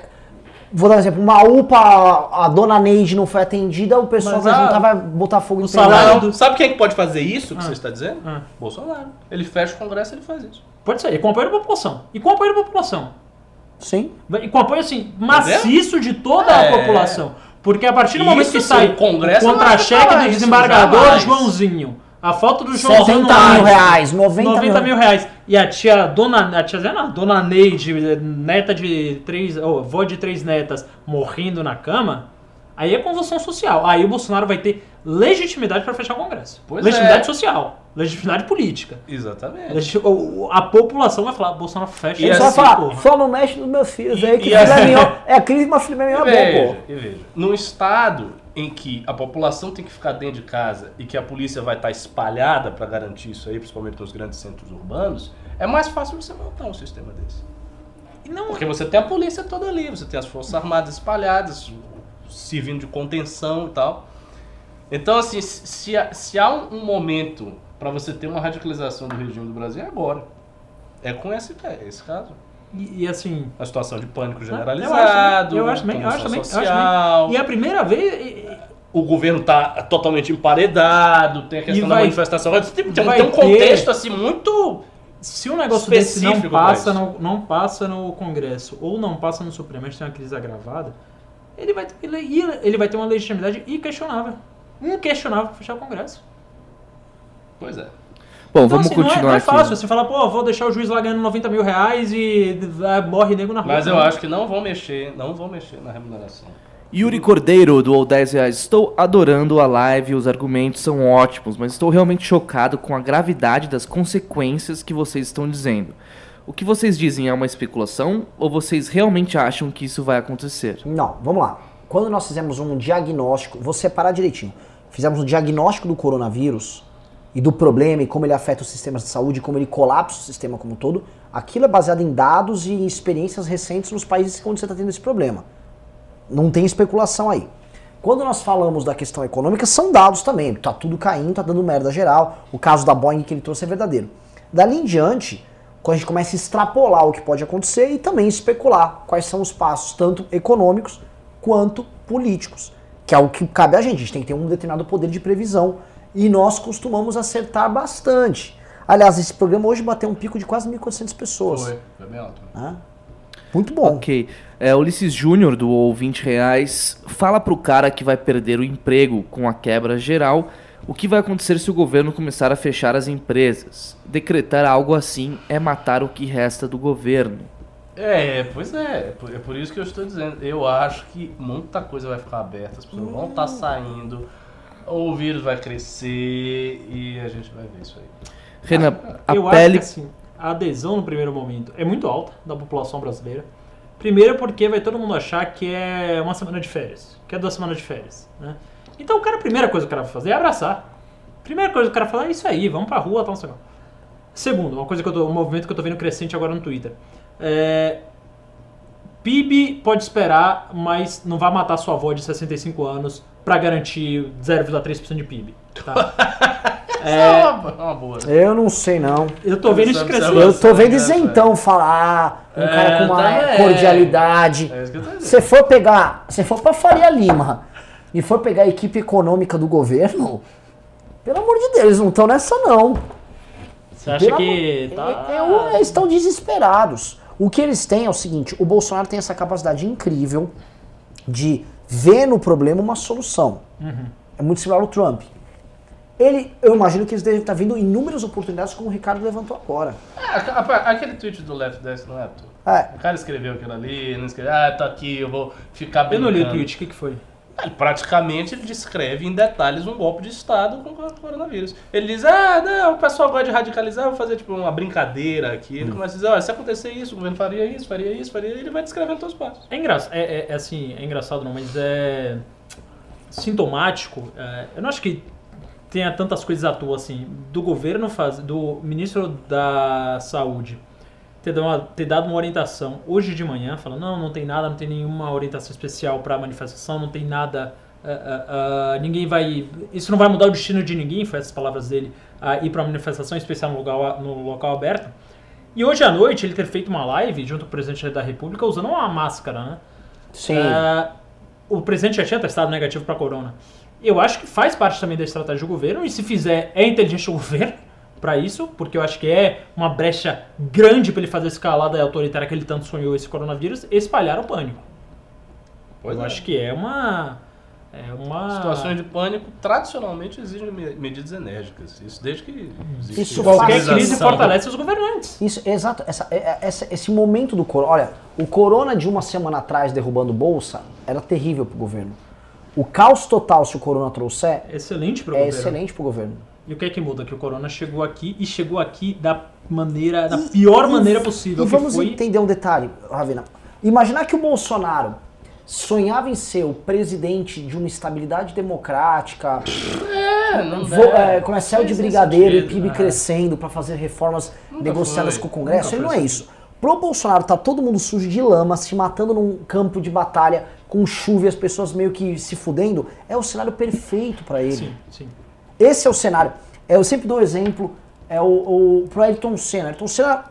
vou dar um exemplo. Uma UPA, a dona Neide não foi atendida, o pessoal
Mas
vai
a-
juntar, vai botar fogo em
salário
sabe quem é que pode fazer isso que
Ah.
você está dizendo?
Ah.
Bolsonaro. Ele fecha o Congresso e ele faz isso.
Pode ser. E com apoio da população. E com apoio da população.
Sim.
E com apoio, assim, maciço de toda
É.
a população. Porque a partir do momento
Isso
que sai
o Congresso
contra-cheque do desembargador. Joãozinho, A foto do Joãozão
70
no
mil
ar,
reais, 90,
90 mil reais. E a tia Dona, a tia não, Dona Neide, neta de três, ou avó de três netas, morrendo na cama, aí é convulsão social. Aí o Bolsonaro vai ter legitimidade para fechar o Congresso.
Pois
legitimidade
é.
social, legitimidade política.
Exatamente.
Legi- o- o- A população vai falar, Bolsonaro fecha
E
só
assim,
vai falar,
porra.
só não mexe nos meus filhos aí, que
E
filé
assim-
é crise, mas filé mignon
E
é bom,
veja,
pô.
e veja, num estado em que a população tem que ficar dentro de casa e que a polícia vai estar espalhada para garantir isso aí, principalmente nos grandes centros urbanos, é mais fácil você montar um sistema desse.
E Não,
Porque você tem a polícia toda ali, você tem as forças armadas espalhadas, servindo de contenção e tal. Então, assim, se, se há- um, um momento para você ter uma radicalização do regime do Brasil, é agora. É com esse, é esse caso.
E, e assim,
A situação de pânico
Eu
generalizado,
Eu acho também, eu acho também,
social.
E a primeira vez. e-
o governo tá totalmente emparedado, tem a questão
E
da
vai-
manifestação. Tem, tem,
vai
tem um
ter-
contexto assim muito.
Se um negócio desse não passa, no, não passa no Congresso ou não passa no Supremo, a gente tem uma crise agravada, ele vai, ter- ele, ele vai ter uma legitimidade inquestionável. Inquestionável pra fechar o Congresso.
Pois é.
Bom,
Então,
vamos
assim, não é-
continuar
não é,
aqui.
fácil. Você fala, pô, vou deixar o juiz lá ganhando 90 mil reais e ah, morre nego na rua.
Mas eu
Não.
acho que não vão mexer, não vão mexer na remuneração.
Yuri Cordeiro doou 10 reais. Estou adorando a live, os argumentos são ótimos, mas estou realmente chocado com a gravidade das consequências que vocês estão dizendo. O que vocês dizem é uma especulação ou vocês realmente acham que isso vai acontecer?
Não, vamos lá. Quando nós fizemos um diagnóstico, vou separar direitinho. Fizemos um diagnóstico do coronavírus e do problema e como ele afeta os sistemas de saúde, como ele colapsa o sistema como um todo. Aquilo é baseado em dados e em experiências recentes nos países onde você está tendo esse problema. Não tem especulação aí. Quando nós falamos da questão econômica, são dados também. Tá tudo caindo, tá dando merda geral. O caso da Boeing que ele trouxe é verdadeiro. Dali em diante, quando a gente começa a extrapolar o que pode acontecer e também especular quais são os passos, tanto econômicos quanto políticos, que é o que cabe a gente. A gente tem que ter um determinado poder de previsão e nós costumamos acertar bastante. Aliás, esse programa hoje bateu um pico de quase 1.400 pessoas.
Foi, foi bem alto.
né? Muito bom.
Ok. É, Ulisses Júnior doou 20 reais. Fala pro cara que vai perder o emprego com a quebra geral. O que vai acontecer se o governo começar a fechar as empresas? Decretar algo assim é matar o que resta do governo.
É, pois é, é por, é por isso que eu estou dizendo. Eu acho que muita coisa vai ficar aberta, as pessoas vão estar saindo, o vírus vai crescer e a gente vai ver isso aí.
Renan, a
eu acho
pele.
que assim, a adesão no primeiro momento é muito alta da população brasileira. Primeiro porque vai todo mundo achar que é uma semana de férias, que é duas semanas de férias, né? Então o cara, a primeira coisa que o cara vai fazer é abraçar. Primeira coisa que o cara fala é isso aí, vamos pra rua, tal, não sei o quê. Segundo, uma coisa que eu tô, um movimento que eu tô vendo crescente agora no Twitter. É, PIB pode esperar, mas não vai matar sua avó de 65 anos pra garantir 0,3% de PIB. Tá?
É uma, uma boa.
Eu não sei não.
Eu tô vendo isso
Essa
crescer.
Eu tô vendo isentão falar, um
É,
cara com uma
também.
cordialidade.
É isso que eu tô dizendo.
Se for pegar, se for pra Faria Lima e for pegar a equipe econômica do governo, pelo amor de Deus, eles não estão nessa não.
Você acha
Pelo
que
amor-
tá...
é- é- eles estão desesperados. O que eles têm é o seguinte: o Bolsonaro tem essa capacidade incrível de ver no problema uma solução.
Uhum.
É muito similar ao Trump. Ele, eu imagino que eles devem estar vendo inúmeras oportunidades, como o Ricardo levantou agora.
Ah, apa- aquele tweet do Left Desk não é.
É,
O cara escreveu aquilo ali, não escreveu, ah, tá aqui, eu vou ficar
Eu
brincando.
não li o tweet, o que, que foi?
Ele, praticamente ele descreve em detalhes um golpe de Estado com o coronavírus. Ele diz, ah, não, o pessoal gosta de radicalizar, vou fazer tipo uma brincadeira aqui. Ele começa a dizer, olha, se acontecer isso, o governo faria isso, faria isso, faria isso, ele vai descrevendo todos os passos.
É engraçado, é, é- é assim, é engraçado não, mas é sintomático. é, eu não acho que tenha tantas coisas à toa assim, do governo faz, do ministro da saúde ter dado, uma, ter dado uma orientação hoje de manhã, falando não, não tem nada, não tem nenhuma orientação especial para manifestação, não tem nada, ah, ah, ah, ninguém vai, isso não vai mudar o destino de ninguém, foi essas palavras dele, a ir para manifestação especial no local, no local aberto. E hoje à noite ele ter feito uma live junto com o presidente da República usando uma máscara, né?
sim.
O presidente já tinha testado negativo para corona. Eu acho que faz parte também da estratégia do governo e se fizer é inteligente o governo para isso, porque eu acho que é uma brecha grande para ele fazer a escalada autoritária que ele tanto sonhou esse coronavírus, espalhar o pânico.
Pois
eu
é.
acho que é uma É uma.
Situações de pânico tradicionalmente exigem me- medidas enérgicas. Isso desde que existe
Isso
Qualquer crise fortalece os governantes.
Isso, exato. Essa, é- é- essa- esse momento do corona. Olha, o corona de uma semana atrás derrubando bolsa era terrível pro governo. O caos total, se o corona trouxer,
Excelente pro
é
governo.
excelente pro governo.
E o que é que muda? Que o corona chegou aqui e chegou aqui da maneira, da pior
E-
maneira possível.
E
que
vamos
foi...
entender um detalhe, Ravina. Imaginar que o Bolsonaro sonhava em ser o presidente de uma estabilidade democrática,
É, não
vo,
é.
é, com céu de brigadeiro e
sentido,
PIB
né?
crescendo para fazer reformas
Nunca
negociadas
foi,
com o Congresso. Ele não
foi
é isso. Pro Bolsonaro tá todo mundo sujo de lama, se matando num campo de batalha, com chuva e as pessoas meio que se fudendo, é o cenário perfeito para ele.
Sim, sim.
Esse é o cenário. É, Eu sempre dou exemplo, é o, o pro Ayrton Senna. Ayrton Senna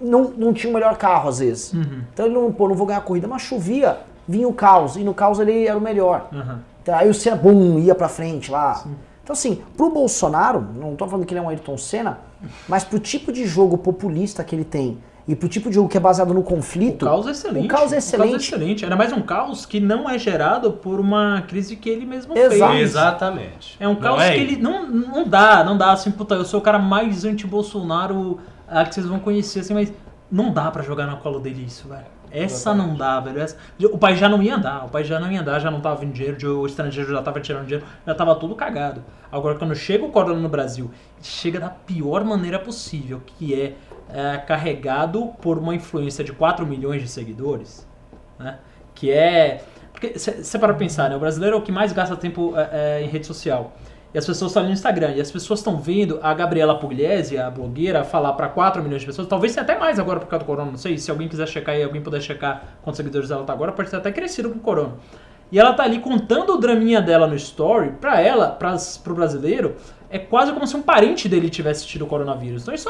não, não tinha o melhor carro às vezes. Então ele não, pô, não vou ganhar a corrida, mas chovia, vinha o caos, e no caos ele era o melhor.
Aham.
Então, aí o Senna, bum, ia pra frente lá. Então assim, pro Bolsonaro, não tô falando que ele é um Ayrton Senna, mas pro tipo de jogo populista que ele tem, e pro tipo de jogo que é baseado no conflito...
O caos é excelente.
O caos é
O
excelente.
caos é excelente. Ainda mais um caos que não é gerado por uma crise que ele mesmo
Exato.
fez.
Exatamente.
É um
Não
caos
é
que ele. Não, não dá, não dá assim, puta, eu sou o cara mais anti-Bolsonaro ah, que vocês vão conhecer, assim, mas não dá pra jogar na colo dele isso, velho. Essa não dá, velho. Essa- o país já não ia andar, o país já não ia andar, já não tava vindo dinheiro, o estrangeiro já tava tirando dinheiro, já tava tudo cagado. Agora, quando chega o corona no Brasil, chega da pior maneira possível, que é, é, carregado por uma influência de 4 milhões de seguidores, né? Que é. Porque você para pensar, né? O brasileiro é o que mais gasta tempo é, é, em rede social. E as pessoas estão ali no Instagram. E as pessoas estão vendo a Gabriela Pugliese, a blogueira, falar para 4 milhões de pessoas. Talvez até mais agora por causa do corona. Não sei. Se alguém quiser checar aí, alguém puder checar quantos seguidores ela tá agora, pode ter até crescido com o corona. E ela tá ali contando o draminha dela no story. Pra ela, pras, pro brasileiro, é quase como se um parente dele tivesse tido o coronavírus. Então isso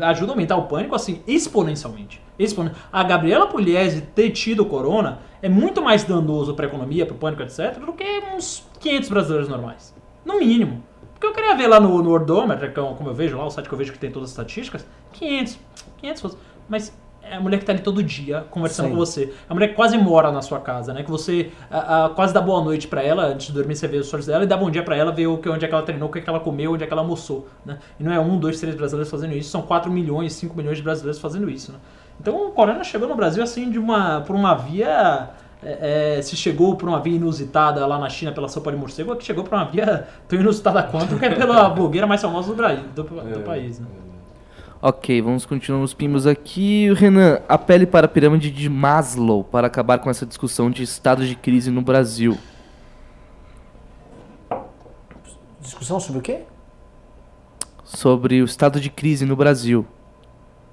ajuda a aumentar o pânico, assim, exponencialmente. Expone- A Gabriela Pugliese ter tido o corona é muito mais danoso pra economia, pro pânico, etc., do que uns 500 brasileiros normais. No mínimo. Porque eu queria ver lá no, no Worldometer, que é como eu vejo lá, o site que eu vejo que tem todas as estatísticas, 500. 500 fosse. Mas é a mulher que tá ali todo dia conversando
Sim.
com você. É a mulher que quase mora na sua casa, né? Que você quase dá boa noite pra ela, antes de dormir você vê os stories dela, e dá bom dia pra ela, vê o que, onde é que ela treinou, o que, é que ela comeu, onde é que ela almoçou, né? E não é um, dois, três brasileiros fazendo isso, são 4 milhões, 5 milhões de brasileiros fazendo isso, né? Então o corona chegou no Brasil assim de uma, por uma via... é, é, se chegou por uma via inusitada lá na China pela sopa de morcego, aqui chegou por uma via tão inusitada quanto que é pela blogueira mais famosa do, Brasil, do, do país, né?
Ok, vamos continuar nos pimos aqui. Renan, apele para a pirâmide de Maslow para acabar com essa discussão de estado de crise no Brasil.
Discussão sobre o quê?
Sobre o estado de crise no Brasil.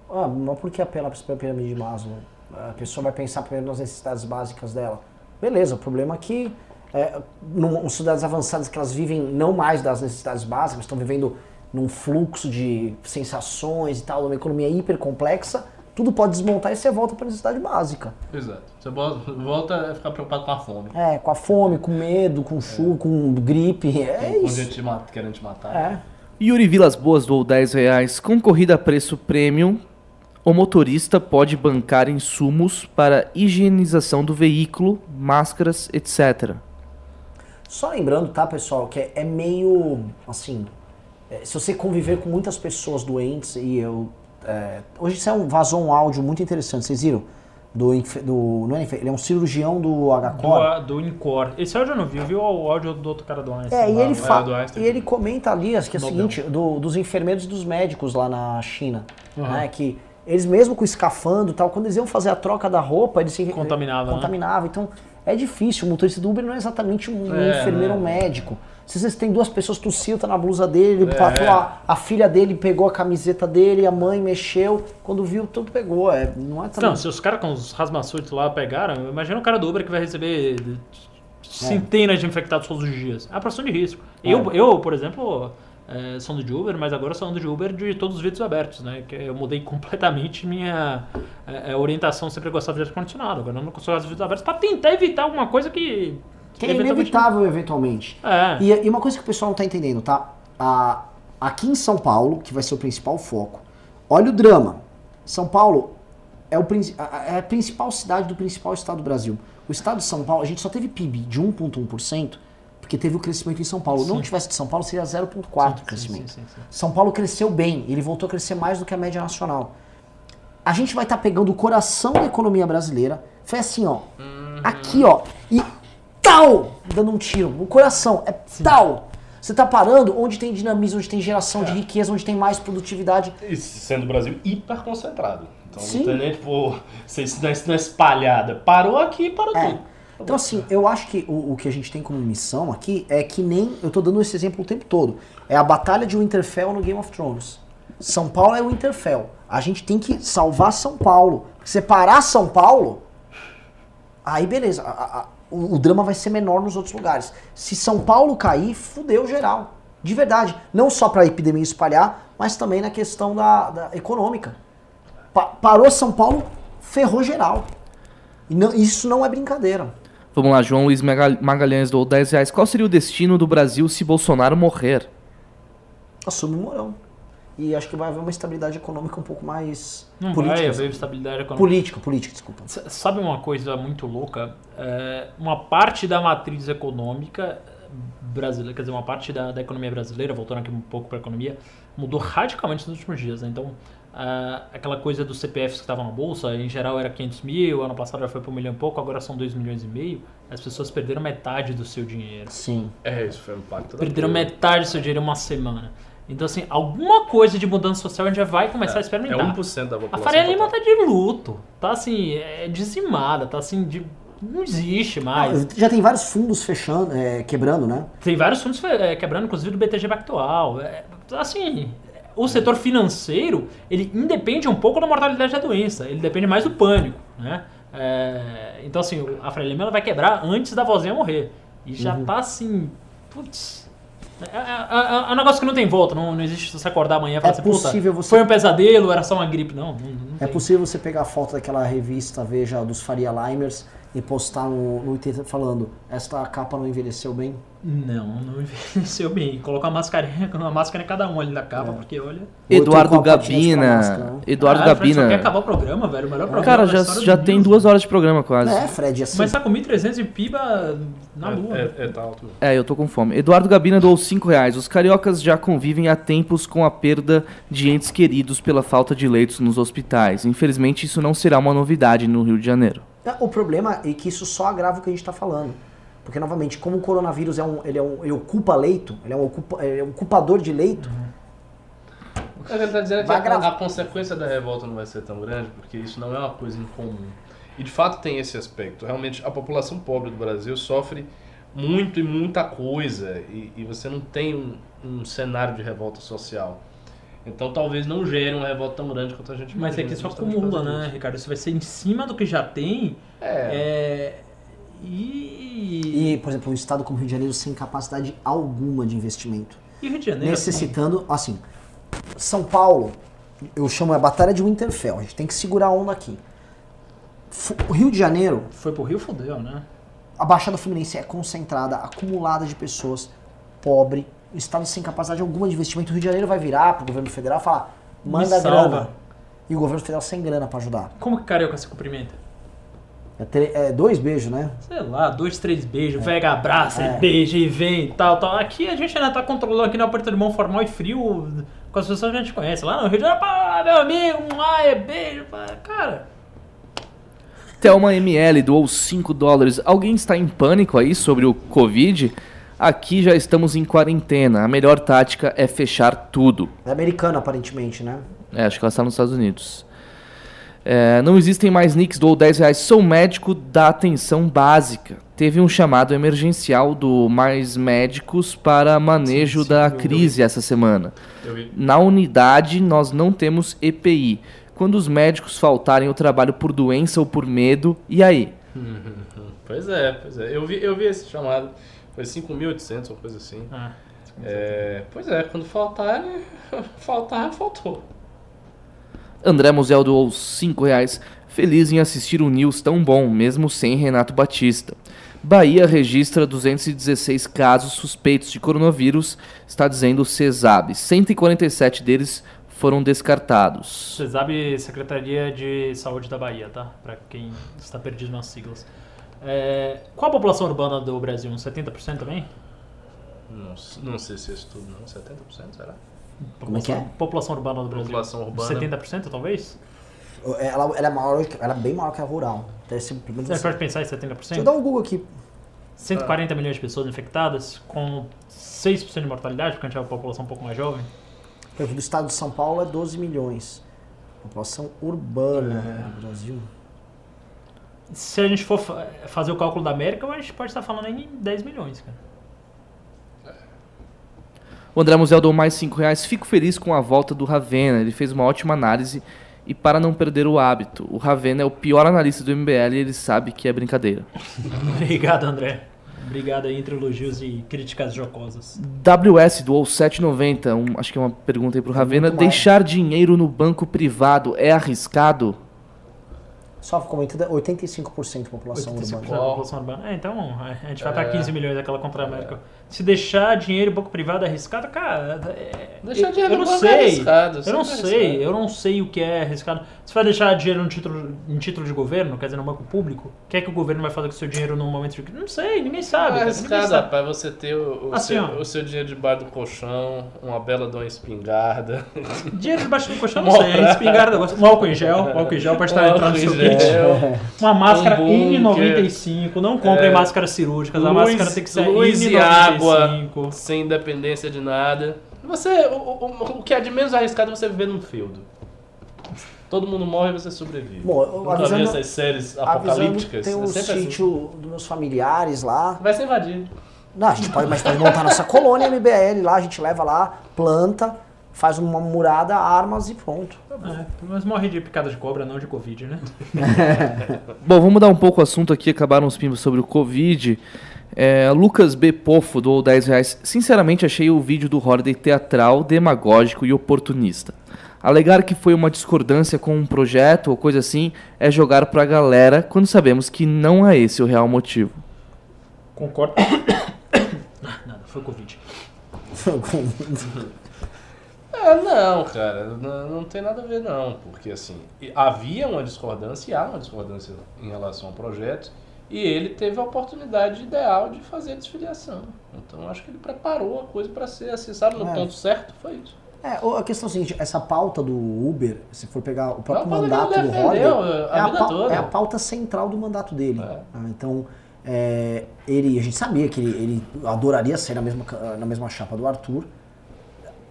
Ah, mas por que apelar para a pirâmide de Maslow? A pessoa vai pensar primeiro nas necessidades básicas dela. Beleza, o problema é que é, num, sociedades avançadas que elas vivem não mais das necessidades básicas, estão vivendo num fluxo de sensações e tal, numa economia hiper complexa, tudo pode desmontar e você volta para a necessidade básica.
Exato. Você volta a ficar preocupado com a fome.
É, com a fome, com medo, com chuva, com gripe, é
Com
isso.
gente te mata- querendo te matar.
É.
Yuri Vilas Boas doou 10 reais. Com corrida a preço premium, o motorista pode bancar insumos para higienização do veículo, máscaras, etc.
Só lembrando, tá, pessoal, que é, é meio assim. É, se você conviver com muitas pessoas doentes e eu. é, hoje saiu, vazou um áudio muito interessante, vocês viram? Do, do não é ele é um cirurgião do HCOR.
Do, do Incor. Esse áudio eu não vi, eu vi o áudio do outro cara do Einstein.
É, e ele, fa-
do Einstein.
e ele comenta ali acho que é o seguinte, do- dos enfermeiros e dos médicos lá na China,
Uhum.
né, que eles mesmo com escafando e tal, quando eles iam fazer a troca da roupa, eles se
Contaminava, né?
contaminavam. Então, é difícil, o motorista do Uber não é exatamente um
É,
enfermeiro ou um
né?
médico. Se vocês têm duas pessoas tossiam, tá na blusa dele, ele
É.
a, a filha dele pegou a camiseta dele, a mãe mexeu, quando viu, tudo pegou. É, não é tão...
Não, se os caras com os rasmaçuits lá pegaram, imagina o cara do Uber que vai receber
É.
centenas de infectados todos os dias. É a profissão de risco. Eu, eu por exemplo, é, sou ando de Uber, mas agora sou ando de Uber de todos os vídeos abertos, né? Que eu mudei completamente minha é, é, orientação, sempre gostava de ar-condicionado. Agora eu não consigo os vídeos abertos pra tentar evitar alguma coisa que...
que é
eventualmente-
inevitável eventualmente.
É.
E, e uma coisa que o pessoal não tá entendendo, tá? Aqui em São Paulo, que vai ser o principal foco, olha o drama. São Paulo, é, o, é a principal cidade do principal estado do Brasil. O estado de São Paulo, a gente só teve PIB de 1,1% porque teve o crescimento em São Paulo. Não tivesse de São Paulo, seria 0,4% o crescimento.
sim, sim, sim.
São Paulo cresceu bem, ele voltou a crescer mais do que a média nacional. A gente vai estar pegando o coração da economia brasileira. Foi assim, ó. Aqui, ó. E tal! Dando um tiro. No coração. É tal! Você tá parando onde tem dinamismo, onde tem geração de riqueza, onde tem mais produtividade.
E sendo o Brasil hiper concentrado. Então
Sim.
não tem nem, tipo, se não é, não é espalhada. Parou aqui, parou
É.
tudo.
Então, assim, eu acho que o, o que a gente tem como missão aqui é que nem. Eu tô dando esse exemplo o tempo todo. É a batalha de Winterfell no Game of Thrones. São Paulo é o Winterfell. A gente tem que salvar São Paulo. Separar São Paulo, aí beleza. a- a- o, o drama vai ser menor nos outros lugares. Se São Paulo cair, fudeu geral. De verdade. Não só pra epidemia espalhar, mas também na questão da, da econômica. Pa- parou São Paulo, ferrou geral. E não- isso não é brincadeira.
Vamos lá, João Luiz Magal- Magalhães doou 10 reais. Qual seria o destino do Brasil se Bolsonaro morrer?
assume o Mourão. E acho que vai haver uma estabilidade econômica um pouco mais
Não
política.
vai haver estabilidade econômica.
política, política, desculpa.
S- Sabe uma coisa muito louca? É, uma parte da matriz econômica brasileira, quer dizer, uma parte da, da economia brasileira, voltando aqui um pouco para a economia, mudou radicalmente nos últimos dias. Né? Então, ah, aquela coisa dos CPFs que estavam na bolsa, em geral era 500 mil, ano passado já foi para um milhão e pouco, agora são 2 milhões e meio. As pessoas perderam metade do seu dinheiro.
Sim.
É, isso foi um impacto.
Perderam metade do seu dinheiro em uma semana. Então, assim, alguma coisa de mudança social a gente já vai começar a
É
experimentar.
1% da
A
população.
Faria Lima tá de luto. Tá assim, é dizimada, tá assim, de. Não existe mais.
Já tem vários fundos fechando, é, quebrando, né?
Tem vários fundos é, quebrando, inclusive do BTG Pactual. É, assim, o setor financeiro, ele independe um pouco da mortalidade da doença. Ele depende mais do pânico, né? É, então, assim, a Faria Lima ela vai quebrar antes da vozinha morrer. E já
Uhum.
tá assim. Putz. É, é- é- é um negócio que não tem volta, não, não existe você acordar amanhã e falar
É
assim, puta,
possível você-
foi um pesadelo, era só uma gripe. Não, não, não
É possível você pegar a foto daquela revista Veja dos Faria Limers e postar no, no Twitter falando esta capa não envelheceu bem?
Não, não envelheceu bem. Colocar uma mascarinha, uma máscara em cada um ali da capa, porque olha.
Eduardo
máscara,
Gabina. Eduardo
Caralho, Fred, só quer
Gabina.
acabar o programa, velho. O melhor programa
Cara, já, já tem
News.
duas horas de programa quase.
É, Fred, assim.
Mas tá com 1.300 e piba na lua.
É, é, é, tá alto.
É, eu tô com fome. Eduardo Gabina doou 5 reais. Os cariocas já convivem há tempos com a perda de entes queridos pela falta de leitos nos hospitais. Infelizmente, isso não será uma novidade no Rio de Janeiro.
É, O problema é que isso só agrava o que a gente está falando. Porque, novamente, como o coronavírus é um, ele é um, ele ocupa leito, ele é um, ocupa, ele é um ocupador de leito,
O que ele tá dizendo é que a, a consequência da revolta não vai ser tão grande, porque isso não é uma coisa incomum. E de fato tem esse aspecto. Realmente, a população pobre do Brasil sofre muito e muita coisa, e, e você não tem um, um cenário de revolta social. Então talvez não gere uma revolta tão grande quanto a gente
Mas é que isso
justamente
acumula, né,
disso.
Ricardo? Isso vai ser em cima do que já tem.
É.
É. E.
e, por exemplo, um estado como o Rio de Janeiro sem capacidade alguma de investimento.
E o Rio de Janeiro. assim,
necessitando, assim, São Paulo, eu chamo a batalha de Winterfell, a gente tem que segurar a onda aqui. O Rio de Janeiro,
Foi pro Rio, fodeu, né?
a Baixada Fluminense é concentrada, acumulada de pessoas, pobre, estado sem capacidade alguma de investimento. O Rio de Janeiro vai virar pro governo federal e falar, manda grana. E o governo federal sem grana pra ajudar.
Como que carioca se cumprimenta?
É, é dois beijos, né?
Sei lá, dois, três beijos, pega, abraça,
É.
beija e vem e tal, tal. Aqui a gente ainda tá controlando aqui no aperto de mão formal e frio com as pessoas que a gente conhece. Lá no Rio de Janeiro, pá, meu amigo, um ai, beijo, pá. cara.
Thelma ML doou 5 dólares. Alguém está em pânico aí sobre o Covid? Aqui já estamos em quarentena. A melhor tática é fechar tudo.
É americano, aparentemente, né?
É, acho que ela está nos Estados Unidos. É, não existem mais nicks, dou 10 reais. Sou médico da atenção básica. Teve um chamado emergencial do Mais Médicos para manejo
Sim, sim,
da crise essa semana. Na unidade, nós não temos EPI. Quando os médicos faltarem ao trabalho por doença ou por medo, e aí?
Pois é, pois é. Eu vi, eu vi esse chamado. Foi 5.800, uma coisa assim.
Ah,
É, pois é, quando faltar, faltar, faltou.
André Musel doou 5 reais. Feliz em assistir um news tão bom, mesmo sem Renato Batista. Bahia registra 216 casos suspeitos de coronavírus, está dizendo o CESAB. 147 deles foram descartados.
Você sabe Secretaria de Saúde da Bahia, tá? Pra quem está perdido nas siglas. É, qual a população urbana do Brasil? Uns 70% também?
Não, não sei se é isso tudo, não. 70%, será?
Como é que é?
População urbana do Brasil.
População urbana.
70% talvez?
Ela, ela é maior, ela é bem maior que a rural. Ser pelo menos
Você
assim.
pode pensar em
Deixa eu
70%?
dar um Google aqui.
140 milhões de pessoas infectadas, com 6% de mortalidade, porque a gente é uma população um pouco mais jovem.
Por exemplo, do estado de São Paulo é 12 milhões. População urbana
É.
no Brasil.
Se a gente for fa- fazer o cálculo da América, a gente pode estar falando em 10 milhões, cara.
O André Musel deu mais 5 reais. Fico feliz com a volta do Ravena. Ele fez uma ótima análise. E para não perder o hábito, o Ravena é o pior analista do MBL e ele sabe que é brincadeira.
Obrigado, André. Obrigado aí entre elogios e críticas jocosas.
WS doou 7,90. Um, acho que é uma pergunta aí pro Ravena. Deixar dinheiro no banco privado é arriscado?
Só comentando, 85% da população
85%
urbana.
da população urbana. É, então a gente vai pra 15 milhões daquela contra a América. Se deixar dinheiro em banco privado é arriscado, cara. É,
Deixar
eu-
dinheiro
eu não
banco é
sei.
arriscado,
Eu não
é
sei,
arriscado.
eu não sei o que é arriscado. Você vai deixar dinheiro no título, em título de governo, quer dizer, no banco público? O que é que o governo vai fazer com o seu dinheiro num momento de. Não sei, ninguém sabe.
É
cara, ninguém
arriscado,
sabe.
rapaz, você ter o, o
Assim,
seu, o seu dinheiro debaixo do colchão, uma bela de uma espingarda.
Dinheiro debaixo do colchão, não sei. é Espingarda, eu gosto. Um álcool em gel, um álcool em gel pode estar entrando no seu
gel.
Uma máscara
Um bunker.
N95, não comprem
É.
máscaras cirúrgicas, a
Luz-
máscara tem que ser
luz e
N95.
água. sem independência de nada. Você, o, o, o que é de menos arriscado é você viver num feudo. Todo mundo morre e você sobrevive.
Bom, eu
Nunca
avisando-
essas séries apocalípticas.
tem um
é assim.
sítio dos meus familiares lá.
Vai ser invadido.
Não, a gente pode, mas pode montar nossa colônia MBL lá, a gente leva lá, planta, faz uma murada, armas e pronto.
É, mas morre de picada de cobra, não de Covid, né?
Bom, vamos mudar um pouco o assunto aqui. Acabaram os pimbos sobre o Covid. É, Lucas B. Pofo doou 10 reais. Sinceramente, achei o vídeo do Holiday teatral, demagógico e oportunista. Alegar que foi uma discordância com um projeto ou coisa assim é jogar pra galera quando sabemos que não é esse o real motivo.
Concordo. Nada, foi Covid.
É, não, cara, não, não tem nada a ver não, porque assim, havia uma discordância e há uma discordância em relação ao projeto, e ele teve a oportunidade ideal de fazer a desfiliação. Então acho que ele preparou a coisa para ser sabe, no
É.
ponto certo, foi isso.
É, a questão é a seguinte, essa pauta do Uber, se for pegar o próprio
É pauta
mandato do
a
é, a
vida
pau-
toda.
é a pauta central do mandato dele.
É.
Ah, Então, é, ele, a gente sabia que ele, ele adoraria ser na mesma, na mesma chapa do Arthur,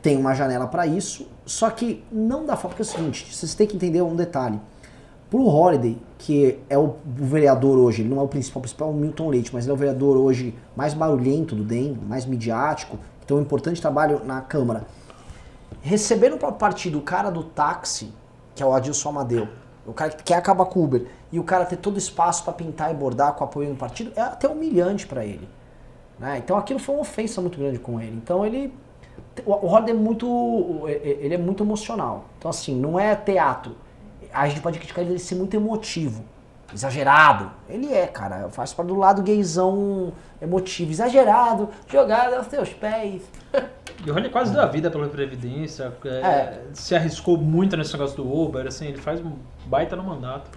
tem uma janela para isso, só que não dá falta, porque é o seguinte, vocês têm que entender um detalhe. Pro Holiday, que é o, vereador hoje, ele não é o principal, o principal é o Milton Leite, mas ele é o vereador hoje mais barulhento do DEM, mais midiático, tem um importante trabalho na Câmara. Receber no próprio partido o cara do táxi, que é o Adilson Amadeu, o cara que quer acabar com o Uber, e o cara ter todo espaço para pintar e bordar com apoio no partido, é até humilhante para ele. né? Então aquilo foi uma ofensa muito grande com ele. Então ele. O Holiday é muito. Ele é muito emocional. Então, assim, não é teatro. A gente pode criticar ele de ser muito emotivo. Exagerado. Ele é, cara. Faz parte do lado gaysão emotivo. Exagerado. Jogado aos teus pés.
E o Rony quase deu a vida pela Previdência, é,
É.
se arriscou muito nesse negócio do Uber, assim, ele faz um baita no mandato.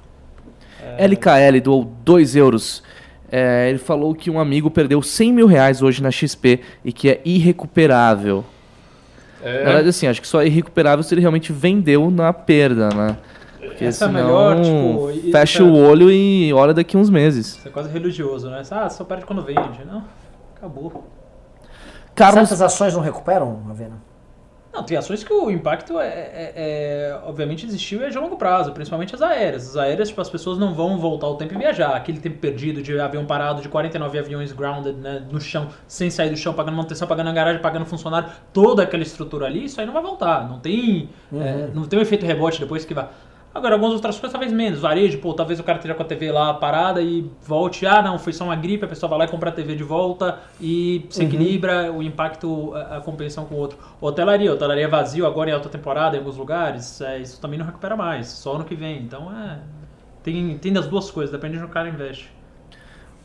LKL doou 2 euros. É, ele falou que um amigo perdeu 100 mil reais hoje na XP e que é irrecuperável. Na
É,
verdade, assim, acho que só é irrecuperável se ele realmente vendeu na perda, né? Porque
Essa é a
senão,
melhor, tipo,
fecha o olho e olha daqui uns meses.
Você é quase religioso, né? Ah, só perde quando vende. Não, acabou.
Carlos,
Certas ações não recuperam, Avena?
Não, tem ações que o impacto é, é- é- obviamente existiu e é de longo prazo, principalmente as aéreas. As aéreas, tipo, as pessoas não vão voltar o tempo e viajar. Aquele tempo perdido de avião parado, de 49 aviões grounded né, no chão, sem sair do chão, pagando manutenção, pagando a garagem, pagando funcionário, toda aquela estrutura ali, isso aí não vai voltar. Não tem, é, não tem um efeito rebote depois que vai. Agora, algumas outras coisas talvez menos. Varejo, pô, talvez o cara esteja com a TV lá parada e volte. Ah, não, foi só uma gripe, a pessoa vai lá e compra a TV de volta e se equilibra o impacto, a, a compensação com o outro. Hotelaria, hotelaria vazio agora em alta temporada em alguns lugares, é, isso também não recupera mais, só ano que vem. Então é. Tem, tem das duas coisas, depende de onde o cara investe.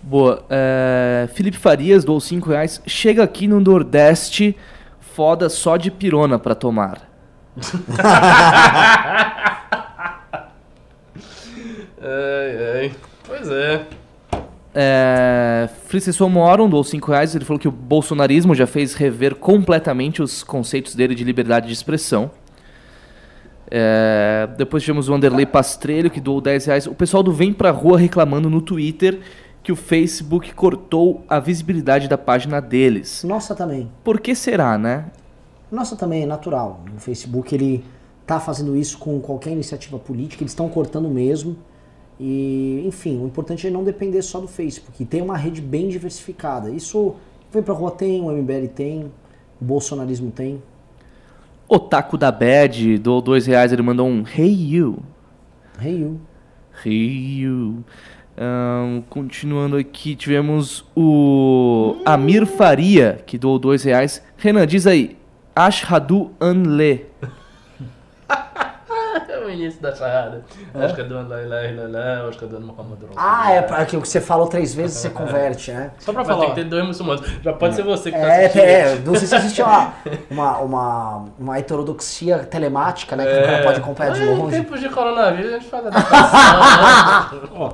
boa. É, Felipe Farias doou 5 reais. Chega aqui no Nordeste, foda só de pirona pra tomar.
Ai, ai. Pois é.
É, Francisco Moron doou 5 reais. Ele falou que o bolsonarismo já fez rever completamente os conceitos dele de liberdade de expressão. É, depois tivemos o Wanderlei Pastrelho, que doou 10 reais. O pessoal do Vem Pra Rua reclamando no Twitter que o Facebook cortou a visibilidade da página deles.
Nossa também.
Por que será, né?
Nossa também é natural. O Facebook ele tá fazendo isso com qualquer iniciativa política, eles estão cortando mesmo. E, enfim, o importante é não depender só do Facebook. Tem uma rede bem diversificada. Isso vem pra rua tem, o MBL tem, o bolsonarismo tem.
Otaku da Bad doou 2 reais. Ele mandou um Hey You.
Hey you.
Hey You. Ahn, continuando aqui, tivemos o Amir Faria, que doou 2 reais. Renan, diz aí. Ashhadu Anle.
É o início da charada. Acho que é do La ilaha illallah, acho que é do Muhammad.
Ah, é porque o que você falou três vezes você converte, né?
Só pra
Mas
falar.
tem que ter dois muçulmanos. Já pode ser você que tá
É,
assistindo.
é, não sei se existe uma, uma, uma, uma heterodoxia telemática, né? Que o cara pode acompanhar de
Mas Em
longe.
tempos de coronavírus a gente faz adaptação.
Ó,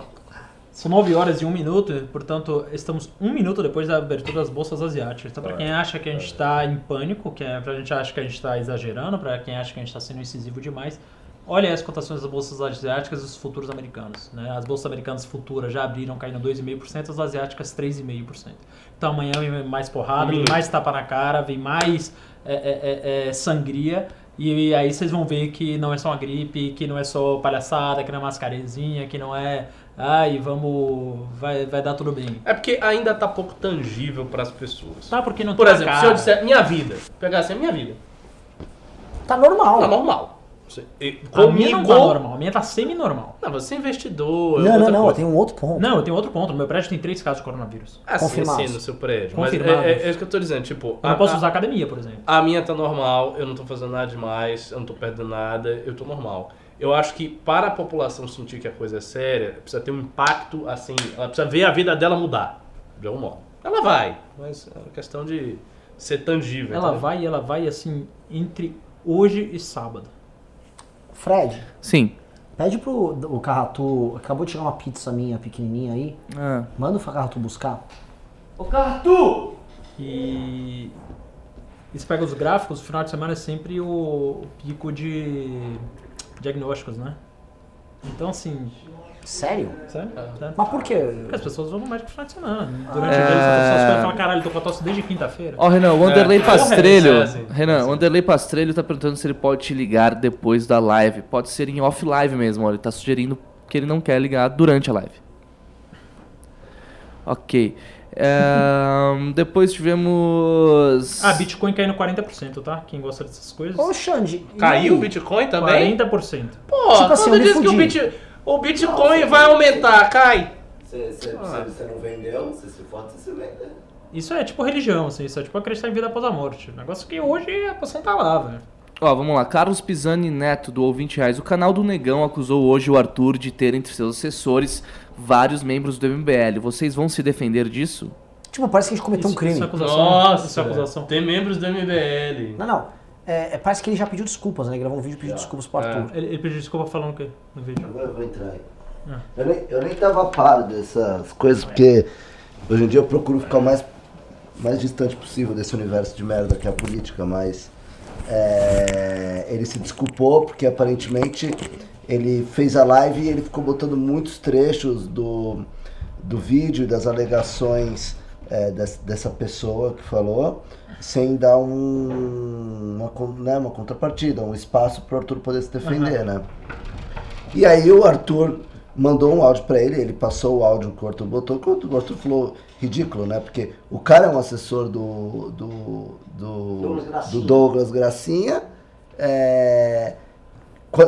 são 9 horas e 1 minuto, portanto, estamos um minuto depois da abertura das bolsas asiáticas. Então, pra quem acha que a gente está em pânico, que é, pra gente acha que a gente está exagerando, pra quem acha que a gente está sendo incisivo demais, olha as cotações das bolsas asiáticas e os futuros americanos. Né? As bolsas americanas futuras já abriram caindo 2,5%, as asiáticas 3,5%. Então amanhã vem mais porrada, vem
Muito.
mais tapa na cara, vem mais é, é, é, é, sangria. E aí vocês vão ver que não é só uma gripe, que não é só palhaçada, que não é mascarezinha, que não é. Ai, vamos. Vai, vai dar tudo bem.
É porque ainda tá pouco tangível para as pessoas.
Tá, porque não
Por
tem
exemplo,
cara.
se eu disser minha vida, pegar assim a minha vida,
Tá normal.
tá normal. Você- e-
A minha não tá
Comigo.
normal, a minha tá semi-normal.
Não, você é investidor.
Não, não,
outra
não,
coisa.
tem um outro ponto.
Não, eu tenho outro ponto. No meu prédio tem três casos de coronavírus.
Ah, sim,
Confirmados.
sim, no seu prédio. Mas é, é, é isso que eu tô dizendo, tipo...
Eu
a-
não posso
a-
usar academia, por exemplo.
A minha tá normal, eu não tô fazendo nada demais, eu não tô perdendo nada, eu tô normal. Eu acho que para a população sentir que a coisa é séria, precisa ter um impacto, assim, ela precisa ver a vida dela mudar, de algum modo. Ela vai, mas é uma questão de ser tangível.
Ela
entendeu?
vai e ela vai assim entre hoje e sábado.
Fred,
Sim.
pede pro o Carratu. Acabou de chegar uma pizza minha pequenininha aí.
Ah.
Manda o Carratu buscar.
Ô, Cartu!
E. E você pega os gráficos, o final de semana é sempre o, o pico de diagnósticos, né? Então, assim.
Sério?
Sério? Sério.
Mas por quê?
Porque as pessoas vão no médico no final de semana. Durante o dia eles estão e falam, caralho, tô com a tosse desde quinta-feira.
Ó, Renan, o Wanderlei
É,
Pastrelho.
é assim.
Renan, o Wanderlei Pastrelho tá perguntando se ele pode te ligar depois da live. Pode ser em off-live mesmo, ó. Ele tá sugerindo que ele não quer ligar durante a live. Ok. Ahn, depois tivemos.
Ah, Bitcoin caindo 40%, tá? Quem gosta dessas coisas.
Ô, Xande.
Caiu o Bitcoin também?
40%.
Pô,
Tipo assim,
quando
eu me
diz que o,
fudi.
O Bitcoin vai aumentar, cai.
Você, você não vendeu, você se fode, você se vende.
Isso é tipo religião, assim, isso é tipo acreditar em vida após a morte. Negócio que hoje a posição tá lá, velho.
Ó, vamos lá. Carlos Pisani Neto doou 20 reais. O canal do Negão acusou hoje o Arthur de ter entre seus assessores vários membros do MBL. Vocês vão se defender disso?
Tipo, parece que a gente cometeu um
Isso-
crime.
Isso é acusação.
Nossa,
Isso é acusação.
tem membros do MBL.
Não, não. É, é, parece que ele já pediu desculpas, né? Ele gravou um vídeo pedindo desculpas pro Arthur.
Ele, ele pediu desculpa falando o quê no vídeo?
Agora eu vou entrar aí.
Ah.
Eu, nem, eu nem tava a par dessas coisas, porque hoje em dia eu procuro ficar o mais, mais distante possível desse universo de merda que é a política, mas é, ele se desculpou porque aparentemente ele fez a live e ele ficou botando muitos trechos do, do vídeo, das alegações é, des- dessa pessoa que falou, sem dar um, uma, né, uma contrapartida, um espaço para o Arthur poder se defender, né? E aí o Arthur mandou um áudio pra ele, ele passou o áudio que o Arthur botou, que o Arthur falou ridículo, né? Porque o cara é um assessor do, do, do, Douglas Gracinha. do Douglas Gracinha, é,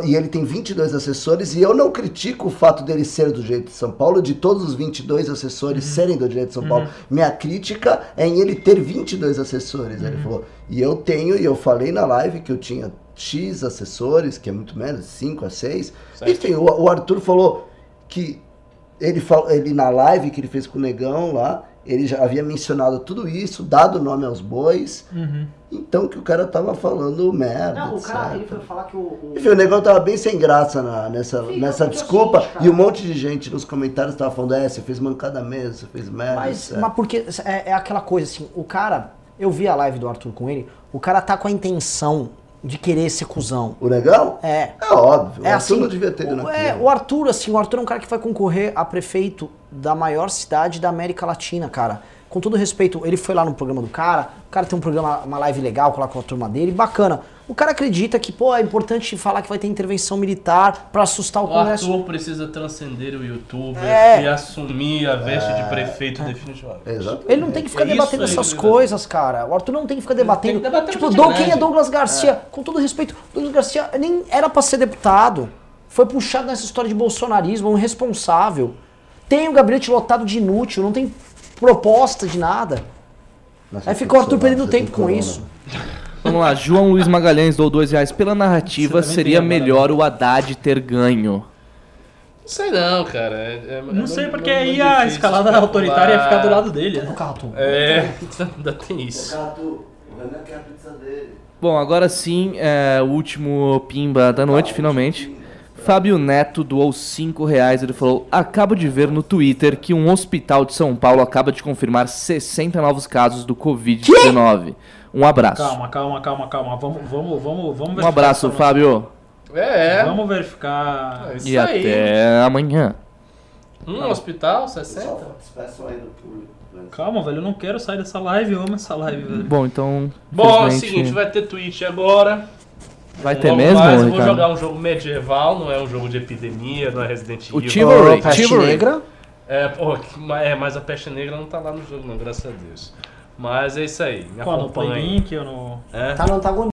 e ele tem 22 assessores, e eu não critico o fato dele ser do Direito de São Paulo, de todos os 22 assessores serem do Direito de São Paulo. Minha crítica é em ele ter 22 assessores, ele falou. E eu tenho, e eu falei na live que eu tinha X assessores, que é muito menos, 5 a 6.
Certo.
Enfim, o, o Arthur falou que ele, fal- ele na live que ele fez com o Negão lá, ele já havia mencionado tudo isso, dado nome aos bois,
Uhum.
então que o cara tava falando merda.
Não, o cara, ele foi falar que o... o-
Enfim, o negócio tava bem sem graça na- nessa,
Fica
nessa desculpa.
assim,
e um monte de gente nos comentários tava falando, é, você fez mancada mesmo, você fez merda.
Mas,
etc.
mas porque é, é aquela coisa assim, o cara, eu vi a live do Arthur com ele, o cara tá com a intenção de querer ser cuzão.
O legal?
É.
É óbvio.
É
o Arthur
assim,
não devia ter ido
o,
naquilo.
é, o Arthur, assim, o Arthur é um cara que vai concorrer a prefeito da maior cidade da América Latina, cara. Com todo respeito, ele foi lá no programa do cara, o cara tem um programa, uma live legal com a turma dele, bacana. O cara acredita que, pô, é importante falar que vai ter intervenção militar pra assustar o
O
Congresso.
Arthur precisa transcender o youtuber
É.
e assumir a veste de prefeito definitivamente.
Exato.
Ele não tem que ficar
É
debatendo essas
né?
coisas, cara. O Arthur não tem que ficar debatendo.
que debater
tipo,
gente
quem é. Douglas Garcia? Com todo respeito, Douglas Garcia nem era pra ser deputado. Foi puxado nessa história de bolsonarismo, um irresponsável. Tem o gabinete lotado de inútil, não tem proposta de nada.
Nossa,
Aí fica o Arthur perdendo tempo com
corona.
isso.
Vamos lá, João Luiz Magalhães dou dois reais. Pela narrativa, seria melhor o Haddad ter ganho.
Não sei não, cara. É- é- é
Não
muito-
sei, porque aí a escalada
especular.
autoritária ia ficar do lado dele, né?
Arthur.
É, ainda tem isso.
Arthur, o Renan quer a pizza dele.
Bom, agora sim, é, o último pimba da noite, finalmente. Fábio Neto doou 5 reais. Ele falou: Acabo de ver no Twitter que um hospital de São Paulo acaba de confirmar 60 novos casos do Covid-19. Um abraço.
Calma, calma, calma, calma. Vamos, vamos, vamos, vamos
Um abraço, Fábio.
É, é.
Vamos verificar.
É isso
E
aí.
até amanhã.
Um hospital, 60?
Pessoal, despeçam aí do público.
Calma, velho, eu não quero sair dessa live, eu amo essa live, velho.
Bom, então.
Bom, é o seguinte, vai ter Twitch agora.
vai ter
Logo
mesmo,
mais, eu vou jogar um jogo medieval, não é um jogo de epidemia, não é Resident
O
Evil.
Chivalry,
Ô, Peste. Negra.
É, ma- é, mas a peste negra não tá lá no jogo, não, graças a Deus. Mas é isso aí, me
Qual, no Play
acompanhe.
Link ou no...
É.
Tá no antagonista.